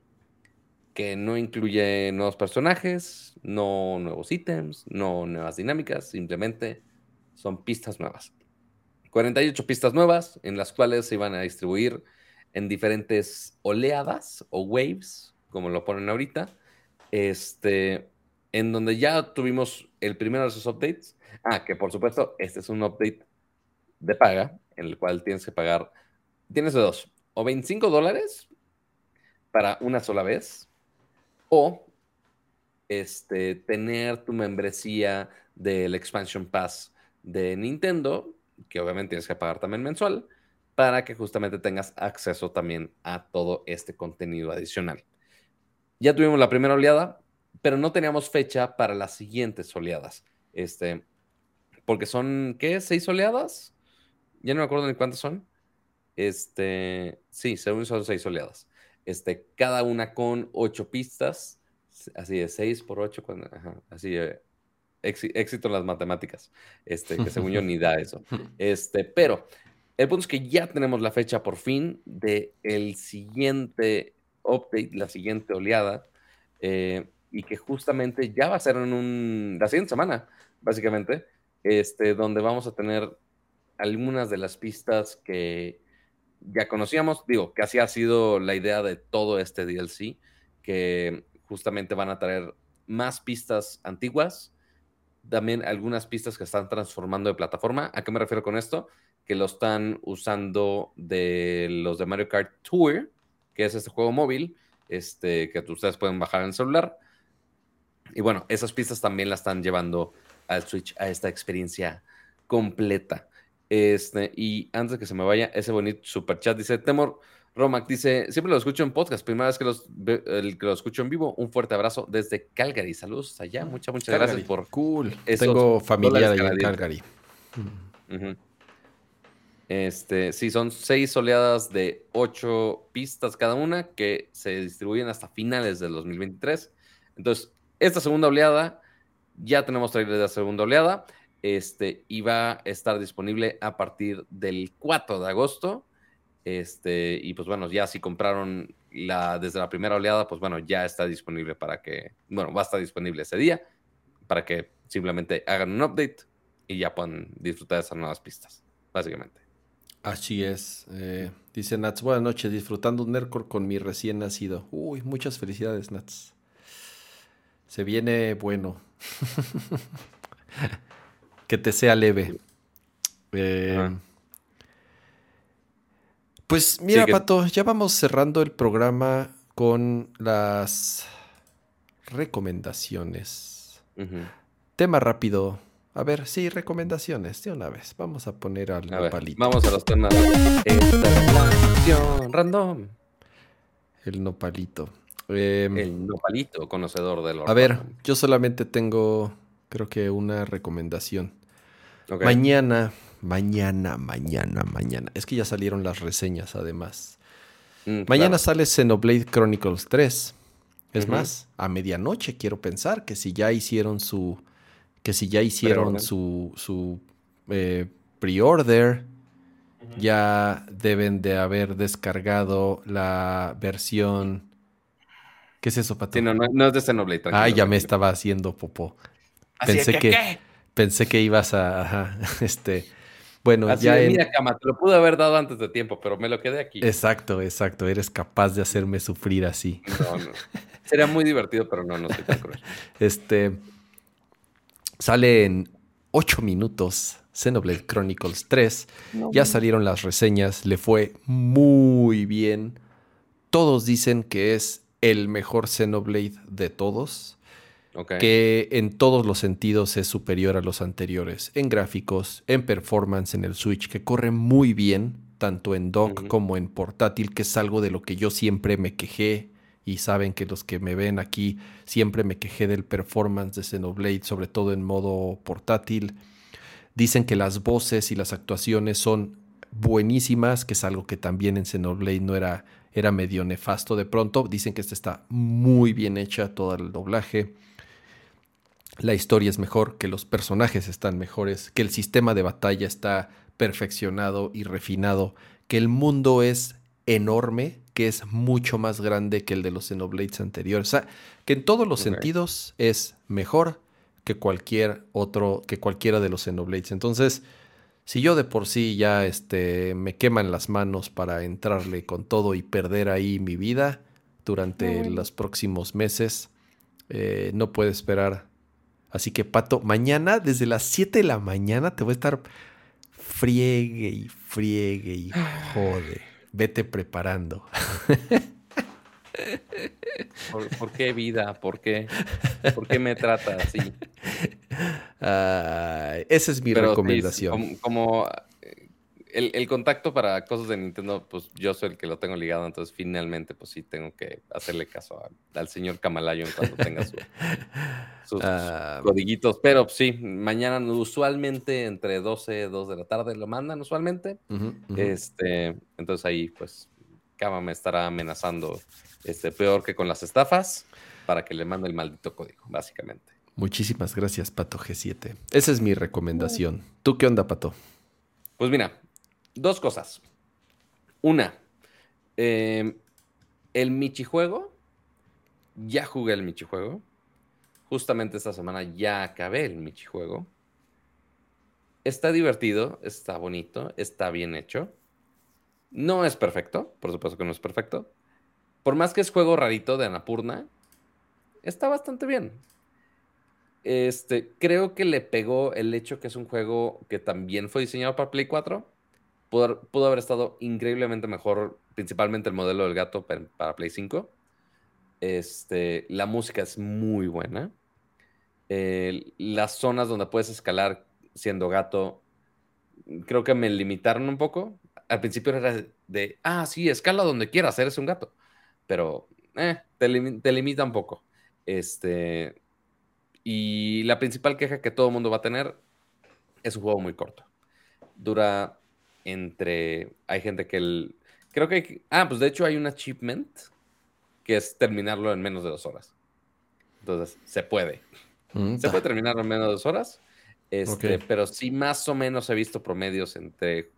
A: que no incluye nuevos personajes, no nuevos ítems, no nuevas dinámicas, simplemente son pistas nuevas. 48 pistas nuevas en las cuales se iban a distribuir en diferentes oleadas o waves, como lo ponen ahorita, este, en donde ya tuvimos el primero de esos updates. Ah, que por supuesto, este es un update de paga, en el cual tienes que pagar, tienes de dos, o 25 dólares para una sola vez, o este, tener tu membresía del Expansion Pass de Nintendo, que obviamente tienes que pagar también mensual, para que justamente tengas acceso también a todo este contenido adicional. Ya tuvimos la primera oleada, pero no teníamos fecha para las siguientes oleadas. Este, porque son, ¿qué? ¿Seis oleadas? Ya no me acuerdo ni cuántas son. Este, sí, según son seis oleadas. Este, cada una con ocho pistas, así de seis por ocho, así de éxito en las matemáticas, este, que según yo ni da eso. Este, pero el punto es que ya tenemos la fecha por fin de el siguiente update, la siguiente oleada, eh, y que justamente ya va a ser en un, la siguiente semana, básicamente, este, donde vamos a tener algunas de las pistas que ya conocíamos, digo, que así ha sido la idea de todo este DLC, que justamente van a traer más pistas antiguas, también algunas pistas que están transformando de plataforma. ¿A qué me refiero con esto? Que lo están usando de los de Mario Kart Tour, que es este juego móvil, este, que ustedes pueden bajar en el celular. Y bueno, esas pistas también las están llevando al Switch a esta experiencia completa. Este, y antes de que se me vaya, ese bonito super chat dice: Temor, Romac dice: Siempre lo escucho en podcast, primera vez que, los, el, que lo escucho en vivo. Un fuerte abrazo desde Calgary. Saludos allá. Muchas, muchas gracias por.
B: Cool. Tengo familia allá en Calgary.
A: Este, sí, son seis oleadas de ocho pistas cada una que se distribuyen hasta finales del 2023. Entonces, esta segunda oleada, ya tenemos trailer de la segunda oleada, este, y va a estar disponible a partir del 4 de agosto. Este, y pues bueno, ya si compraron la, desde la primera oleada, pues bueno, ya está disponible para que, bueno, va a estar disponible ese día para que simplemente hagan un update y ya puedan disfrutar de esas nuevas pistas, básicamente.
B: Así es. Eh, dice Nats, buenas noches, disfrutando un Nercor con mi recién nacido. Uy, muchas felicidades, Nats. Se viene bueno. que te sea leve. Eh, pues mira, Pato, ya vamos cerrando el programa con las recomendaciones. Tema rápido a ver, sí, recomendaciones de una vez. Vamos a poner al nopalito.
A: vamos a los temas. Esta random.
B: El nopalito.
A: Em, el nopalito, conocedor de lo
B: A ver, yo solamente tengo, creo que una recomendación. Mañana, mañana, mañana, mañana. Es que ya salieron las reseñas además. Mm, mañana sale Xenoblade Chronicles 3. Es más, a medianoche quiero pensar que si ya hicieron su. Que si ya hicieron su, su eh, pre-order, ya deben de haber descargado la versión. ¿Qué es eso, Pato?
A: Sí, no, no, es de Xenoblade.
B: Ah, ya me estaba haciendo popó. Pensé que, pensé que ibas a. este. Bueno, ya.
A: Mira, cama, te lo pude haber dado antes de tiempo, pero me lo quedé aquí.
B: Exacto, exacto. Eres capaz de hacerme sufrir así.
A: No, no. Sería muy divertido, pero no, no soy tan cruel.
B: Este. Sale en 8 minutos Xenoblade Chronicles 3. ya salieron las reseñas, le fue muy bien. Todos dicen que es el mejor Xenoblade de todos. Que en todos los sentidos es superior a los anteriores. En gráficos, en performance en el Switch, que corre muy bien, tanto en dock como en portátil, que es algo de lo que yo siempre me quejé. Y saben que los que me ven aquí siempre me quejé del performance de Xenoblade, sobre todo en modo portátil. Dicen que las voces y las actuaciones son buenísimas, que es algo que también en Xenoblade no era, era medio nefasto de pronto. Dicen que esta está muy bien hecha, todo el doblaje. La historia es mejor, que los personajes están mejores, que el sistema de batalla está perfeccionado y refinado, que el mundo es enorme, que es mucho más grande que el de los Xenoblades anteriores. O sea, que en todos los sentidos es mejor, que cualquier otro, que cualquiera de los Xenoblades. Entonces, si yo de por sí ya este, me queman las manos para entrarle con todo y perder ahí mi vida durante los próximos meses, eh, no puedo esperar. Así que, Pato, mañana, desde las 7 de la mañana, te voy a estar friegue y friegue y jode. Vete preparando.
A: ¿Por, qué vida? ¿Por qué? ¿Por qué me trata así?
B: esa es mi recomendación.
A: como, el, contacto para cosas de Nintendo, pues yo soy el que lo tengo ligado, entonces finalmente pues sí tengo que hacerle caso al señor Camalayo cuando tenga sus ah, codiguitos. Pero sí, mañana usualmente entre 12 y 2 de la tarde lo mandan usualmente. Este, entonces ahí pues Cama me estará amenazando este, peor que con las estafas, para que le mande el maldito código, básicamente.
B: Muchísimas gracias, Pato G7. Esa es mi recomendación. ¿Tú qué onda, Pato?
A: Pues mira, dos cosas. Una, em, el Michijuego, ya jugué el Michijuego. Justamente esta semana ya acabé el Michijuego. Está divertido, está bonito, está bien hecho. No es perfecto, por supuesto que no es perfecto, por más que es juego rarito de Anapurna, está bastante bien. Este, creo que le pegó el hecho que es un juego que también fue diseñado para Play 4. Pudo, haber estado increíblemente mejor, principalmente el modelo del gato para, Play 5. Este, la música es muy buena. las zonas donde puedes escalar siendo gato, creo que me limitaron un poco. Al principio era de, ah, sí, escala donde quieras, eres un gato pero eh, te, limita un poco. Este, y la principal queja que todo el mundo va a tener es un juego muy corto. Dura entre. Hay gente que el. Creo que. ah, pues de hecho hay un achievement que es terminarlo en menos de dos horas. Entonces, se puede. Mm, se puede terminarlo en menos de dos horas. Este, Pero sí, más o menos he visto promedios entre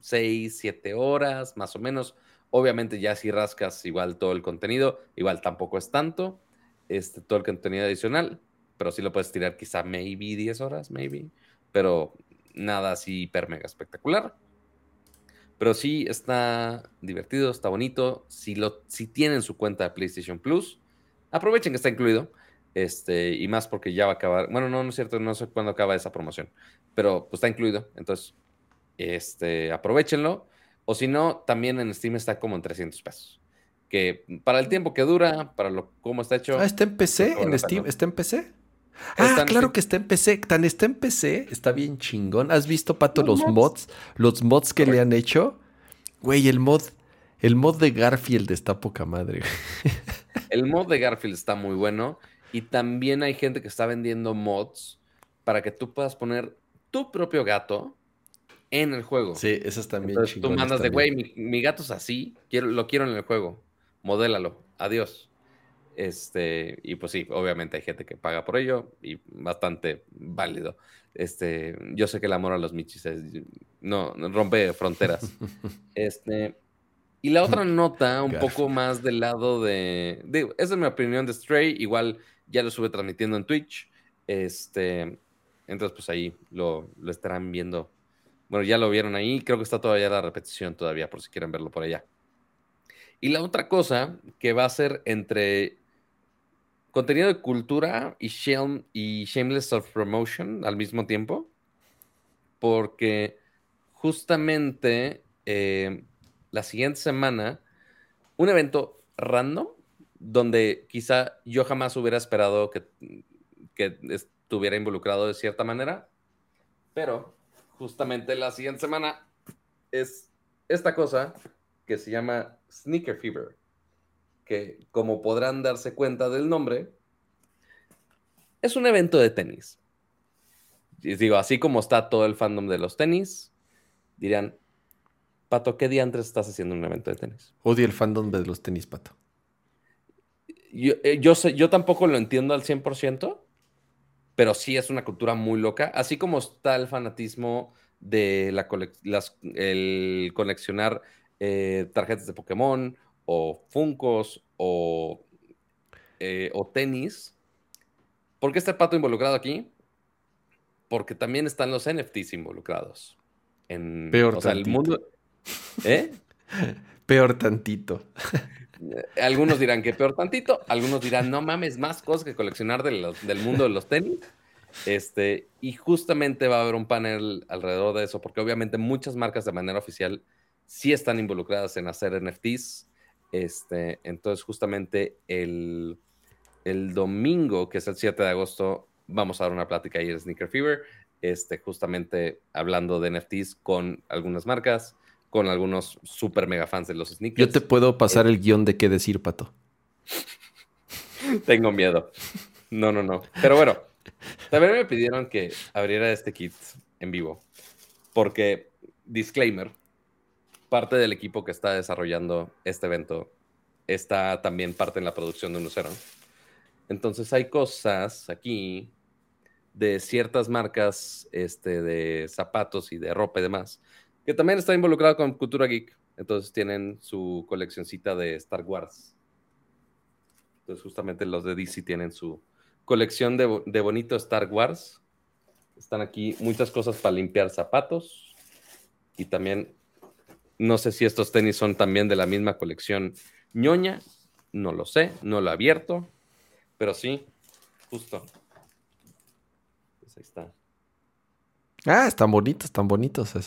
A: seis, siete horas, más o menos. Obviamente ya si rascas igual todo el contenido, igual tampoco es tanto, este, todo el contenido adicional, pero sí lo puedes tirar quizá maybe 10 horas, maybe, pero nada así hiper mega espectacular. Pero sí está divertido, está bonito. Si, lo, si tienen su cuenta de PlayStation Plus, aprovechen que está incluido. Este, y más porque ya va a acabar. Bueno, no, no es cierto, no sé cuándo acaba esa promoción, pero pues está incluido. Entonces, este, aprovechenlo. O si no, también en Steam está como en 300 pesos. Que para el tiempo que dura, para lo cómo está hecho.
B: Ah, está en PC, pues, en Steam, está en PC. Ah, claro que está en PC. Tan está en PC, está bien chingón. ¿Has visto, Pato, los mods? Los mods que le han hecho. Güey, el mod, el mod de Garfield está poca madre.
A: el mod de Garfield está muy bueno. Y también hay gente que está vendiendo mods para que tú puedas poner tu propio gato en el juego.
B: Sí, eso está bien
A: Entonces, Tú mandas de, güey, mi, gato es así, quiero, lo quiero en el juego, modélalo, adiós. Este, y pues sí, obviamente hay gente que paga por ello y bastante válido. Este, yo sé que el amor a los michis no, rompe fronteras. Este, y la otra nota, un poco más del lado de, esa es mi opinión de Stray, igual ya lo estuve transmitiendo en Twitch. Este, entonces pues ahí lo, lo estarán viendo. Bueno, ya lo vieron ahí, creo que está todavía la repetición todavía, por si quieren verlo por allá. Y la otra cosa que va a ser entre contenido de cultura y, y shameless self-promotion al mismo tiempo, porque justamente eh, la siguiente semana, un evento random, donde quizá yo jamás hubiera esperado que, que estuviera involucrado de cierta manera, pero justamente la siguiente semana es esta cosa que se llama Sneaker Fever que, como podrán darse cuenta del nombre, es un evento de tenis. Y digo, así como está todo el fandom de los tenis, dirían, Pato, ¿qué día antes estás haciendo un evento de tenis?
B: Odio el fandom de los tenis, Pato.
A: Yo, eh, yo, sé, yo tampoco lo entiendo al 100%, pero sí es una cultura muy loca, así como está el fanatismo de la el coleccionar eh, tarjetas de Pokémon o Funcos o, eh, o tenis. ¿Por qué está el pato involucrado aquí? Porque también están los NFTs involucrados. En,
B: Peor o sea, el mundo.
A: ¿Eh?
B: Peor tantito.
A: Eh, algunos dirán que peor tantito, algunos dirán, no mames, más cosas que coleccionar del mundo de los tenis. Este, y justamente va a haber un panel alrededor de eso, porque obviamente muchas marcas de manera oficial sí están involucradas en hacer NFTs. Este, entonces, justamente el, domingo, que es el 7 de agosto, vamos a dar una plática ahí en Sneaker Fever, este, justamente hablando de NFTs con algunas marcas, con algunos super mega fans de los sneakers.
B: Yo te puedo pasar el guion de qué decir, Pato.
A: Tengo miedo. No, no, no. Pero bueno, también me pidieron que abriera este kit en vivo, porque, disclaimer, parte del equipo que está desarrollando este evento está también parte en la producción de Unicero. Entonces hay cosas aquí de ciertas marcas este, de zapatos y de ropa y demás que también está involucrado con Cultura Geek. Entonces tienen su coleccioncita de Star Wars. Entonces justamente los de DC tienen su colección de, de bonito Star Wars. Están aquí muchas cosas para limpiar zapatos y también no sé si estos tenis son también de la misma colección ñoña. No lo sé, no lo he abierto. Pero sí, justo. Pues ahí está.
B: Ah, están bonitos, están bonitos. Sí,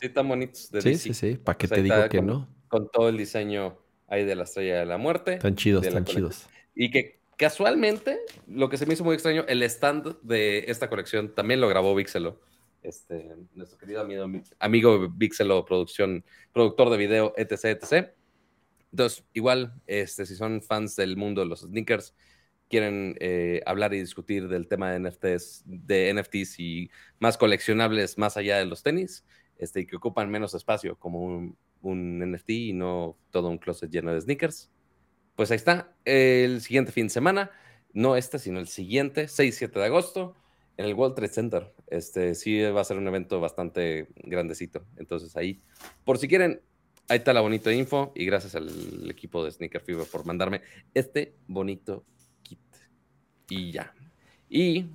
A: están bonitos.
B: sí, sí, sí. ¿Para qué pues te digo que no?
A: Con todo el diseño ahí de la estrella de la muerte.
B: Están chidos, están chidos.
A: Y que casualmente, lo que se me hizo muy extraño, el stand de esta colección también lo grabó Vixelo este, nuestro querido amigo, amigo Vixelo, producción, productor de video, etc, etc. Entonces, igual, este, si son fans del mundo de los sneakers, quieren eh, hablar y discutir del tema de NFTs, de NFTs y más coleccionables más allá de los tenis, este, que ocupan menos espacio como un, un NFT y no todo un closet lleno de sneakers. Pues ahí está, el siguiente fin de semana, no este, sino el siguiente, 6-7 de agosto, en el World Trade Center. Este sí va a ser un evento bastante grandecito. Entonces ahí, por si quieren, ahí está la bonita info y gracias al equipo de Sneaker Fever por mandarme este bonito kit. Y ya. Y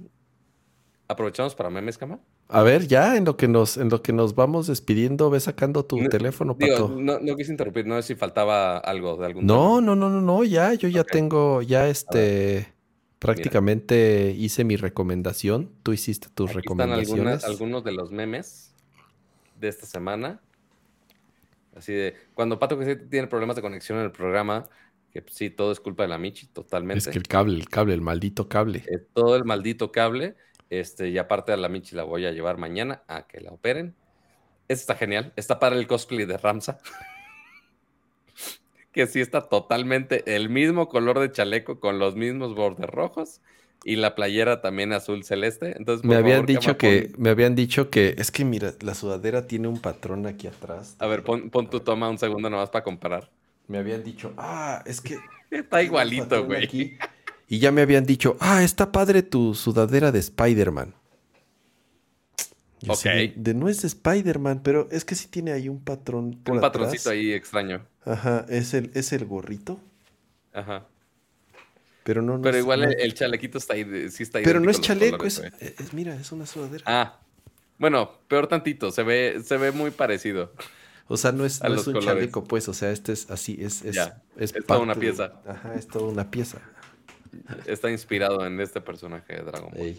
A: aprovechamos para memes, cama.
B: A ver, ya en lo que nos, en lo que nos vamos despidiendo, ve sacando tu teléfono, Pato.
A: No, no, quise interrumpir, no sé si faltaba algo de algún
B: No, no, no, no, no, ya, yo ya tengo, ya este. Prácticamente hice mi recomendación. Tú hiciste tus recomendaciones.
A: Están algunos de los memes de esta semana. Así de, cuando Pato que tiene problemas de conexión en el programa, que sí, todo es culpa de la Michi, totalmente.
B: Es que el cable, el cable, el maldito cable.
A: todo el maldito cable. Este, y aparte a la Michi la voy a llevar mañana a que la operen. Este está genial. Está para el cosplay de Ramsa. que sí está totalmente el mismo color de chaleco con los mismos bordes rojos. y la playera también azul celeste. Entonces,
B: me habían dicho que, me habían dicho que, es que mira, la sudadera tiene un patrón aquí atrás.
A: A ver, pon, pon tu toma un segundo nomás para comparar.
B: Me habían dicho, ah, es que...
A: Está igualito, güey.
B: Y ya me habían dicho, ah, está padre tu sudadera de Spider-Man. Ok. de, no es de Spider-Man, pero es que sí tiene ahí un patrón.
A: un patroncito ahí extraño.
B: Ajá, es el, es el gorrito.
A: Ajá.
B: Pero no,
A: Pero igual El, chalequito está ahí, sí está ahí.
B: Pero no es chaleco, es, mira, es una sudadera.
A: Ah, bueno, peor tantito, se ve, se ve muy parecido.
B: O sea, no es, no es un chaleco, pues, o sea, este es así, es, es,
A: es, toda una pieza.
B: Ajá, es toda una pieza.
A: Está inspirado en este personaje de Dragon Ball.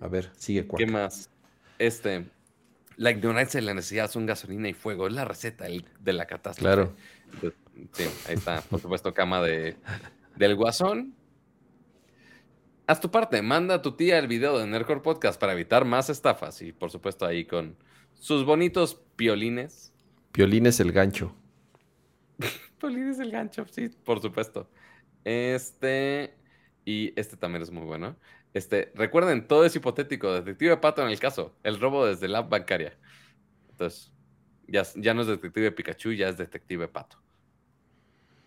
B: A ver, sigue
A: ¿Qué más? Este, la ignorancia y la necesidad son gasolina y fuego. Es la receta de la catástrofe.
B: Claro.
A: Sí, ahí está, por supuesto, cama de, del guasón. Haz tu parte, manda a tu tía el video de Nerdcore Podcast para evitar más estafas. Y por supuesto, ahí con sus bonitos piolines.
B: Piolines el gancho.
A: piolines el gancho, sí, por supuesto. Este. Y este también es muy bueno. Este, recuerden, todo es hipotético. Detective Pato en el caso. El robo desde la bancaria. Entonces, ya, ya no es Detective Pikachu, ya es Detective Pato.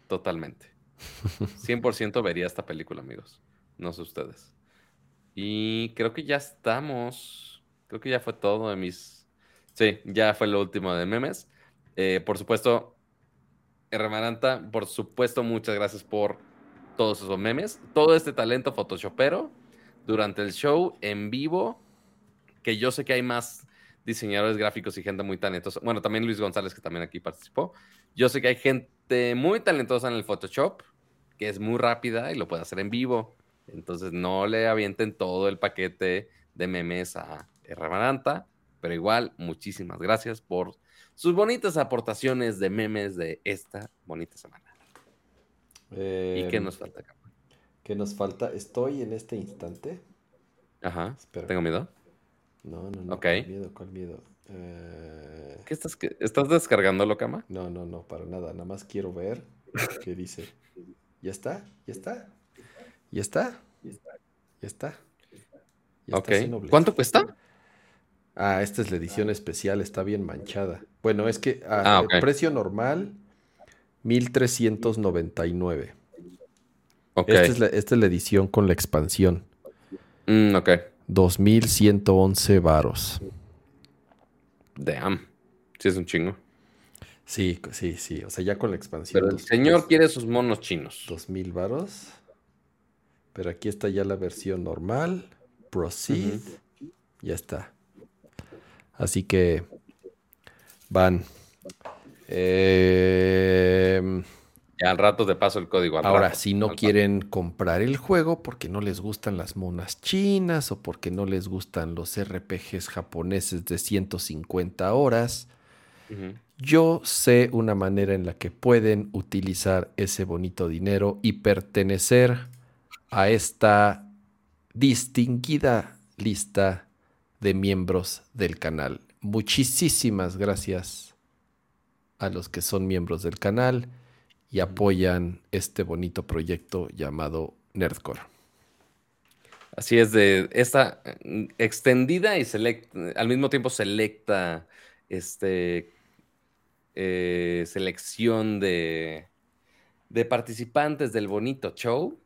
A: Totalmente. 100% vería esta película, amigos. No sé ustedes. Y creo que ya estamos. Creo que ya fue todo de mis. Sí, ya fue lo último de memes. Eh, por supuesto, Hermananta, por supuesto, muchas gracias por todos esos memes, todo este talento photoshopero durante el show en vivo, que yo sé que hay más diseñadores gráficos y gente muy talentosa. Bueno, también Luis González, que también aquí participó. Yo sé que hay gente muy talentosa en el Photoshop, que es muy rápida y lo puede hacer en vivo. Entonces no le avienten todo el paquete de memes a Hermananta, pero igual, muchísimas gracias por sus bonitas aportaciones de memes de esta bonita semana. ¿Y qué nos falta, acá?
B: ¿Qué nos falta? Estoy en este instante.
A: Ajá. ¿Tengo miedo?
B: No, no, no.
A: Ok.
B: ¿Cuál miedo? ¿Cuál miedo? Eh,
A: ¿Qué estás, estás descargándolo, cama?
B: No, no, no, para nada. Nada más quiero ver qué dice. ¿Ya está? ¿Ya está? ¿Ya está? ¿Ya está?
A: ¿Ya ok. ¿Cuánto cuesta?
B: Ah, esta es la edición especial, está bien manchada. Bueno, es que ah, ah, el precio normal 1399. Okay. Esta, es la, esta es la edición con la expansión.
A: Mm, ok.
B: 2111 varos.
A: Damn. Sí, es un chingo.
B: Sí, sí, sí. O sea, ya con la expansión.
A: Pero el señor quiere sus monos chinos.
B: 2000 varos. Pero aquí está ya la versión normal. Proceed. Ya está. Así que van
A: eh, al rato te paso el código.
B: ahora, si no quieren comprar el juego porque no les gustan las monas chinas o porque no les gustan los RPGs japoneses de 150 horas, yo sé una manera en la que pueden utilizar ese bonito dinero y pertenecer a esta distinguida lista de miembros del canal. Muchísimas gracias a los que son miembros del canal y apoyan este bonito proyecto llamado Nerdcore.
A: Así es, de esta mm, extendida y al mismo tiempo selecta este, eh, selección de, de participantes del bonito show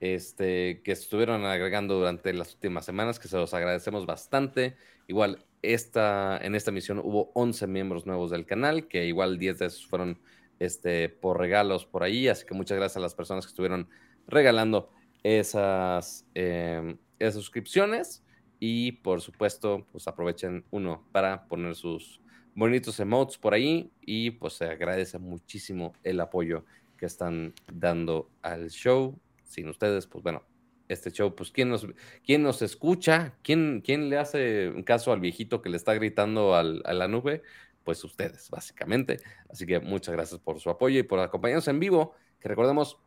A: este, que estuvieron agregando durante las últimas semanas, que se los agradecemos bastante. Igual, esta, en esta misión hubo 11 miembros nuevos del canal, que igual 10 de esos fueron este, por regalos por ahí, así que muchas gracias a las personas que estuvieron regalando esas, em, esas suscripciones y por supuesto, pues aprovechen uno para poner sus bonitos emotes por ahí y pues se agradece muchísimo el apoyo que están dando al show. Sin ustedes, pues bueno, este show, pues ¿quién nos, quién nos escucha? ¿Quién, ¿Quién le hace caso al viejito que le está gritando a la nube? Pues ustedes, básicamente. Así que muchas gracias por su apoyo y por acompañarnos en vivo, que recordemos,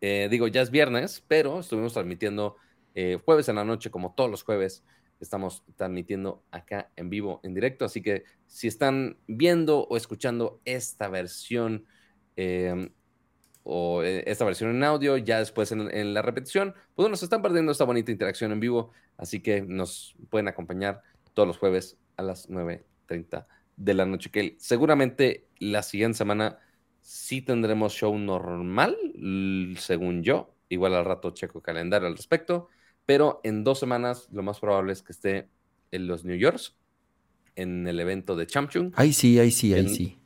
A: eh, digo, ya es viernes, pero estuvimos transmitiendo eh, jueves en la noche, como todos los jueves, estamos transmitiendo acá en vivo, en directo. Así que si están viendo o escuchando esta versión eh, o eh, esta versión en audio, ya después en, la repetición, pues nos están perdiendo esta bonita interacción en vivo, así que nos pueden acompañar todos los jueves a las 9.30 de la noche, que seguramente la siguiente semana sí tendremos show normal, según yo, igual al rato checo calendario al respecto, pero en dos semanas lo más probable es que esté en los New Yorks, en el evento de Champion.
B: Ahí sí, ahí sí, ahí sí.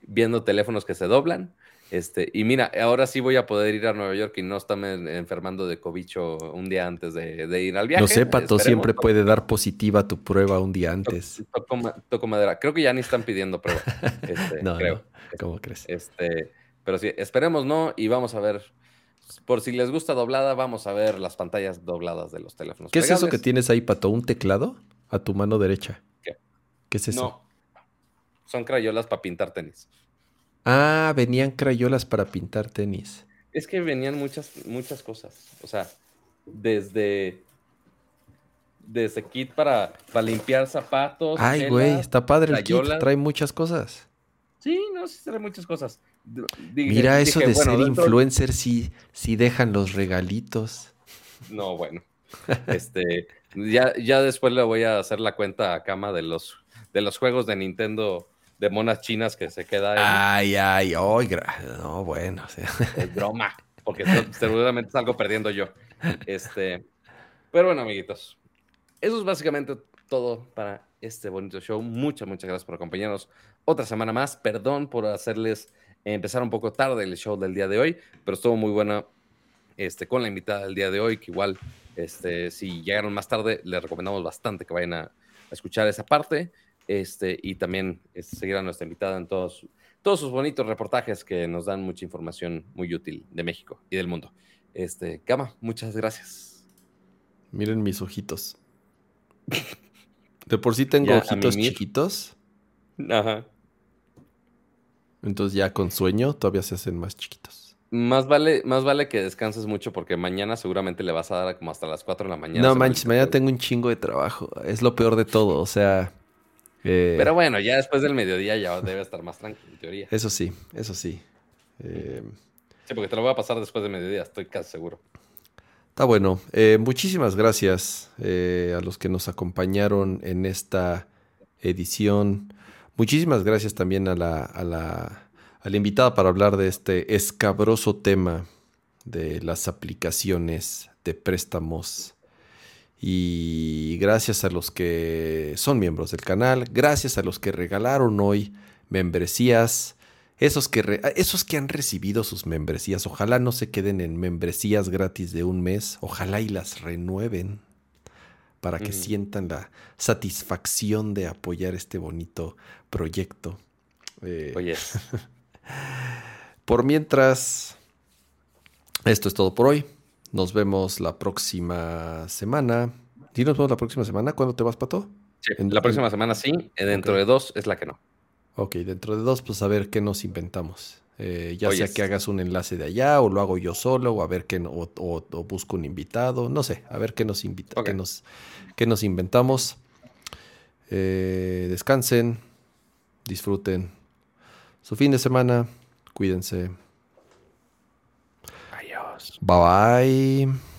A: Viendo teléfonos que se doblan este, y mira, ahora sí voy a poder ir a Nueva York y no estarme enfermando de cobicho un día antes de, ir al viaje.
B: No sé, Pato, siempre puede dar positiva tu prueba un día antes.
A: Toco, madera. Creo que ya ni están pidiendo prueba. Este,
B: no, creo. ¿Cómo crees?
A: Este, pero sí, esperemos no y vamos a ver. Por si les gusta doblada, vamos a ver las pantallas dobladas de los teléfonos.
B: ¿Qué es eso que tienes ahí, Pato? ¿Un teclado? A tu mano derecha.
A: ¿Qué?
B: ¿Qué es eso? No.
A: Son crayolas para pintar tenis.
B: Ah, venían crayolas para pintar tenis.
A: Es que venían muchas, muchas cosas. O sea, desde. Desde kit para, para limpiar zapatos.
B: Ay, güey, está padre el kit. Trae muchas cosas.
A: Sí, no, sí trae muchas cosas.
B: Mira, eso de ser influencer, sí, sí dejan los regalitos.
A: No, bueno. este, ya, ya después le voy a hacer la cuenta a cama de los, de los juegos de Nintendo de monas chinas que se queda
B: Ay, ay, oiga. No, bueno.
A: Es broma, porque seguramente salgo perdiendo yo. Este, pero bueno, amiguitos, eso es básicamente todo para este bonito show. Muchas, muchas gracias por acompañarnos otra semana más. Perdón por hacerles empezar un poco tarde el show del día de hoy, pero estuvo muy buena este, con la invitada del día de hoy, que igual, este, si llegaron más tarde, les recomendamos bastante que vayan a escuchar esa parte. Este, y también seguir a nuestra invitada en todos, todos sus bonitos reportajes que nos dan mucha información muy útil de México y del mundo. Este, Gama, muchas gracias.
B: Miren mis ojitos. De por sí tengo ojitos chiquitos.
A: Ajá.
B: Entonces ya con sueño todavía se hacen más chiquitos.
A: Más vale, más vale que descanses mucho porque mañana seguramente le vas a dar como hasta las 4 de la mañana.
B: No manches, mañana tengo un chingo de trabajo. Es lo peor de todo. O sea,
A: eh, Pero bueno, ya después del mediodía ya debe estar más tranquilo, en teoría.
B: Eso sí, eso sí.
A: Eh, sí, porque te lo voy a pasar después del mediodía, estoy casi seguro.
B: Está bueno. Eh, muchísimas gracias a los que nos acompañaron en esta edición. Muchísimas gracias también a la, a la, a la invitada para hablar de este escabroso tema de las aplicaciones de préstamos y gracias a los que son miembros del canal, gracias a los que regalaron hoy membresías, esos que, esos que han recibido sus membresías, ojalá no se queden en membresías gratis de un mes, ojalá y las renueven para que sientan la satisfacción de apoyar este bonito proyecto.
A: Eh, Oye.
B: por mientras, esto es todo por hoy. Nos vemos la próxima semana. ¿Y nos vemos la próxima semana? ¿Cuándo te vas, Pato?
A: Sí, la próxima semana sí. Dentro de dos es la que no.
B: Ok, dentro de dos, pues a ver qué nos inventamos. Eh, ya sea que hagas un enlace de allá, o lo hago yo solo, o a ver qué, o, busco un invitado, no sé, a ver qué nos invita, qué nos, qué nos inventamos. Eh, descansen, disfruten su fin de semana, cuídense. Bye bye.